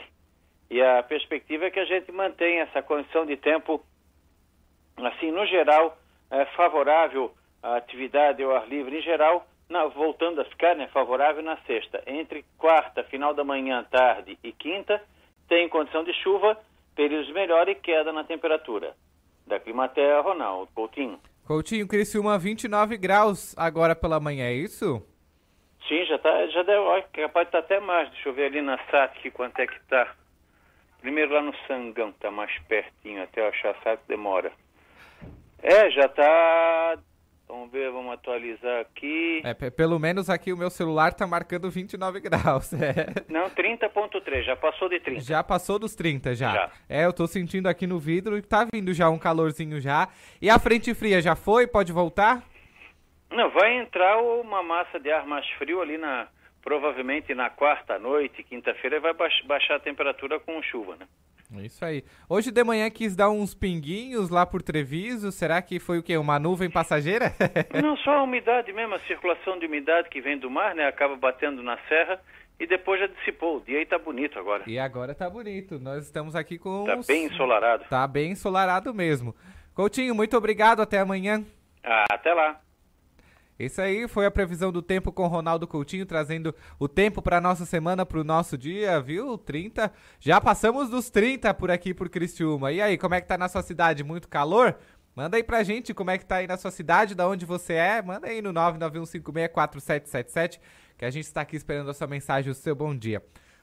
E a perspectiva é que a gente mantenha essa condição de tempo, assim, no geral, é, favorável à atividade ao ar livre em geral, na, voltando a ficar né, favorável na sexta. Entre quarta, final da manhã, tarde e quinta, tem condição de chuva, períodos melhor e queda na temperatura. Da Climaterra, Ronaldo Coutinho. Coutinho, Criciúma 29 graus agora pela manhã, é isso? Sim, já tá, já deu, ó, capaz de tá até mais. Deixa eu ver ali na SAT quanto é que tá. Primeiro lá no Sangão, tá mais pertinho, até eu achar a SAT demora. É, já tá Vamos ver, vamos atualizar aqui. É, pelo menos aqui o meu celular tá marcando 29 (laughs) graus. É. Não, 30.3, já passou de 30. Já passou dos 30 já. já. É, eu tô sentindo aqui no vidro e tá vindo já um calorzinho já. E a frente fria já foi? Pode voltar? Não, vai entrar uma massa de ar mais frio ali na provavelmente na quarta noite, quinta-feira vai baixar a temperatura com chuva, né? É isso aí. Hoje de manhã quis dar uns pinguinhos lá por Treviso. Será que foi o quê? Uma nuvem passageira? (laughs) Não, só a umidade mesmo, a circulação de umidade que vem do mar, né? Acaba batendo na serra e depois já dissipou. O dia aí tá bonito agora. E agora tá bonito. Nós estamos aqui com. Tá bem ensolarado. Tá bem ensolarado mesmo. Coutinho, muito obrigado. Até amanhã. Ah, até lá. Isso aí foi a previsão do tempo com Ronaldo Coutinho, trazendo o tempo para nossa semana, para o nosso dia, viu? 30. Já passamos dos 30 por aqui por Criciúma. E aí, como é que tá na sua cidade? Muito calor? Manda aí pra gente como é que tá aí na sua cidade, da onde você é. Manda aí no 991564777, que a gente está aqui esperando a sua mensagem, o seu bom dia.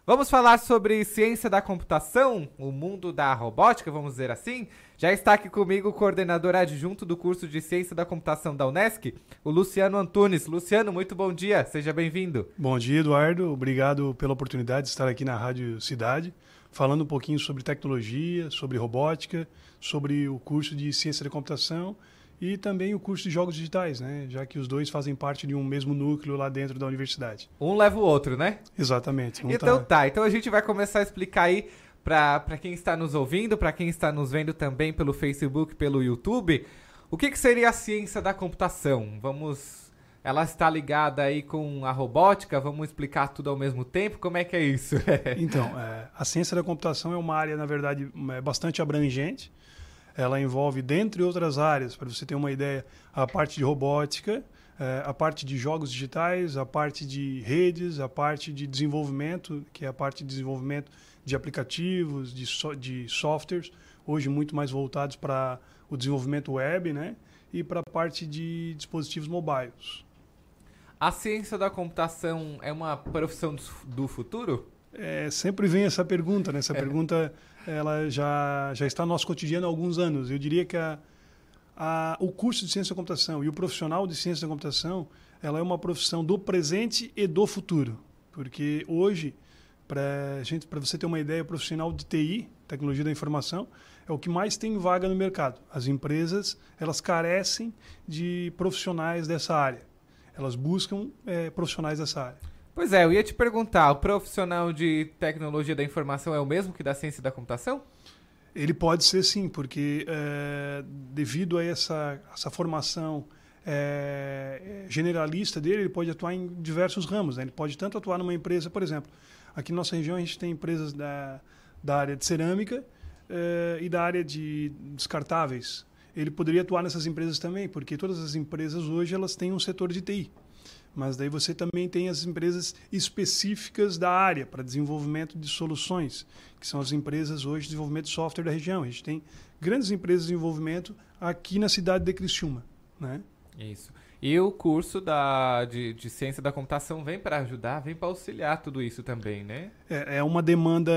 Vamos falar sobre ciência da computação, o mundo da robótica, vamos dizer assim. Já está aqui comigo o coordenador adjunto do curso de ciência da computação da Unesc, o Luciano Antunes. Luciano, muito bom dia, seja bem-vindo. Bom dia, Eduardo. Obrigado pela oportunidade de estar aqui na Rádio Cidade, falando um pouquinho sobre tecnologia, sobre robótica, sobre o curso de ciência da computação e também o curso de jogos digitais, né? Já que os dois fazem parte de um mesmo núcleo lá dentro da universidade. Um leva o outro, né? Exatamente. Um então tá... tá, então a gente vai começar a explicar aí para quem está nos ouvindo, para quem está nos vendo também pelo Facebook, pelo YouTube, o que, que seria a ciência da computação? Vamos ela está ligada aí com a robótica? Vamos explicar tudo ao mesmo tempo? Como é que é isso? (laughs) então, é, a ciência da computação é uma área, na verdade, é bastante abrangente. Ela envolve, dentre outras áreas, para você ter uma ideia, a parte de robótica, é, a parte de jogos digitais, a parte de redes, a parte de desenvolvimento, que é a parte de desenvolvimento de aplicativos, de, so, de softwares, hoje muito mais voltados para o desenvolvimento web, né? E para a parte de dispositivos mobiles. A ciência da computação é uma profissão do futuro? É, sempre vem essa pergunta, né? Essa é. pergunta ela já, já está no nosso cotidiano há alguns anos. Eu diria que a, a, o curso de ciência da computação e o profissional de ciência da computação ela é uma profissão do presente e do futuro. Porque hoje, para gente, para você ter uma ideia, o profissional de TI, tecnologia da informação, é o que mais tem vaga no mercado. As empresas elas carecem de profissionais dessa área. elas buscam é, profissionais dessa área. Pois é, eu ia te perguntar, o profissional de tecnologia da informação é o mesmo que da ciência da computação? Ele pode ser sim, porque é, devido a essa, essa formação é, generalista dele, ele pode atuar em diversos ramos. Né? Ele pode tanto atuar numa empresa, por exemplo, aqui na nossa região a gente tem empresas da, da área de cerâmica é, e da área de descartáveis. Ele poderia atuar nessas empresas também, porque todas as empresas hoje elas têm um setor de TI. Mas daí você também tem as empresas específicas da área para desenvolvimento de soluções, que são as empresas hoje de desenvolvimento de software da região. A gente tem grandes empresas de desenvolvimento aqui na cidade de Criciúma, né? Isso. E o curso da, de, de ciência da computação vem para ajudar, vem para auxiliar tudo isso também, né? É, é uma demanda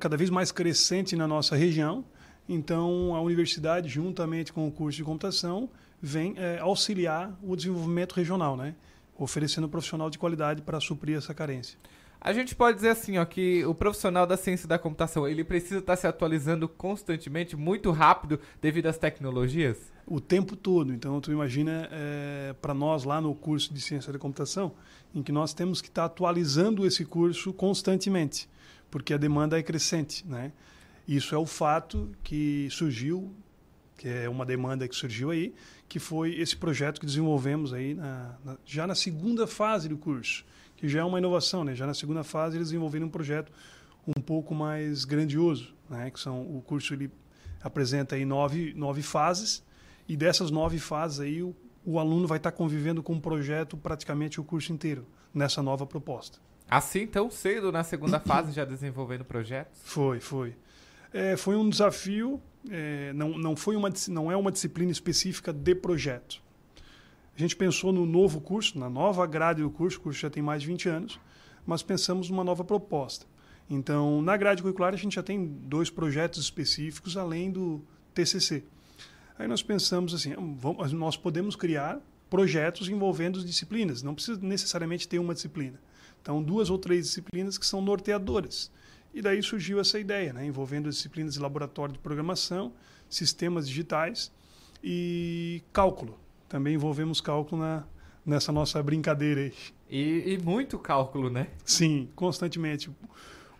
cada vez mais crescente na nossa região. Então, a universidade, juntamente com o curso de computação, vem é, auxiliar o desenvolvimento regional, né? Oferecendo um profissional de qualidade para suprir essa carência. A gente pode dizer assim, ó, que o profissional da ciência da computação, ele precisa estar se atualizando constantemente, muito rápido, devido às tecnologias? O tempo todo. Então, tu imagina, é, para nós lá no curso de ciência da computação, em que nós temos que estar atualizando esse curso constantemente, porque a demanda é crescente, né? Isso é o fato que surgiu, que é uma demanda que surgiu aí, que foi esse projeto que desenvolvemos aí na, na, já na segunda fase do curso, que já é uma inovação, né? Já na segunda fase eles desenvolveram um projeto um pouco mais grandioso, né? Que são o curso ele apresenta aí nove, nove fases e dessas nove fases aí o, o aluno vai estar convivendo com um projeto praticamente o curso inteiro nessa nova proposta. Assim tão cedo na segunda fase já desenvolvendo projetos? Foi, foi. É, foi um desafio é, não, não, foi uma, não é uma disciplina específica de projeto. A gente pensou no novo curso, na nova grade do curso, o curso já tem mais de 20 anos, mas pensamos numa nova proposta. Então, na grade curricular, a gente já tem dois projetos específicos, além do TCC. Aí nós pensamos assim, vamos, nós podemos criar projetos envolvendo disciplinas, não precisa necessariamente ter uma disciplina. Então, duas ou três disciplinas que são norteadoras. E daí surgiu essa ideia, né, envolvendo disciplinas de laboratório de programação, sistemas digitais e cálculo. Também envolvemos cálculo na, nessa nossa brincadeira aí. E, e, muito cálculo, né? Sim, constantemente.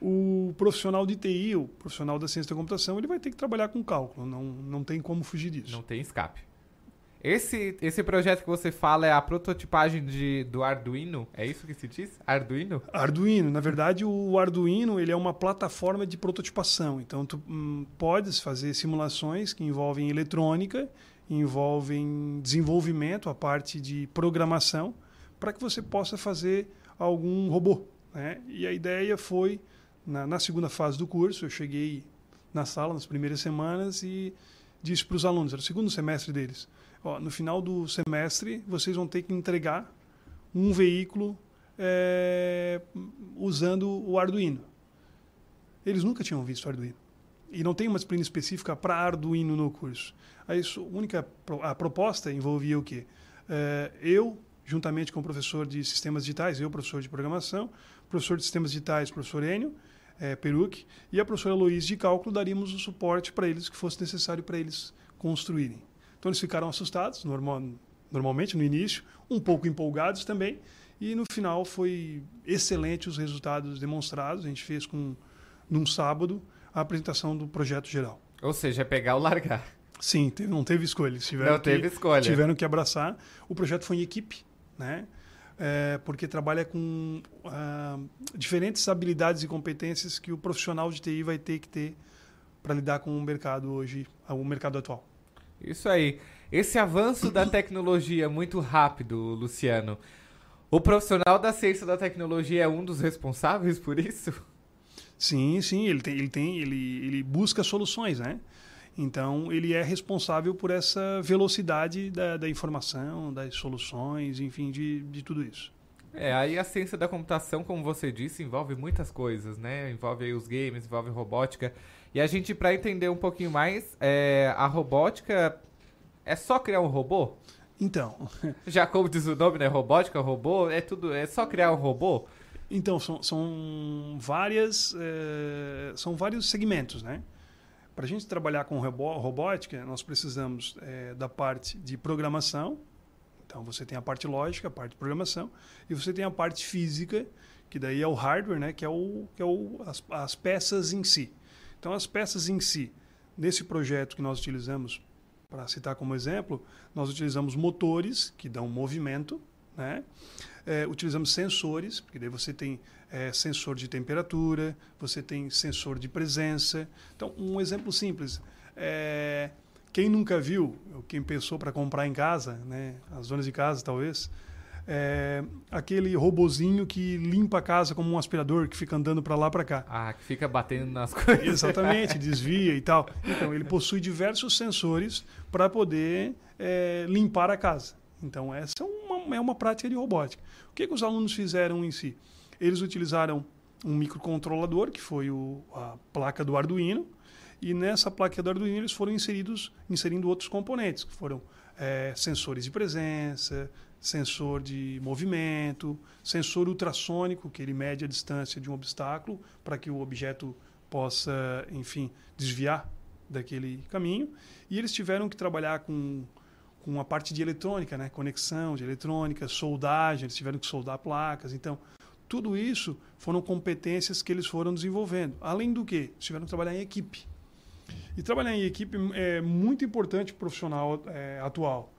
O profissional de TI, o profissional da ciência da computação, ele vai ter que trabalhar com cálculo, não, não tem como fugir disso. Não tem escape. Esse, esse projeto que você fala é a prototipagem de, do Arduino? É isso que se diz? Arduino? Arduino. Na verdade, o Arduino ele é uma plataforma de prototipação. Então, tu hum, podes fazer simulações que envolvem eletrônica, envolvem desenvolvimento, a parte de programação, para que você possa fazer algum robô. Né? E a ideia foi, na, na segunda fase do curso, eu cheguei na sala nas primeiras semanas e disse para os alunos, era o segundo semestre deles, ó, no final do semestre vocês vão ter que entregar um veículo é, usando o Arduino. Eles nunca tinham visto Arduino. E não tem uma disciplina específica para Arduino no curso. A isso, única a proposta envolvia o quê? É, eu, juntamente com o professor de sistemas digitais, eu, professor de programação, professor de sistemas digitais, professor Enio, é, Peruc, e a professora Luiz de cálculo, daríamos o suporte para eles que fosse necessário para eles construírem. Então eles ficaram assustados, normal, normalmente no início, um pouco empolgados também, e no final foi excelente os resultados demonstrados. A gente fez com num sábado a apresentação do projeto geral. Ou seja, é pegar ou largar. Sim, teve, não teve escolha. Tiveram não que, teve escolha. Tiveram que abraçar. O projeto foi em equipe, né? É, porque trabalha com uh, diferentes habilidades e competências que o profissional de TI vai ter que ter para lidar com o mercado hoje, o mercado atual. Isso aí. Esse avanço da tecnologia muito rápido, Luciano. O profissional da ciência da tecnologia é um dos responsáveis por isso? Sim, sim, ele tem, ele tem, ele, ele busca soluções, né? Então ele é responsável por essa velocidade da, da informação, das soluções, enfim, de, de tudo isso. É, aí a ciência da computação, como você disse, envolve muitas coisas, né? Envolve os games, envolve robótica. E a gente, para entender um pouquinho mais, é, a robótica é só criar um robô? Então. (laughs) Já como diz o nome, né? Robótica, robô, é tudo, é só criar um robô? Então, são, são várias. É, são vários segmentos, né? Para a gente trabalhar com robó, robótica, nós precisamos é, da parte de programação, Então você tem a parte lógica, a parte de programação, e você tem a parte física, que daí é o hardware, né? que é, o, que é o, as, as peças em si. Então as peças em si, nesse projeto que nós utilizamos, para citar como exemplo, nós utilizamos motores que dão movimento, né? É, utilizamos sensores, porque daí você tem é, sensor de temperatura, você tem sensor de presença. Então, um exemplo simples. É, quem nunca viu, quem pensou para comprar em casa, né, as donas de casa talvez, é, aquele robozinho que limpa a casa como um aspirador, que fica andando para lá para cá. Ah, que fica batendo nas (laughs) coisas. Exatamente, desvia e tal. Então, ele possui diversos sensores para poder é, limpar a casa. Então, essa é uma, é uma prática de robótica. O que, que os alunos fizeram em si? Eles utilizaram um microcontrolador, que foi o, a placa do Arduino, e nessa placa do Arduino eles foram inseridos, inserindo outros componentes, que foram é, sensores de presença, sensor de movimento, sensor ultrassônico, que ele mede a distância de um obstáculo para que o objeto possa, enfim, desviar daquele caminho. E eles tiveram que trabalhar com, com a parte de eletrônica, né? conexão de eletrônica, soldagem, eles tiveram que soldar placas. Então, tudo isso foram competências que eles foram desenvolvendo. Além do que, tiveram que trabalhar em equipe. E trabalhar em equipe é muito importante para o profissional é, atual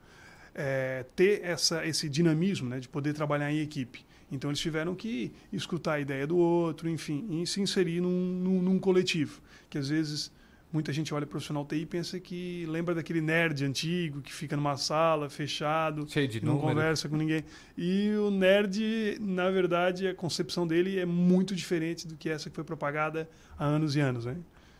é, ter essa, esse dinamismo né, de poder trabalhar em equipe. Então eles tiveram que escutar a ideia do outro, enfim, e se inserir num, num, num coletivo. Que às vezes muita gente olha profissional TI e pensa que lembra daquele nerd antigo que fica numa sala fechado, Cheio de não número. conversa com ninguém. E o nerd, na verdade, a concepção dele é muito diferente do que essa que foi propagada há anos e anos, né?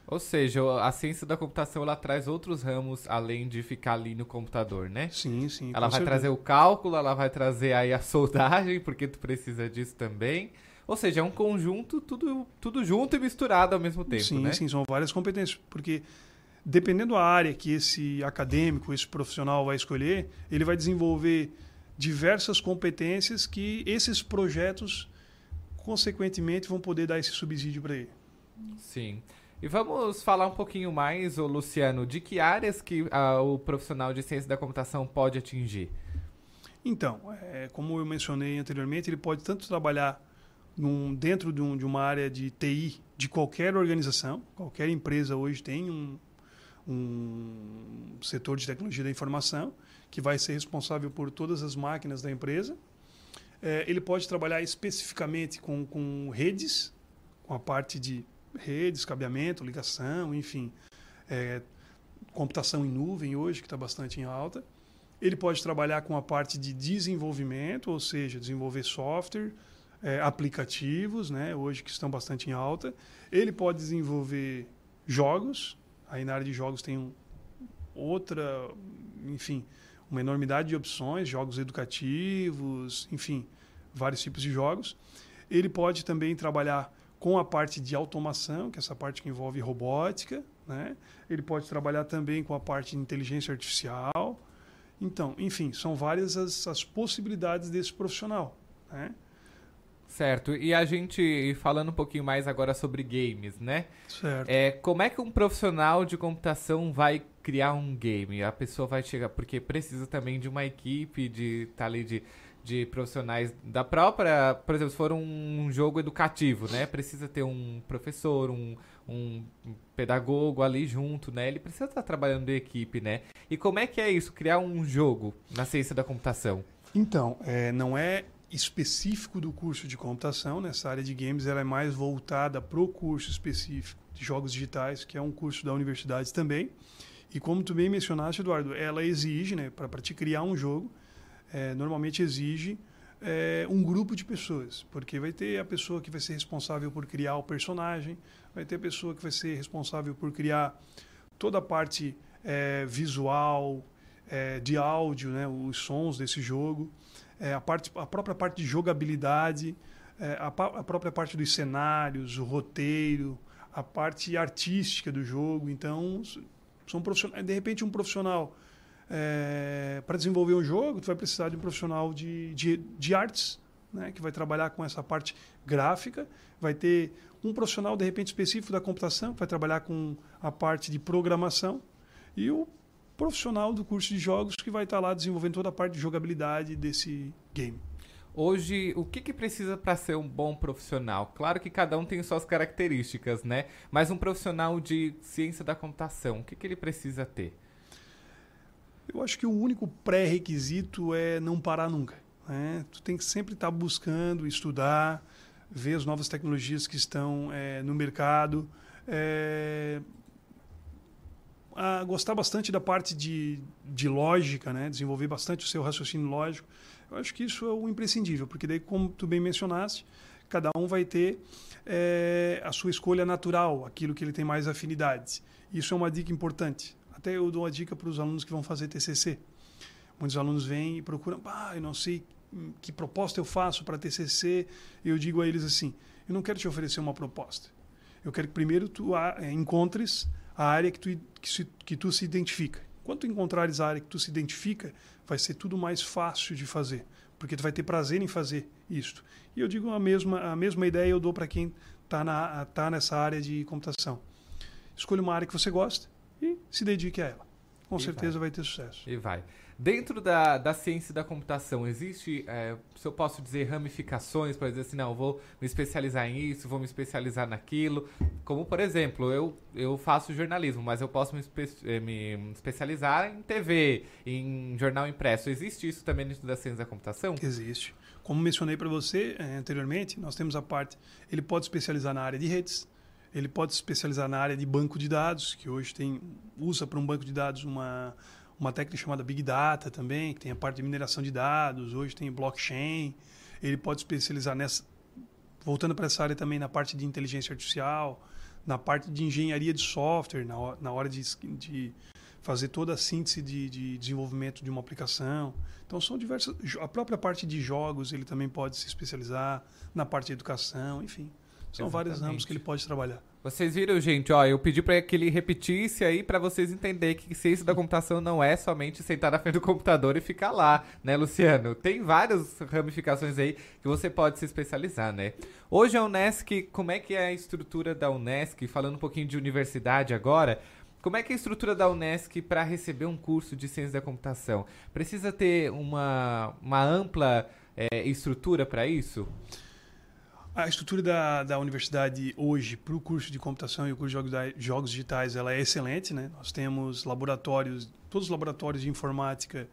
Ou seja, a ciência da computação ela traz outros ramos além de ficar ali no computador, né? Sim, sim. Ela vai trazer o cálculo, ela vai trazer aí a (laughs) soldagem, porque tu precisa disso também. Ou seja, é um conjunto, tudo, tudo junto e misturado ao mesmo tempo, sim, né? Sim, são várias competências. Porque dependendo da área que esse acadêmico, esse profissional vai escolher, ele vai desenvolver diversas competências que esses projetos, consequentemente, vão poder dar esse subsídio para ele. Sim. E vamos falar um pouquinho mais, ô Luciano, de que áreas que ah, o profissional de ciência da computação pode atingir? Então, é, como eu mencionei anteriormente, ele pode tanto trabalhar num, dentro de, um, de, uma área de TI de qualquer organização, qualquer empresa hoje tem um, um setor de tecnologia da informação que vai ser responsável por todas as máquinas da empresa. É, ele pode trabalhar especificamente com, com redes, com a parte de redes, cabeamento, ligação, enfim, é, computação em nuvem hoje, que está bastante em alta. Ele pode trabalhar com a parte de desenvolvimento, ou seja, desenvolver software, é, aplicativos, né, hoje que estão bastante em alta. Ele pode desenvolver jogos, aí na área de jogos tem um, outra, enfim, uma enormidade de opções, jogos educativos, enfim, vários tipos de jogos. Ele pode também trabalhar com a parte de automação, que é essa parte que envolve robótica, né? Ele pode trabalhar também com a parte de inteligência artificial. Então, enfim, são várias as, as possibilidades desse profissional, né? Certo. E a gente falando um pouquinho mais agora sobre games, né? Certo. É, como é que um profissional de computação vai criar um game? A pessoa vai chegar porque precisa também de uma equipe de tá ali de de profissionais da própria, por exemplo, se for um jogo educativo, né, precisa ter um professor, um, um pedagogo ali junto, né, ele precisa estar trabalhando em equipe, né. E como é que é isso, criar um jogo na ciência da computação? Então, é, não é específico do curso de computação, nessa área de games ela é mais voltada para o curso específico de jogos digitais, que é um curso da universidade também. E como tu bem mencionaste, Eduardo, ela exige, né, para te criar um jogo, é, normalmente exige é, um grupo de pessoas, porque vai ter a pessoa que vai ser responsável por criar o personagem, vai ter a pessoa que vai ser responsável por criar toda a parte é, visual, é, de áudio, né, os sons desse jogo, é, a, parte, a própria parte de jogabilidade, é, a, a própria parte dos cenários, o roteiro, a parte artística do jogo. Então, são profissionais, de repente um profissional é, para desenvolver um jogo, tu vai precisar de um profissional de, de, de artes, né, que vai trabalhar com essa parte gráfica, vai ter um profissional, de repente, específico da computação, que vai trabalhar com a parte de programação, e o profissional do curso de jogos que vai estar lá desenvolvendo toda a parte de jogabilidade desse game. Hoje, o que, que precisa para ser um bom profissional? Claro que cada um tem suas características, né? Mas um profissional de ciência da computação, o que, que ele precisa ter? Eu acho que o único pré-requisito é não parar nunca. Né? Tu tem que sempre estar buscando, estudar, ver as novas tecnologias que estão é, no mercado. É, gostar bastante da parte de, de lógica, né? desenvolver bastante o seu raciocínio lógico. Eu acho que isso é o imprescindível, porque daí, como tu bem mencionaste, cada um vai ter é, a sua escolha natural, aquilo que ele tem mais afinidades. Isso é uma dica importante. Até eu dou uma dica para os alunos que vão fazer TCC. Muitos alunos vêm e procuram, ah, eu não sei que proposta eu faço para TCC. Eu digo a eles assim, eu não quero te oferecer uma proposta. Eu quero que primeiro tu é, encontres a área que tu, que, se, que tu se identifica. Quando tu encontrares a área que tu se identifica, vai ser tudo mais fácil de fazer, porque tu vai ter prazer em fazer isto. E eu digo a mesma, a mesma ideia eu dou para quem está tá nessa área de computação. Escolha uma área que você gosta e se dedique a ela. Com E certeza vai. vai ter sucesso. E vai. Dentro da, da ciência da computação, existe, é, se eu posso dizer, ramificações para dizer assim, não, vou me especializar em isso, vou me especializar naquilo. Como, por exemplo, eu, eu faço jornalismo, mas eu posso me, espe eh, me especializar em TV, em jornal impresso. Existe isso também dentro da ciência da computação? Existe. Como mencionei para você eh, anteriormente, nós temos a parte. Ele pode especializar na área de redes, ele pode se especializar na área de banco de dados, que hoje tem usa para um banco de dados uma uma técnica chamada Big Data também, que tem a parte de mineração de dados, hoje tem blockchain. Ele pode especializar nessa voltando para essa área também na parte de inteligência artificial, na parte de engenharia de software, na na hora de, de fazer toda a síntese de, de desenvolvimento de uma aplicação. Então são diversas. A própria parte de jogos ele também pode se especializar na parte de educação, enfim. São vários ramos que ele pode trabalhar. Vocês viram, gente, ó, eu pedi para que ele repetisse aí para vocês entenderem que ciência da computação não é somente sentar na frente do computador e ficar lá, né, Luciano? Tem várias ramificações aí que você pode se especializar, né? Hoje a Unesc, como é que é a estrutura da Unesc? Falando um pouquinho de universidade agora, como é que é a estrutura da Unesc para receber um curso de ciência da computação? Precisa ter uma, uma ampla é, estrutura para isso? A estrutura da, da universidade hoje para o curso de computação e o curso de jogos, jogos digitais ela é excelente. Né? Nós temos laboratórios, todos os laboratórios de informática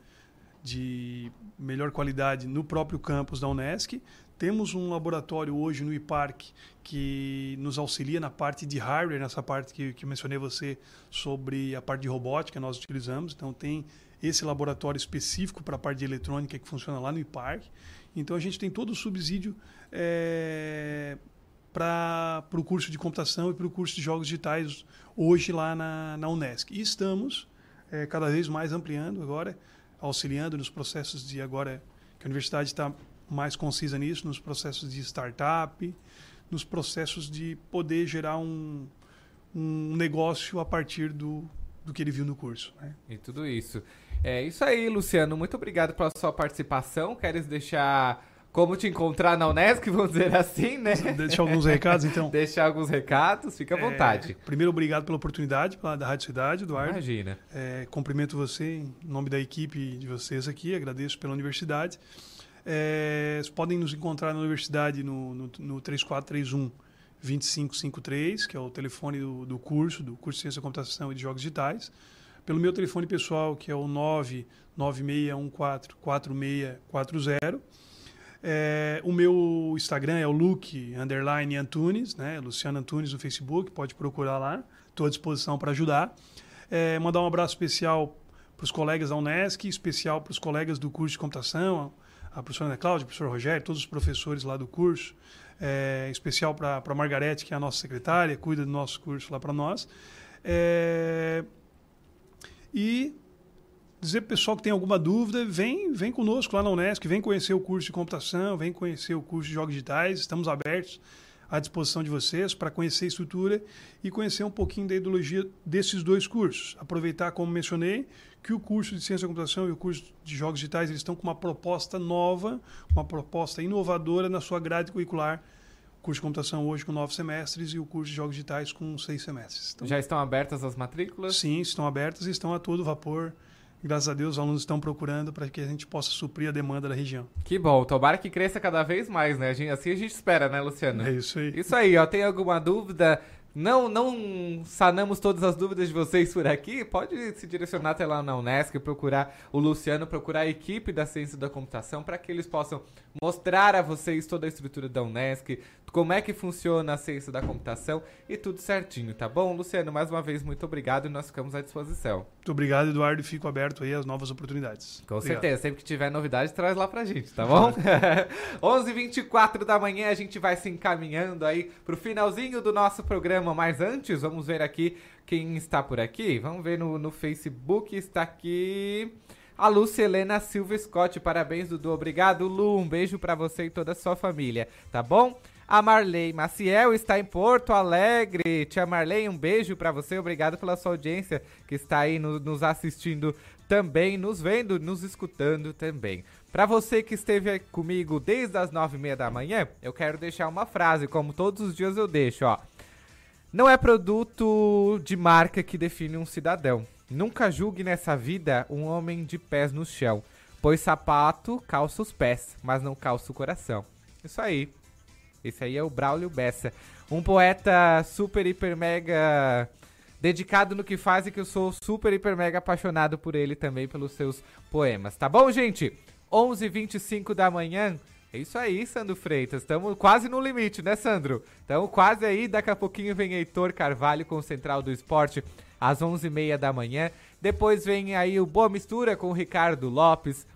de melhor qualidade no próprio campus da Unesc. Temos um laboratório hoje no IPARC que nos auxilia na parte de hardware, nessa parte que, que mencionei você sobre a parte de robótica nós utilizamos. Então tem esse laboratório específico para a parte de eletrônica que funciona lá no IPARC. Então a gente tem todo o subsídio é, para o curso de computação e para o curso de jogos digitais hoje lá na, na Unesc. E estamos é, cada vez mais ampliando agora, auxiliando nos processos de agora que a universidade está mais concisa nisso, nos processos de startup, nos processos de poder gerar um, um negócio a partir do, do que ele viu no curso. Né? E tudo isso. É isso aí, Luciano. Muito obrigado pela sua participação. Queres deixar como te encontrar na Unesc, vamos dizer assim, né? (laughs) Deixar alguns recados, então. Deixar alguns recados, fica à vontade. É, primeiro, obrigado pela oportunidade pela, da Rádio Cidade, Eduardo. Imagina. É, cumprimento você em nome da equipe de vocês aqui, agradeço pela universidade. É, vocês podem nos encontrar na universidade no, no, no 3431 2553, que é o telefone do, do curso, do curso de Ciência da Computação e de Jogos Digitais. Pelo meu telefone pessoal, que é o 996144640. É, o meu Instagram é o Luke underline Antunes, né? Luciano Antunes no Facebook, pode procurar lá. Estou à disposição para ajudar. É, mandar um abraço especial para os colegas da Unesc, especial para os colegas do curso de computação, a professora Ana Cláudia, o professor Rogério, todos os professores lá do curso. É, especial para a Margarete, que é a nossa secretária, cuida do nosso curso lá para nós. É, e dizer para o pessoal que tem alguma dúvida, vem, vem conosco lá na Unesc, vem conhecer o curso de computação, vem conhecer o curso de jogos digitais, estamos abertos à disposição de vocês para conhecer a estrutura e conhecer um pouquinho da ideologia desses dois cursos. Aproveitar, como mencionei, que o curso de Ciência da Computação e o curso de Jogos Digitais eles estão com uma proposta nova, uma proposta inovadora na sua grade curricular curso de computação hoje com nove semestres e o curso de jogos digitais com seis semestres. Então, Já estão abertas as matrículas? Sim, estão abertas e estão a todo vapor. Graças a Deus, os alunos estão procurando para que a gente possa suprir a demanda da região. Que bom, tomara que cresça cada vez mais, né? A gente- assim a gente espera, né, Luciano? É isso aí. Isso aí, ó. Tem alguma dúvida? Não, não sanamos todas as dúvidas de vocês por aqui? Pode se direcionar até lá na Unesc, procurar o Luciano, procurar a equipe da Ciência da Computação para que eles possam mostrar a vocês toda a estrutura da Unesc, como é que funciona a Ciência da Computação e tudo certinho, tá bom? Luciano, mais uma vez, muito obrigado e nós ficamos à disposição. Muito obrigado, Eduardo, e fico aberto aí às novas oportunidades. Com Obrigado. certeza, sempre que tiver novidade, traz lá pra gente, tá bom? (laughs) 11h24 da manhã, a gente vai se encaminhando aí pro finalzinho do nosso programa, mas antes, vamos ver aqui quem está por aqui. Vamos ver no, no Facebook, está aqui a Lúcia Helena Silva Scott. Parabéns, Dudu. Obrigado, Lu. Um beijo pra você e toda a sua família, tá bom? A Marley Maciel está em Porto Alegre. Tia Marley, um beijo pra você. Obrigado pela sua audiência que está aí no- nos assistindo também, nos vendo, nos escutando também. Pra você que esteve comigo desde as nove e meia da manhã, eu quero deixar uma frase, como todos os dias eu deixo, ó. Não é produto de marca que define um cidadão. Nunca julgue nessa vida um homem de pés no chão, pois sapato calça os pés, mas não calça o coração. Isso aí. Esse aí é o Braulio Bessa, um poeta super, hiper, mega dedicado no que faz e que eu sou super, hiper, mega apaixonado por ele também, pelos seus poemas. Tá bom, gente? 11h25 da manhã. É isso aí, Sandro Freitas. Estamos quase no limite, né, Sandro? Estamos quase aí. Daqui a pouquinho vem Heitor Carvalho com o Central do Esporte às 11h30 da manhã. Depois vem aí o Boa Mistura com o Ricardo Lopes.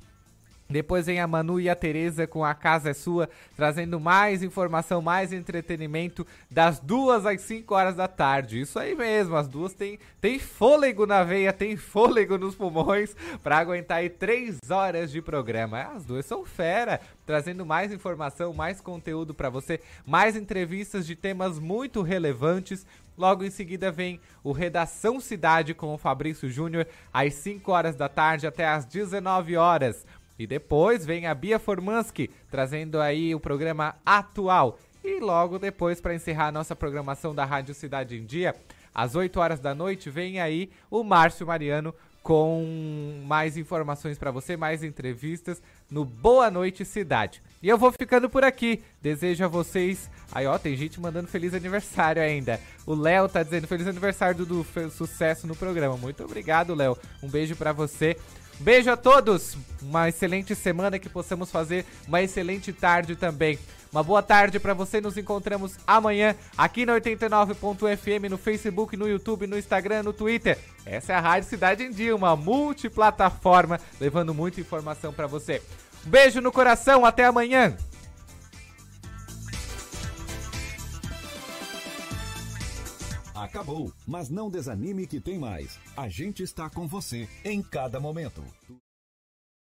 Depois vem a Manu e a Tereza com A Casa é Sua, trazendo mais informação, mais entretenimento das duas às 5 horas da tarde. Isso aí mesmo, as duas têm tem fôlego na veia, tem fôlego nos pulmões para aguentar aí 3 horas de programa. As duas são fera, trazendo mais informação, mais conteúdo para você, mais entrevistas de temas muito relevantes. Logo em seguida vem o Redação Cidade com o Fabrício Júnior às 5 horas da tarde até às 19 horas. E depois vem a Bia Formansky, trazendo aí o programa atual. E logo depois, para encerrar a nossa programação da Rádio Cidade em Dia, às 8 horas da noite, vem aí o Márcio Mariano com mais informações para você, mais entrevistas no Boa Noite Cidade. E eu vou ficando por aqui. Desejo a vocês. Aí, ó, tem gente mandando feliz aniversário ainda. O Léo tá dizendo feliz aniversário. Fe- Sucesso no programa. Muito obrigado, Léo. Um beijo para você. Beijo a todos. Uma excelente semana que possamos fazer uma excelente tarde também. Uma boa tarde para você. Nos encontramos amanhã aqui na 89.fm no Facebook, no YouTube, no Instagram, no Twitter. Essa é a Rádio Cidade em Dia, uma multiplataforma levando muita informação para você. Beijo no coração, até amanhã. Acabou, mas não desanime que tem mais. A gente está com você em cada momento.